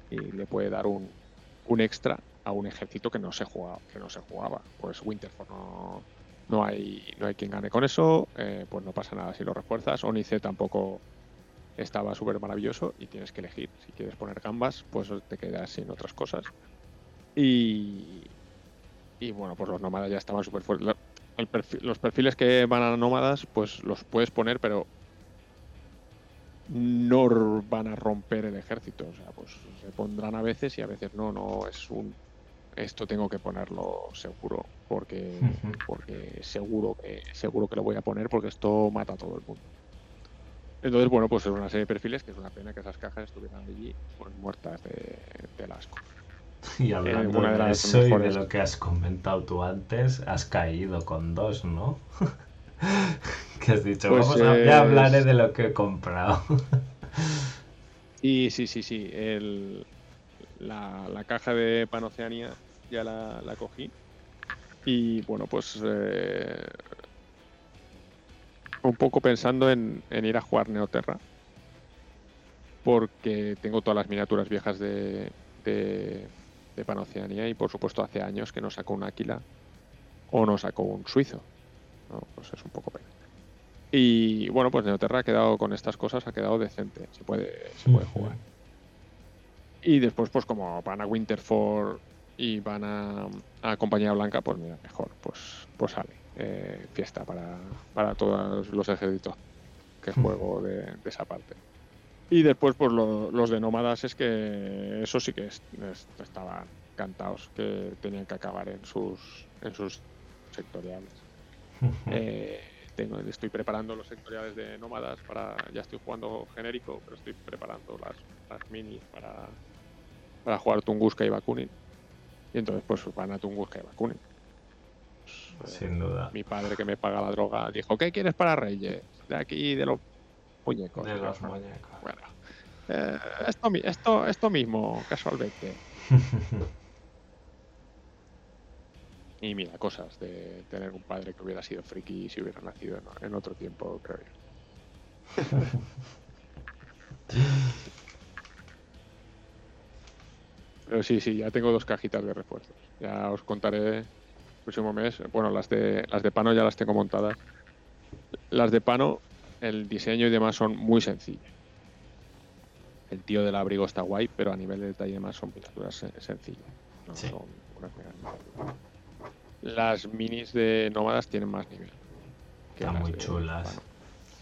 y le puede dar un, un extra a un ejército que no se jugaba, que no se jugaba. Pues Winterfell no, no hay no hay quien gane con eso, eh, pues no pasa nada si lo refuerzas. Onice tampoco estaba súper maravilloso y tienes que elegir. Si quieres poner gambas, pues te quedas sin otras cosas. Y, y bueno, pues los nómadas ya estaban súper fuertes. Los perfiles que van a nómadas, pues los puedes poner, pero no van a romper el ejército. O sea, pues se pondrán a veces y a veces no. No es un. Esto tengo que ponerlo seguro, porque, porque seguro que seguro que lo voy a poner, porque esto mata a todo el mundo. Entonces, bueno, pues es una serie de perfiles que es una pena que esas cajas estuvieran allí pues, muertas de, del asco. Y hablando una de de, eso y de lo que has comentado tú antes, has caído con dos, ¿no? que has dicho, Pues vamos ya es- hablaré de lo que he comprado. Y sí, sí, sí. El, la, la caja de Panoceania ya la, la cogí. Y bueno, pues eh, un poco pensando en, en ir a jugar Neoterra. Porque tengo todas las miniaturas viejas de, de, de Panoceania y por supuesto hace años que no saco un Aquila o no saco un suizo. ¿no? Pues es un poco pena. Y bueno, pues Neoterra ha quedado con estas cosas, ha quedado decente. Se puede, se puede jugar. Y después, pues como van a Winterford y van a, a Compañía Blanca, pues mira, mejor, pues, pues sale. Eh, fiesta para, para todos los ejércitos que juego de, de esa parte. Y después, pues lo- los de nómadas es que eso sí que es- es- estaban cantados, que tenían que acabar en sus, en sus sectoriales. Eh, tengo, estoy preparando los sectoriales de nómadas para. Ya estoy jugando genérico, pero estoy preparando las, las minis para, para jugar Tunguska y Bakunin. Y entonces, pues van a Tunguska y Bakunin. Pues, eh, Sin duda. mi padre que me paga la droga dijo: ¿Qué quieres para Reyes? De aquí, de los muñecos. De los "Bueno, muñecos. Bueno, eh, esto, esto, esto mismo, casualmente. Y mira, cosas de tener un padre que hubiera sido friki si hubiera nacido en, en otro tiempo, creo yo. Pero sí, sí, ya tengo dos cajitas de refuerzos. Ya os contaré el próximo mes. Bueno, las de, las de Pano ya las tengo montadas. Las de Pano, el diseño y demás son muy sencillos. El tío del abrigo está guay, pero a nivel de detalle y demás son miniaturas sen- sencillas. No Sí. son unas. Las minis de nómadas tienen más nivel. Están muy chulas.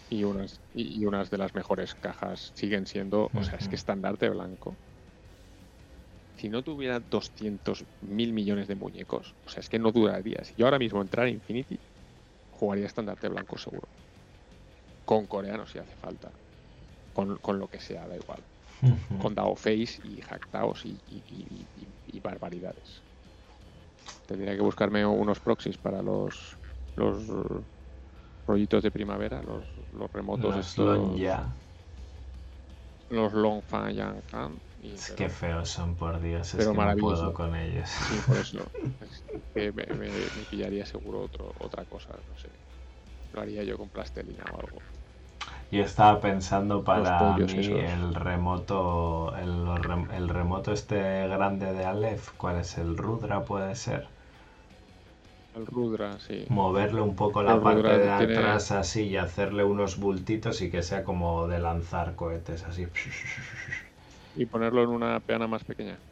Y unas, y, y unas de las mejores cajas siguen siendo, o sea, es que estandarte blanco. Si no tuviera 200 mil millones de muñecos, o sea, es que no duraría. Si yo ahora mismo entrara a Infinity, jugaría estandarte blanco seguro. Con coreanos si hace falta. Con, con lo que sea, da igual. Con Dao Face y Hacktaos y, y, y- y- y barbaridades. Tendría que buscarme unos proxies para los los rollitos de primavera, los, los remotos Los estos, Lonja. los Long Fan Yang Fan, y- Es pero- que feos son, por Dios. Es que no puedo con ellos. Sí, por eso. Es que me, me- me pillaría seguro otro, otra cosa, no sé. Lo haría yo con plastelina o algo. Yo estaba pensando para mí esos. el remoto, el, remoto este grande de Aleph, ¿cuál es? El Rudra puede ser. El Rudra, sí. Moverle un poco la El parte Rudra de tiene- atrás así y hacerle unos bultitos y que sea como de lanzar cohetes así. Y ponerlo en una peana más pequeña.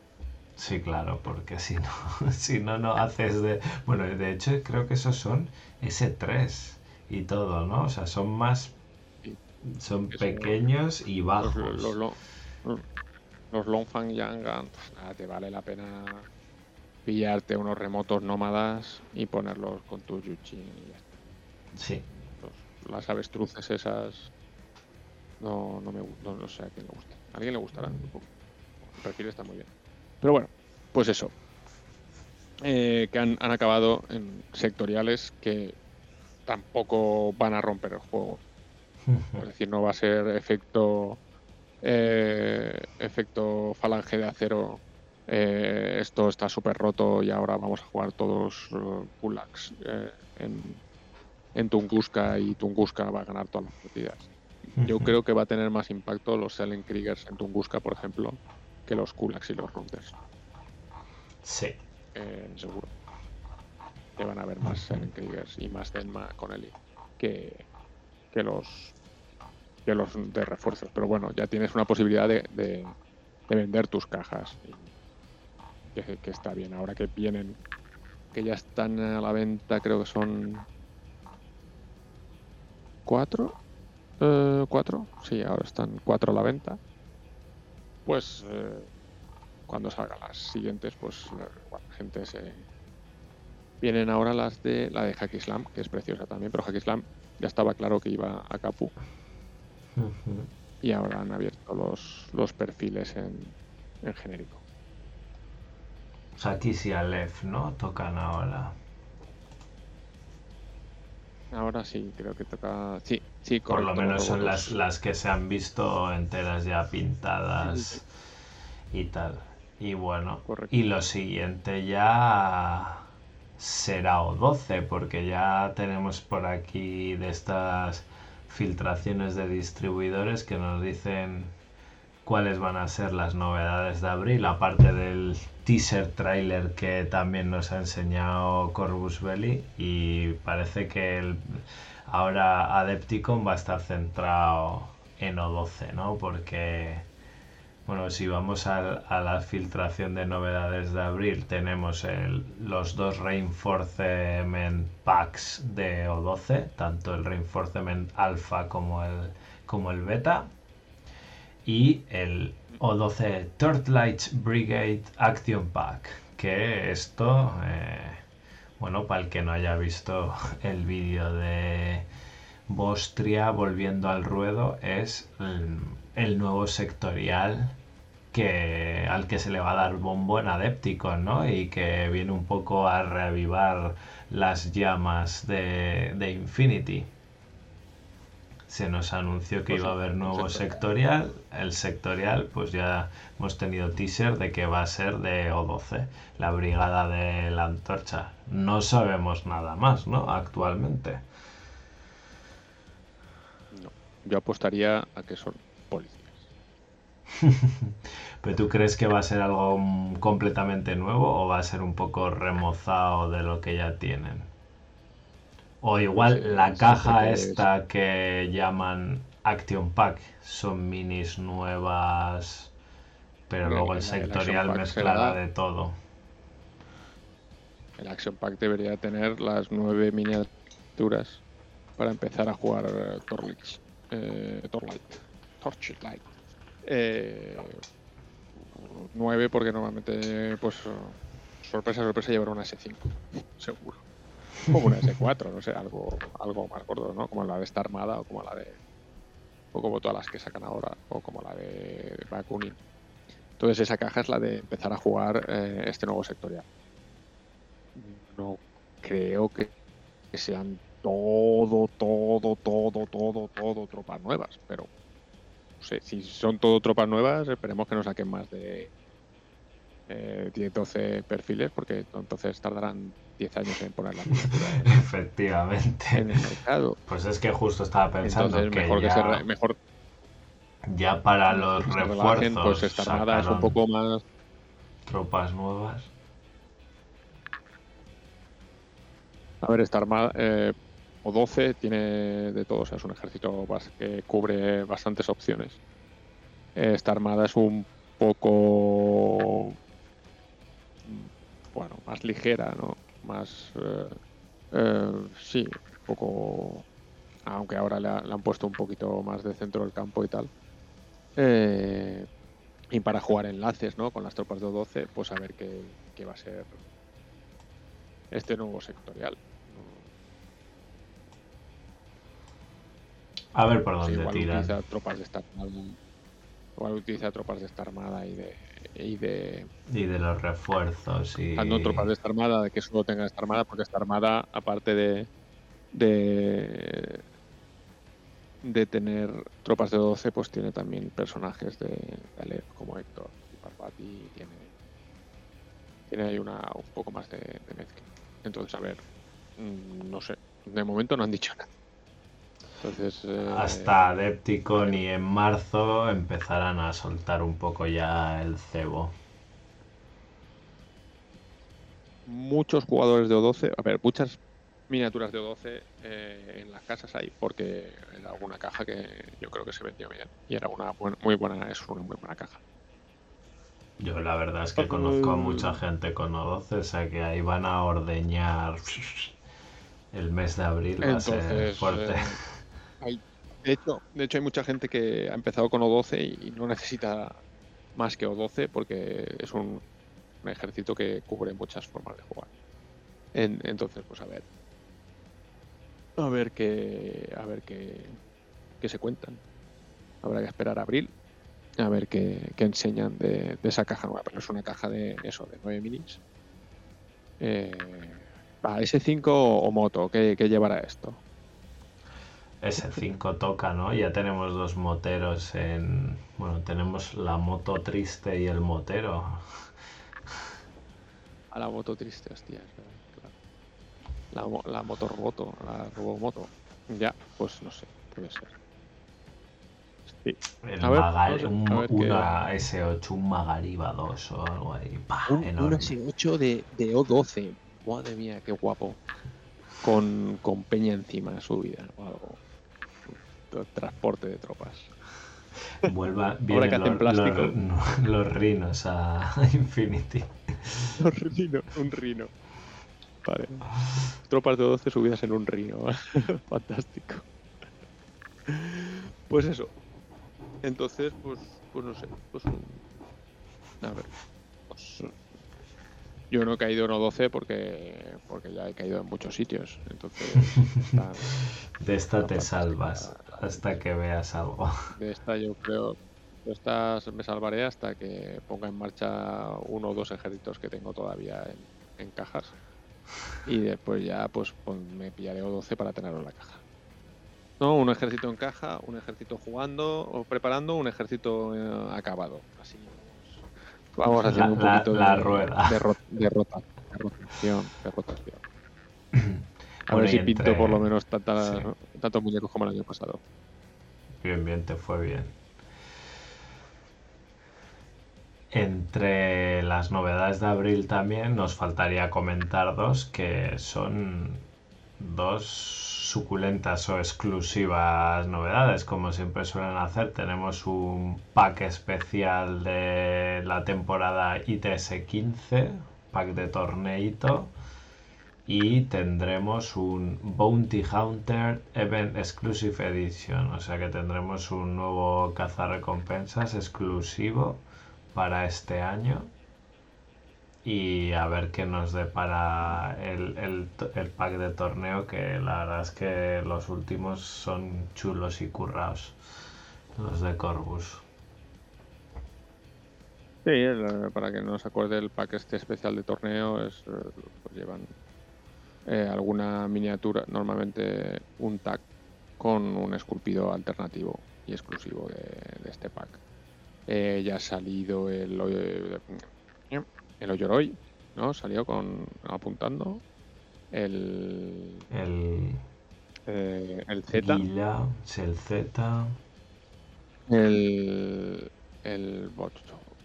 Sí, claro, porque si no, si no, no haces de... Bueno, de hecho creo que esos son S3 y todo, ¿no? O sea, son más... Son pequeños y Los, bajos. los, lo- los Longfang Yangan, nada, te vale la pena pillarte unos remotos nómadas y ponerlos con tu Yuchi. y ya está. Sí, Los- las avestruces esas no, no me no, no sé a quién le gusta. A alguien le gustará. supongo. El perfil está muy bien. Pero bueno, pues eso. Eh, que han, han acabado en sectoriales que tampoco van a romper el juego. Es decir, no va a ser efecto eh, efecto falange de acero. eh, esto está súper roto y ahora vamos a jugar todos kulaks eh, en, en Tunguska y Tunguska va a ganar todas las partidas. Yo creo que va a tener más impacto los Selen Kriegers en Tunguska, por ejemplo, que los kulaks y los Runters. Sí, eh, seguro. Que van a haber más Selen Kriegers y más Denma con Eli que, que los que los de refuerzos. Pero bueno, ya tienes una posibilidad de, de- de vender tus cajas. y que, que está bien. Ahora que vienen, que ya están a la venta, creo que son cuatro. Eh, ¿Cuatro? Sí, ahora están cuatro a la venta. Pues eh, cuando salgan las siguientes, pues eh, bueno, la gente se. Vienen ahora las de la de Hacky Slam, que es preciosa también, pero Hacky Slam ya estaba claro que iba a Capu y ahora han abierto los, los perfiles en, en genérico. Sakis y Aleph, ¿no? Tocan ahora. Ahora sí, creo que toca. Sí, sí, Por lo correcto, menos son las, las que se han visto enteras ya pintadas y tal. Y bueno, Correcto. y lo siguiente ya será O12, porque ya tenemos por aquí de estas filtraciones de distribuidores que nos dicen cuáles van a ser las novedades de abril, aparte del teaser trailer que también nos ha enseñado Corvus Belli y parece que ahora Adepticon va a estar centrado en O12, ¿no? Porque bueno, si vamos a, la filtración de novedades de abril, tenemos los dos Reinforcement Packs de O12, tanto el Reinforcement Alpha como el, como el Beta, y el O12 Turtlight Brigade Action Pack, que esto, eh, bueno, para el que no haya visto el vídeo de Bostria volviendo al ruedo, es el, el nuevo sectorial que al que se le va a dar bombo en Adepticon, ¿no? Y que viene un poco a reavivar las llamas de, de Infinity. Se nos anunció que Pues iba a haber nuevo sectorial. sectorial. El sectorial, pues ya hemos tenido teaser de que va a ser de O12, la brigada de la antorcha. No sabemos nada más, ¿no? Actualmente. No. Yo apostaría a que son policías. ¿Pero tú crees que va a ser algo mm, completamente nuevo o va a ser un poco remozado de lo que ya tienen? O igual la sí, caja es- esta que llaman Action Pack son minis nuevas, pero luego el sectorial mezclada de todo. El Action Pack debería tener las nueve miniaturas para empezar a jugar eh, Torlich. Eh, Torlight. Torchlight. Eh, nueve porque normalmente, pues, sorpresa, sorpresa, llevará una S5. Seguro. O una S4, no sé, algo, algo más gordo, ¿no? Como la de esta armada o como la de... O como todas las que sacan ahora, o como la de Bakunin. Entonces esa caja es la de empezar a jugar eh, este nuevo sectorial no creo que, que sean todo, todo, todo, todo, todo tropas nuevas, pero no sé, si son todo tropas nuevas, esperemos que no saquen más de eh, tiene 12 perfiles, porque entonces tardarán 10 años en poner la Efectivamente. en el mercado. Pues es que justo estaba pensando Entonces, que, mejor que ya, se re- mejor ya para los que se refuerzos pues esta armada es un poco más tropas nuevas. A ver, esta armada, eh, o 12, tiene de todo, o sea, es un ejército que cubre bastantes opciones. Esta armada es un poco, bueno, más ligera, ¿no? Más, eh, eh, sí, un poco, aunque ahora le, ha- le han puesto un poquito más de centro del campo y tal. Eh, y para jugar enlaces, ¿no? Con las tropas de 12, pues a ver qué, qué va a ser este nuevo sectorial. A ver por Sí, dónde igual tiran. utiliza tropas de esta armada. Igual utiliza tropas de esta armada y de. Y de Y de los refuerzos y... no tropas de esta armada, de que solo tenga esta armada, porque esta armada, aparte de. de. de tener tropas de 12, pues tiene también personajes de, de Aleph, como Héctor y Parvati, tiene. tiene ahí una, un poco más de, de mezcla. Entonces, a ver, mm, no sé, de momento no han dicho nada. Entonces. eh, Hasta Adepticon y en marzo empezarán a soltar un poco ya el cebo. muchos jugadores de O12, a ver, muchas miniaturas de O12 eh, en las casas hay, porque era alguna caja que yo creo que se vendió bien. Y era una buen- muy buena, es una muy buena caja. Yo la verdad es que conozco a mucha gente con O12, o sea que ahí van a ordeñar el mes de abril, va a ser fuerte. eh, de, hecho, de hecho, hay mucha gente que ha empezado con O12 y no necesita más que O12 porque es un, ejército que cubre muchas formas de jugar. En- entonces, pues a ver. A ver qué. A ver qué, qué se cuentan. Habrá que esperar a abril. A ver qué, qué enseñan de, de esa caja nueva. Pero es una caja de eso, de 9 minis. Eh, va, S5 o moto, ¿qué, qué llevará esto? Ese 5 toca, ¿no? Ya tenemos dos moteros en... Bueno, tenemos la moto triste y el motero. A la moto triste, hostia. es verdad, claro. La, la moto roboto, la robomoto. Ya, pues no sé, puede ser. Sí. El A ver, Maga- no sé, un- a ver qué- una S8, un Magariba 2 o algo ahí. ¡pah! Un, un enorme. S8 de, de O12. Madre mía, qué guapo. Con, con peña encima subida o algo. Transporte de tropas. Vuelva, Ahora que hacen los, plástico. los- los rinos a Infinity. Un rino, un rino. Vale. Tropas de 12 subidas en un rino. Fantástico. Pues eso. Entonces, pues, pues no sé. Pues un- A ver. pues, yo no he caído en O12 porque, porque ya he caído en muchos sitios. Entonces, está- De esta te salvas hasta que veas algo. de esta yo creo. De estas me salvaré hasta que ponga en marcha uno o dos ejércitos que tengo todavía en, en cajas. Y después ya pues, pon- me pillaré O12 para tenerlo en la caja. No, un ejército en caja, un ejército jugando o preparando, un ejército eh, acabado. Así vamos La- haciendo un la- poquito la de, rueda. De, ro- de rota- de rotación, de rotación. A ver si pinto por lo menos sí. tantos muñecos como el año pasado. Bien, bien, te fue bien. Entre las novedades de abril también nos faltaría comentar dos que son dos suculentas o exclusivas novedades, como siempre suelen hacer. Tenemos un pack especial de la temporada ITS 15, pack de torneito. Y tendremos un Bounty Hunter Event Exclusive Edition. O sea que tendremos un nuevo cazarrecompensas exclusivo para este año. Y a ver qué nos depara el, el, el pack de torneo. Que la verdad es que los últimos son chulos y curraos. Los de Corvus. Sí, para que no se acuerde, el pack este especial de torneo es, pues llevan eh, alguna miniatura, normalmente un tag con un esculpido alternativo y exclusivo de, de este pack. Eh, ya ha salido el, el Oyoroi, ¿no? Salió con apuntando el El. eh, el Z, Guilla, el Z. el el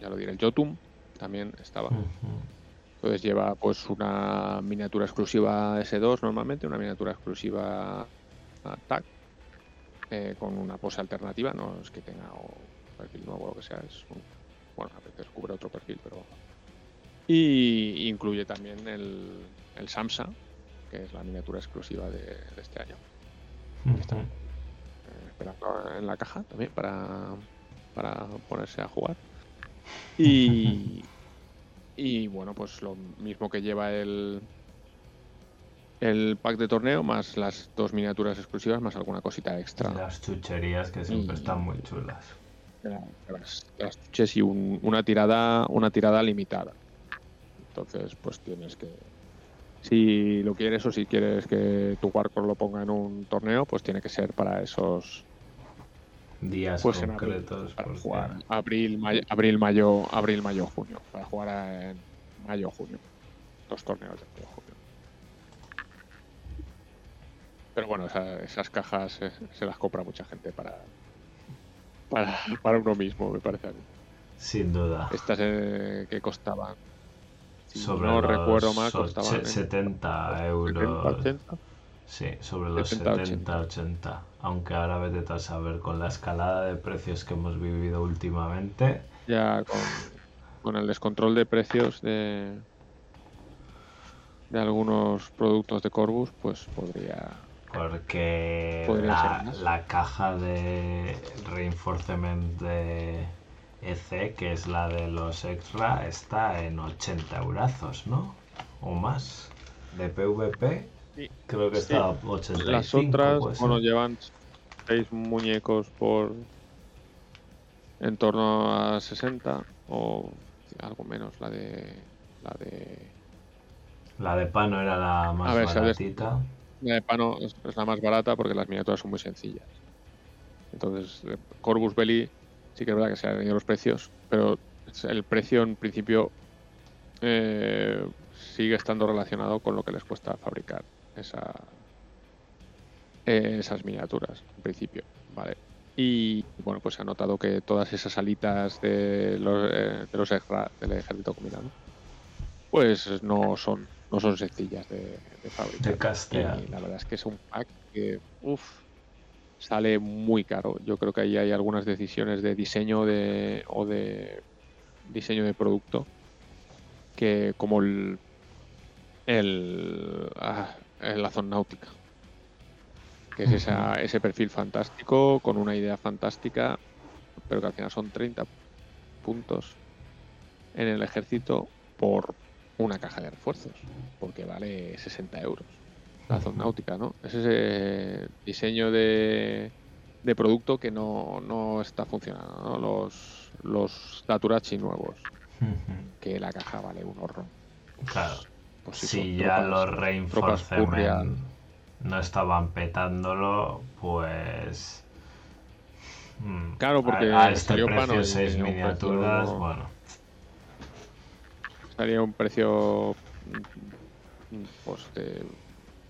ya lo diré, el Jotum también estaba. Entonces lleva pues una miniatura exclusiva S2 normalmente, una miniatura exclusiva TAC eh, con una pose alternativa, no es que tenga o perfil nuevo o lo que sea, es un, bueno, a veces cubre otro perfil, pero y incluye también el, el Samsa, que es la miniatura exclusiva de, de este año. está. Eh, esperando en la caja también para, para ponerse a jugar. Y, y bueno, pues lo mismo que lleva el, el pack de torneo, más las dos miniaturas exclusivas, más alguna cosita extra. Las chucherías que siempre Y- están muy chulas. las, las chuches y un- una tirada una tirada limitada entonces pues tienes que si lo quieres o si quieres que tu Warcore lo ponga en un torneo pues tiene que ser para esos Días pues abril concretos. para porque- jugar abril mayo abril mayo abril mayo junio para jugar en mayo junio dos torneos de mayo junio pero bueno esa- esas cajas eh, se las compra mucha gente para para, para uno mismo me parece a mí Sin duda. Estas eh, que costaban, si Sobre no los recuerdo oche- costaban en 70 euros. 70, 80. Sí, sobre los 70, 70, 80. Aunque ahora vete a saber con la escalada de precios que hemos vivido últimamente. Ya con, con el descontrol de precios de, de algunos productos de Corbus, pues podría. Porque Podría la, la caja de reinforcement de EC, que es la de los extra, está en 80 eurazos, ¿no? O más. De PvP, Sí. creo que Sí. está a 85. Las otras, bueno, llevan seis muñecos por. en torno a 60 o algo menos la de. La de. La de Pano era la más A ver. La de Pano es, es la más barata porque las miniaturas son muy sencillas. Entonces, eh, Corvus Belli sí que es verdad que se han ido los precios, pero el precio en principio eh, sigue estando relacionado con lo que les cuesta fabricar esa, eh, esas miniaturas, en principio, ¿vale? Y bueno, pues se ha notado que todas esas alitas de los, eh, de los extra del ejército combinado, pues no son, no son sencillas de, de fabricar. De. Y la verdad es que es un pack que, uff, sale muy caro. Yo creo que ahí hay algunas decisiones de diseño de, o de diseño de producto que como el, el, ah, la zona náutica. Que es esa, ese perfil fantástico, con una idea fantástica, pero que al final son 30 puntos en el ejército por una caja de refuerzos, porque vale 60 euros la zona náutica, ¿no? Es ese diseño de, de producto que no, no está funcionando, ¿no? Los, los Daturachi nuevos, que la caja vale un horror. Claro. Pues si ya tropas- los Furriel. no estaban petándolo, pues. mm, Claro, porque a, a este salió precio, y seis miniaturas, precio- bueno. salía un precio mm, pues de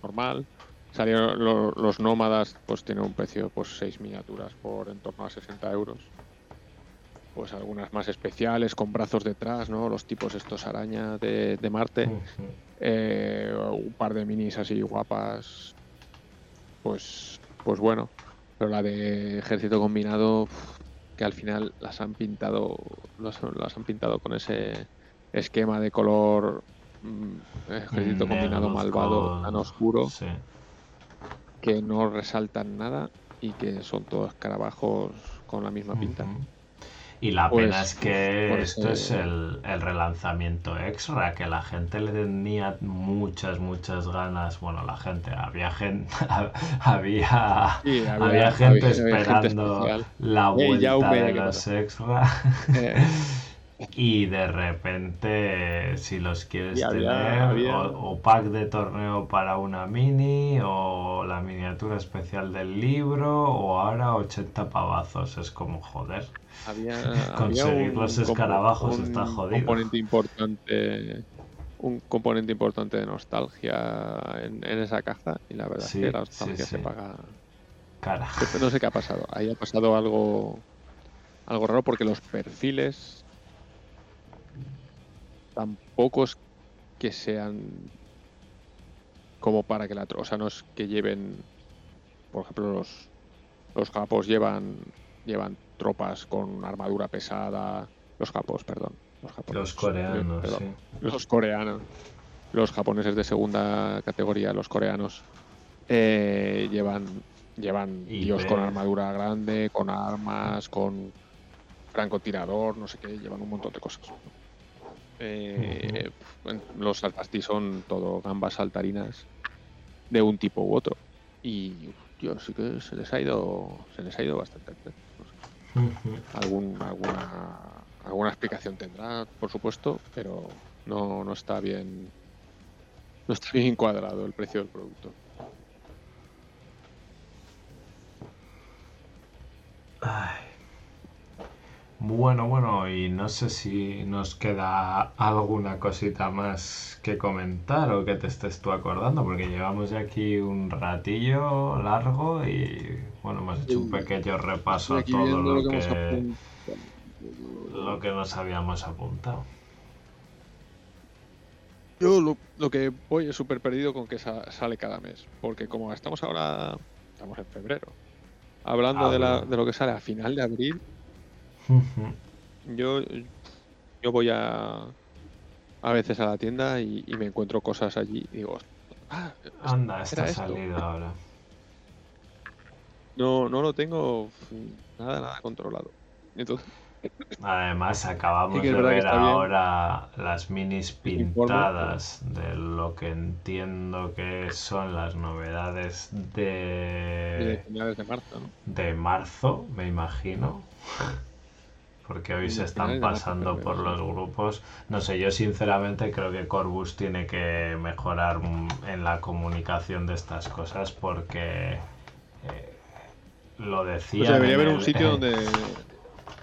normal salieron lo- los nómadas pues tienen un precio pues 6 miniaturas por en torno a 60 euros pues algunas más especiales con brazos detrás no los tipos estos araña de, de Marte. Eh, un par de minis así guapas. Pues pues bueno. Pero la de ejército combinado que al final las han pintado las, las han pintado con ese esquema de color mm, ejército combinado Negruzco, malvado tan oscuro Sí. que no resaltan nada y que son todos escarabajos con la misma pinta. Ujú. Y la Pues, pena es que esto es el, el relanzamiento extra, que la gente le tenía muchas, muchas ganas. Bueno, la gente, había gente, había, Sí, había, había- gente había esperando la vuelta de ¿qué los extra. Eh, Y de repente, si los quieres tener, O, o pack de torneo para una mini, o la miniatura especial del libro, o ahora 80 pavazos. Es como joder. Había, Conseguir los escarabajos un está jodido. componente importante un componente importante de nostalgia en, en esa caja y la verdad Sí, es que la nostalgia sí, se paga Cara. no sé qué ha pasado ahí ha pasado algo algo raro porque los perfiles tampoco es que sean como para que la tro- o sea no es que lleven por ejemplo los los japos llevan llevan tropas con armadura pesada. Los japos perdón los japoneses. Los coreanos, perdón. sí. los coreanos. Los japoneses de segunda categoría los coreanos eh, llevan llevan Y ves- con armadura grande con armas con francotirador no sé qué llevan un montón de cosas Eh, bueno, los saltastí son todo gambas saltarinas de un tipo u otro. Y yo sí que se les ha ido se les ha ido bastante no sé. Algún, alguna, alguna explicación tendrá, por supuesto, pero no, no está bien no está bien encuadrado el precio del producto. Ay. Bueno, bueno, y no sé si nos queda alguna cosita más que comentar o que te estés tú acordando, porque llevamos ya aquí un ratillo largo y bueno, hemos hecho un pequeño repaso a todo lo que lo que nos habíamos apuntado. Yo lo, lo que voy es súper perdido con que sa- sale cada mes, porque como estamos ahora, estamos en febrero, hablando de, la- de lo que sale a final de abril, Yo, yo voy a a veces a la tienda y, y me encuentro cosas allí y digo, ah, Anda, está salido ahora. no, no lo tengo nada, nada controlado. Entonces, Además, acabamos Sí de ver bien. ahora las minis pintadas de lo que entiendo que son las novedades de de, finales de marzo, ¿no? de marzo, me imagino. Porque hoy se están pasando por los grupos. No sé, yo sinceramente creo que Corbus tiene que mejorar en la comunicación de estas cosas porque eh, lo O decía. sea, debería haber un sitio donde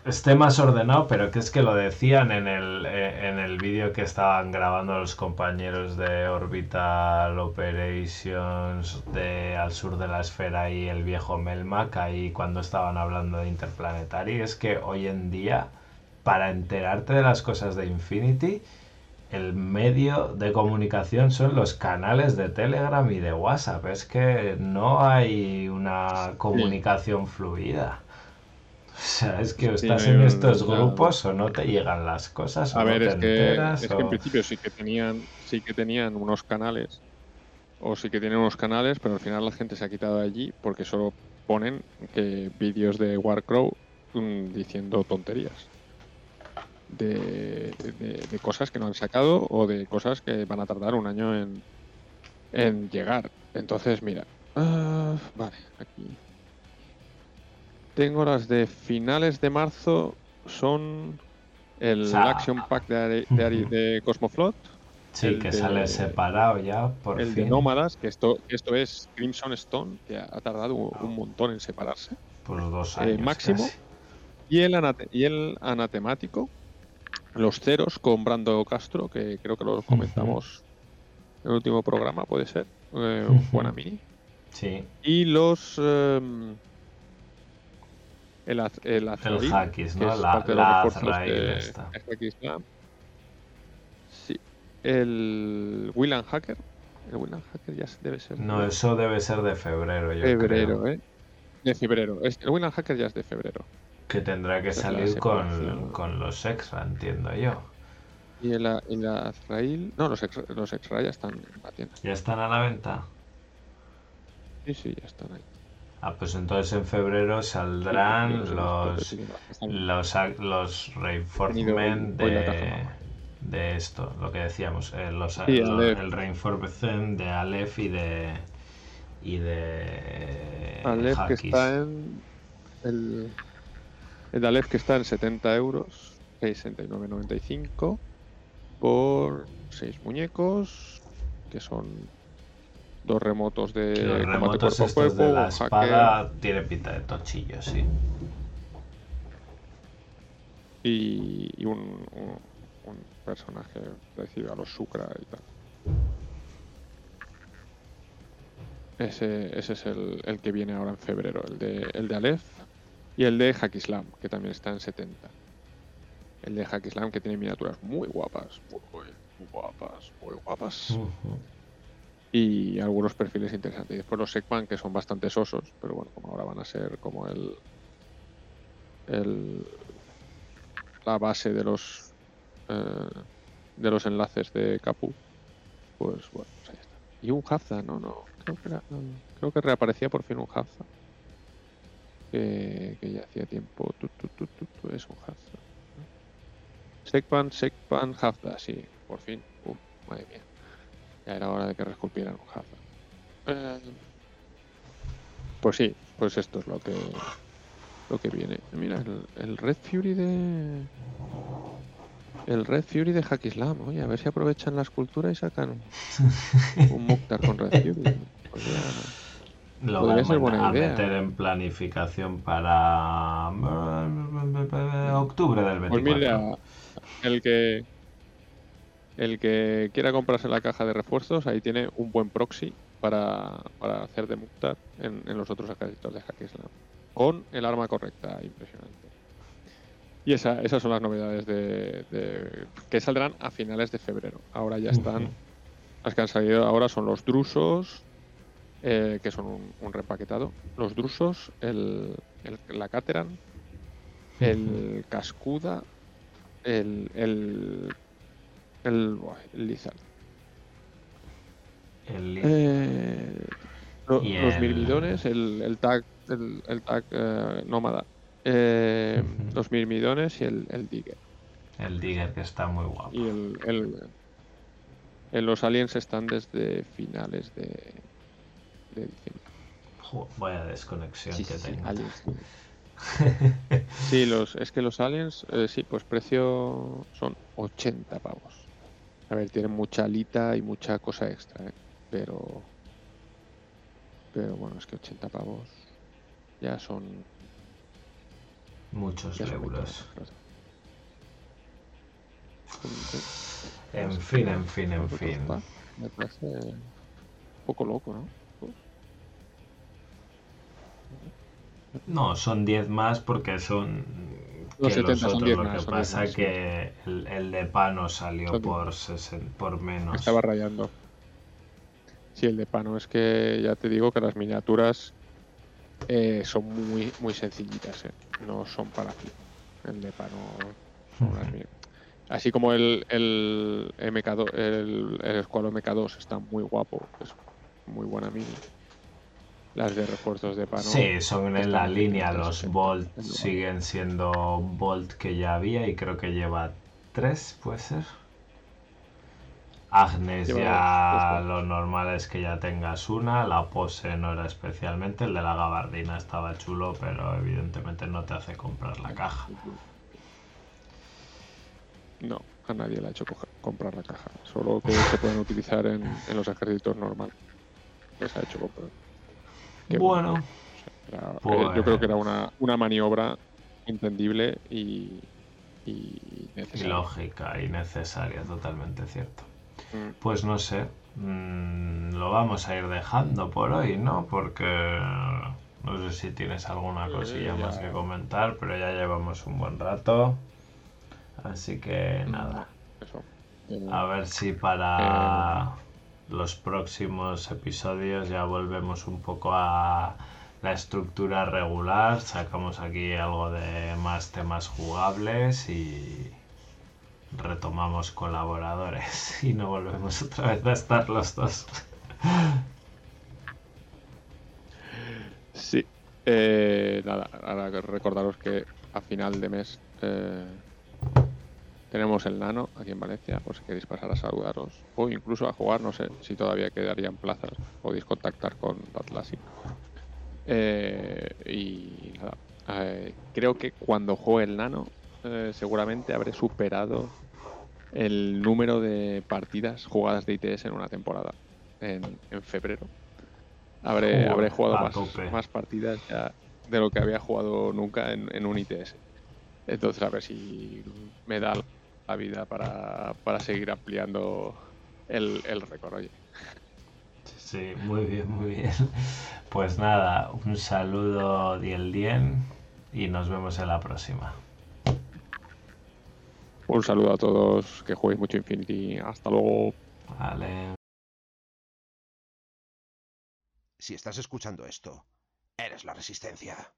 esté más ordenado, pero que es que lo decían en el, eh, en el vídeo que estaban grabando los compañeros de Orbital Operations de al sur de la esfera y el viejo Melmac ahí cuando estaban hablando de Interplanetary, es que hoy en día, para enterarte de las cosas de Infinity, el medio de comunicación son los canales de Telegram y de WhatsApp. Es que no hay una comunicación fluida. O sea, es que o estás no en estos grupos o no te llegan las cosas o A no ver, te es que, enteras. es que en o- principio sí que tenían, sí que tenían unos canales, o sí que tienen unos canales, pero al final la gente se ha quitado de allí porque solo ponen que vídeos de Warcrow mm, diciendo tonterías. De, de- de cosas que no han sacado o de cosas que van a tardar un año en, en llegar. Entonces, mira. ah, vale, aquí. Tengo las de finales de marzo. Son el O sea, Action Pack de, Ari- de, Ari- ujú. de Cosmoflot, sí, que de- sale separado ya, por el fin. de Nómadas, que esto, esto es Crimson Stone, que ha, tardado un, un montón en separarse. Por dos eh, años. máximo. casi. Y el, anate- y el anatemático, los ceros con Brando Castro, que creo que lo comentamos en el último programa, puede ser. eh, Ujú. Buena mini. Sí, Y los. em, el, az- el el Hackis, que ¿no? es La, parte de los la refuerzos Azrael de Lab. Sí. El Willan Hacker. El Willan Hacker ya debe ser. No, eso debe ser de febrero, yo febrero, creo. ¿eh? De febrero. El Willan Hacker ya es de febrero. Que tendrá que salir con, con los extra, entiendo yo. Y el, el Azrael. No, los extra, los extra ya están en la tienda. ¿Ya están a la venta? Sí, sí, ya están ahí. Ah, pues entonces en febrero saldrán Sí, los, los, los reinforcement de, de esto, lo que decíamos, eh, los, Sí, el reinforcement de Aleph y de y de Aleph que está en. El, el Aleph que está en 70 euros. 69.95 por 6 muñecos, que son dos remotos de Los combate remotos cuerpo a estos cuerpo, de la espada tiene pinta de tochillo, sí. y, y un, un- un personaje parecido a los Sucra y tal. Ese, ese es el, el que viene ahora en febrero, el de, el de Aleph y el de Hackislam, que también está en 70. El de Hackislam que tiene miniaturas muy guapas, muy, muy guapas, muy guapas. Y algunos perfiles interesantes. Y después los Sekman, que son bastante sosos, pero bueno, como ahora van a ser como el. el la base de los. eh, de los enlaces de Capu. Pues bueno, pues ahí está. Y un Hafza, no, no. Creo que, era- creo que reaparecía por fin un Hafza. Que, ya hacía tiempo. Tu, tu, tu, es un Hafza. Sekpan, Sekpan, Hafza, sí, por fin. Uf, madre mía. Ya era hora de que reesculpieran un Hazard. Eh, pues sí, pues esto es lo que lo que viene. Mira, el, el Red Fury de. El Red Fury de Hackislam. Oye, a ver si aprovechan la escultura y sacan un, un Mukhtar con Red Fury. Pues ya, Lo Podría van ser buena a idea. meter en planificación para octubre del 24. Pues mira, el que el que quiera comprarse la caja de refuerzos, ahí tiene un buen proxy para, para hacer de Mukhtar en, en los otros ejércitos de Hackislam. Con el arma correcta, impresionante. Y esa, esas son las novedades de, de- que saldrán a finales de febrero. Ahora ya están. Las que han salido ahora son los drusos, eh, que son un, un reempaquetado. Los drusos, el, el- la Cateran, el Cascuda, el, el, el, el Lizard. El li- Eh, lo- Los mirmidones, el, el tag, el, el tag eh, nómada. Eh. Los mirmidones y el, el digger. el Digger que está muy guapo. Y el, el- los aliens están desde finales de, de diciembre. Vaya desconexión Sí, que sí, sí, tengo. aliens. Sí, los, es que los aliens, eh, sí, pues precio son 80 pavos. A ver, tienen mucha alita y mucha cosa extra, ¿eh? pero. Pero bueno, es que 80 pavos ya son. Muchos Ya euros. 20 En Pues, fin, en fin, en ¿cuánto fin. Me parece un poco loco, ¿no? No, son 10 más porque son. Que 70 son otros, 10 lo que son 10 pasa sí. que el, el de Pano salió Son 10. por, sesen- por menos. Estaba rayando. Sí, el de Pano es que ya te digo que las miniaturas eh, son muy muy sencillitas, ¿eh? no son para flip. El de Pano son mini- Así como el, el MK2, el, el Squalo MK2 está muy guapo, es muy buena mini. Las de refuerzos de Pano. Sí, son en la línea. 560, Los Bolt siguen siendo Bolt que ya había y creo que lleva 3, puede ser. Agnes Lleva ya dos, dos, lo normal es que ya tengas una, la pose no era especialmente, el de la gabardina estaba chulo, pero evidentemente no te hace comprar la caja. No, a nadie le ha hecho comprar la caja. Solo que se pueden utilizar en, en los ejércitos normales. Les ha hecho comprar. Que Bueno, Era- eh, Pues- Yo creo que era una, una maniobra entendible y, y y necesaria. lógica y necesaria, totalmente cierto. Mm, Pues no sé, mm, lo vamos a ir dejando por hoy, ¿no? Porque no sé si tienes alguna Sí, cosilla ya. más que comentar, pero ya llevamos un buen rato. Así que nada, Eso. Eh, a ver si para los próximos episodios ya volvemos un poco a la estructura regular, sacamos aquí algo de más temas jugables y retomamos colaboradores y no volvemos otra vez a estar los dos. Sí. Eh, nada, ahora recordaros que a final de mes eh, tenemos el Nano aquí en Valencia, por si queréis pasar a saludaros o incluso a jugar, no sé si todavía quedarían plazas, podéis contactar con Atlassic. Eh, y nada, eh, creo que cuando juegue el Nano eh, seguramente habré superado el número de partidas jugadas de ITS en una temporada, en, febrero. Habré, habré jugado más, más, partidas ya de lo que había jugado nunca en, un ITS. Entonces, a ver si me da la vida para, para seguir ampliando el, el récord, oye. Sí, muy bien, muy bien. Pues nada, un saludo Diel Dien y nos vemos en la próxima. Un saludo a todos, que juguéis mucho Infinity. Hasta luego. Vale. Si estás escuchando esto, eres la resistencia.